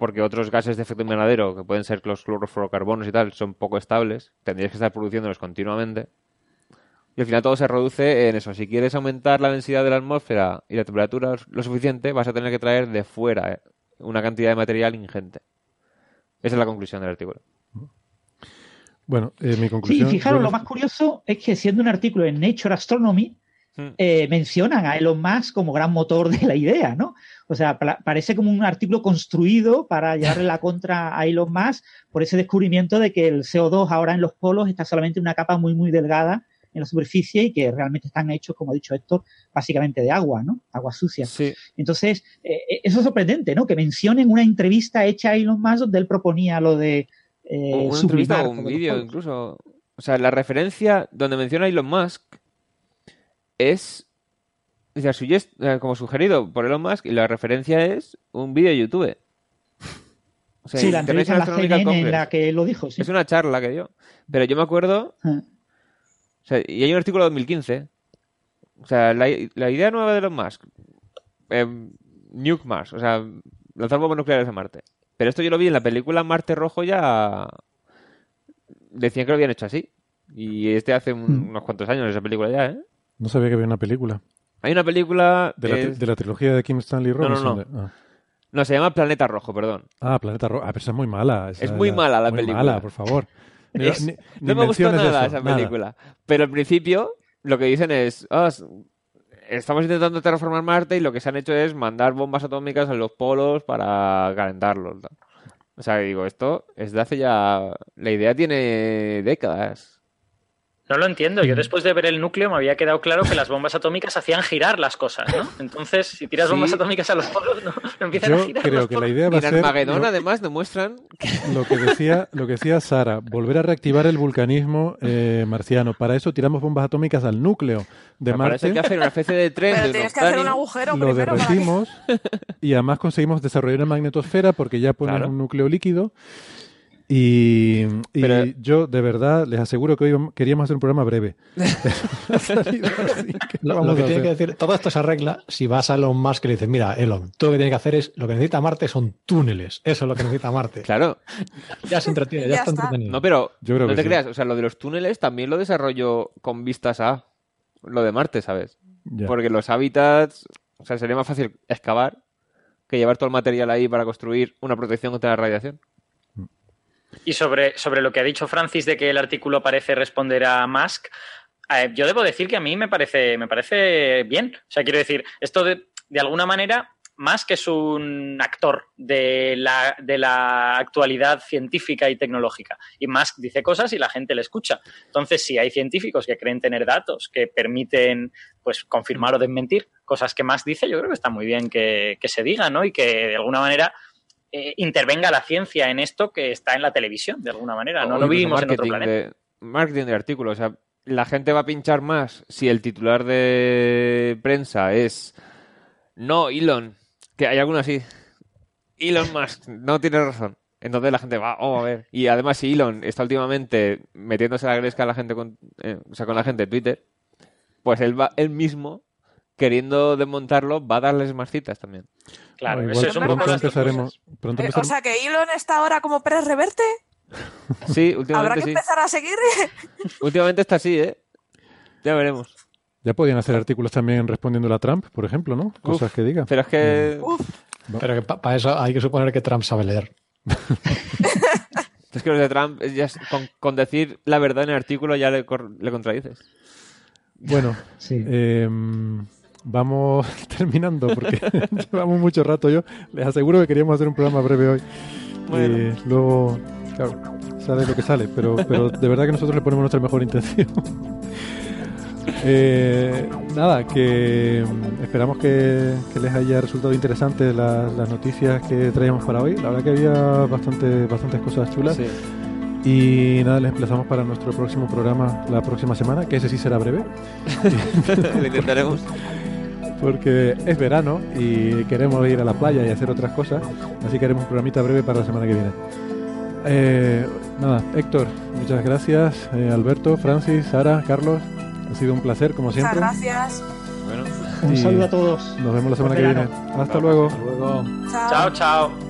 porque otros gases de efecto invernadero, que pueden ser los clorofluorocarbonos y tal, son poco estables, tendrías que estar produciéndolos continuamente. Y al final todo se reduce en eso. Si quieres aumentar la densidad de la atmósfera y la temperatura lo suficiente, vas a tener que traer de fuera eh, una cantidad de material ingente. Esa es la conclusión del artículo. Bueno, eh, mi Sí, conclusión. fijaros, lo más curioso es que siendo un artículo en Nature Astronomy. Eh, mencionan a Elon Musk como gran motor de la idea, ¿no? O sea, parece como un artículo construido para llevarle la contra a Elon Musk por ese descubrimiento de que el CO2 ahora en los polos está solamente en una capa muy, muy delgada en la superficie y que realmente están hechos, como ha dicho Héctor, básicamente de agua, ¿no? Agua sucia. Sí. Entonces, eh, eso es sorprendente, ¿no? Que mencionen una entrevista hecha a Elon Musk donde él proponía lo de eh, O una entrevista o un vídeo incluso. O sea, la referencia donde menciona a Elon Musk es o sea, sugest- como sugerido por Elon Musk y la referencia es un vídeo de YouTube. O sea, Sí, la entrevista en la CNN en la que lo dijo, sí. Es una charla que dio. Pero yo me acuerdo. Ah. O sea, y hay un artículo de 2015. O sea, la, la idea nueva de Elon Musk. Eh, nuke Mars. O sea, lanzar bombas nucleares a Marte. Pero esto yo lo vi en la película Marte Rojo ya. Decían que lo habían hecho así. Y este hace un- Mm. unos cuantos años esa película ya, ¿eh? No sabía que había una película. Hay una película. De la, que tri- es- de la trilogía de Kim Stanley No, no, Robinson. no. de- ah. No, se llama Planeta Rojo, perdón. Ah, Planeta Rojo. Ah, pero esa es muy mala. esa Es muy mala la muy película. mala, por favor. Ni- Es- ni- ni no me gustó nada eso, esa nada. película. Pero al principio lo que dicen es, "Ah, estamos intentando terraformar Marte y lo que se han hecho es mandar bombas atómicas a los polos para calentarlos. tal". O sea, digo, esto es de hace ya... La idea tiene décadas. No lo entiendo. Mm. Yo después de ver el núcleo me había quedado claro que las bombas atómicas hacían girar las cosas, ¿no? Entonces, si tiras Sí. bombas atómicas a los polos, no, no empiezan a Yo girar. creo los que la idea Y va a en ser Armagedón lo, además demuestran... lo que decía lo que decía Sara, volver a reactivar el vulcanismo eh, marciano. Para eso tiramos bombas atómicas al núcleo de eso hay Marte, que hacer una especie de tren Pero de tienes que hacer un agujero lo primero para que- derretimos y además conseguimos desarrollar una magnetosfera porque ya pones Claro. un núcleo líquido Y, y Pero- yo, de verdad, les aseguro que hoy queríamos hacer un programa breve. Que Lo, que a tiene que decir, todo esto se arregla si vas a Elon Musk y le dices, mira, Elon, tú lo que tienes que hacer es, lo que necesita Marte son túneles. Eso es lo que necesita Marte. Claro. Ya se entretiene, ya, Ya está está. entretenido. No, pero Yo creo no que te sí. creas. O sea, lo de los túneles también lo desarrollo con vistas a lo de Marte, ¿sabes? Ya. Porque los hábitats, o sea, sería más fácil excavar que llevar todo el material ahí para construir una protección contra la radiación. Y sobre, sobre lo que ha dicho Francis de que el artículo parece responder a Musk, eh, yo debo decir que a mí me parece, me parece bien. O sea, quiero decir, esto de, de alguna manera, Musk es un actor de la, de la actualidad científica y tecnológica. Y Musk dice cosas y la gente le escucha. Entonces, si hay científicos que creen tener datos que permiten pues confirmar o desmentir cosas que Musk dice, yo creo que está muy bien que, que se diga, ¿no? Y que de alguna manera eh, intervenga la ciencia en esto que está en la televisión, de alguna manera. No lo vivimos en otro planeta. de- marketing de artículos. O sea, la gente va a pinchar más si el titular de prensa es no, Elon, que hay alguno así. Elon Musk no tiene razón. Entonces la gente va, oh, a ver. Y además, si Elon está últimamente metiéndose la gresca a la gente con, eh, o sea, con la gente de Twitter, pues él va, él mismo, queriendo desmontarlo, va a darles más citas también. Claro, Bueno, eso igual es un poco pronto empezaremos. Pronto Eh, o empezaremos- sea que Elon está ahora como Pérez Reverte. Sí, Habrá últimamente que sí. empezar a seguir. Últimamente está así, ¿eh? Ya veremos. Ya podían hacer artículos también respondiendo a Trump, por ejemplo, ¿no? Cosas Uf, que diga. Pero es que... Uf, Pero para eso hay que suponer que Trump sabe leer. Es que los de Trump, ya es- con, con decir la verdad en el artículo ya le, le contradices. Bueno, Sí. eh, vamos terminando porque llevamos mucho rato. Yo les aseguro que queríamos hacer un programa breve hoy. Bueno. Eh, luego, claro, sale lo que sale, pero, pero de verdad que nosotros le ponemos nuestra mejor intención. Eh, nada, que mm, esperamos que, que les haya resultado interesante las, las noticias que traíamos para hoy. La verdad que había bastante, bastantes cosas chulas. Sí. Y nada, les emplazamos para nuestro próximo programa la próxima semana, que ese sí será breve. Lo intentaremos. Porque es verano y queremos ir a la playa y hacer otras cosas, así que haremos un programita breve para la semana que viene. Eh, nada, Héctor, muchas gracias, eh, Alberto, Francis, Sara, Carlos, ha sido un placer como muchas siempre. gracias. Bueno, Un saludo a todos. Nos vemos la semana que viene. Hasta luego. Hasta luego. Chao, chao.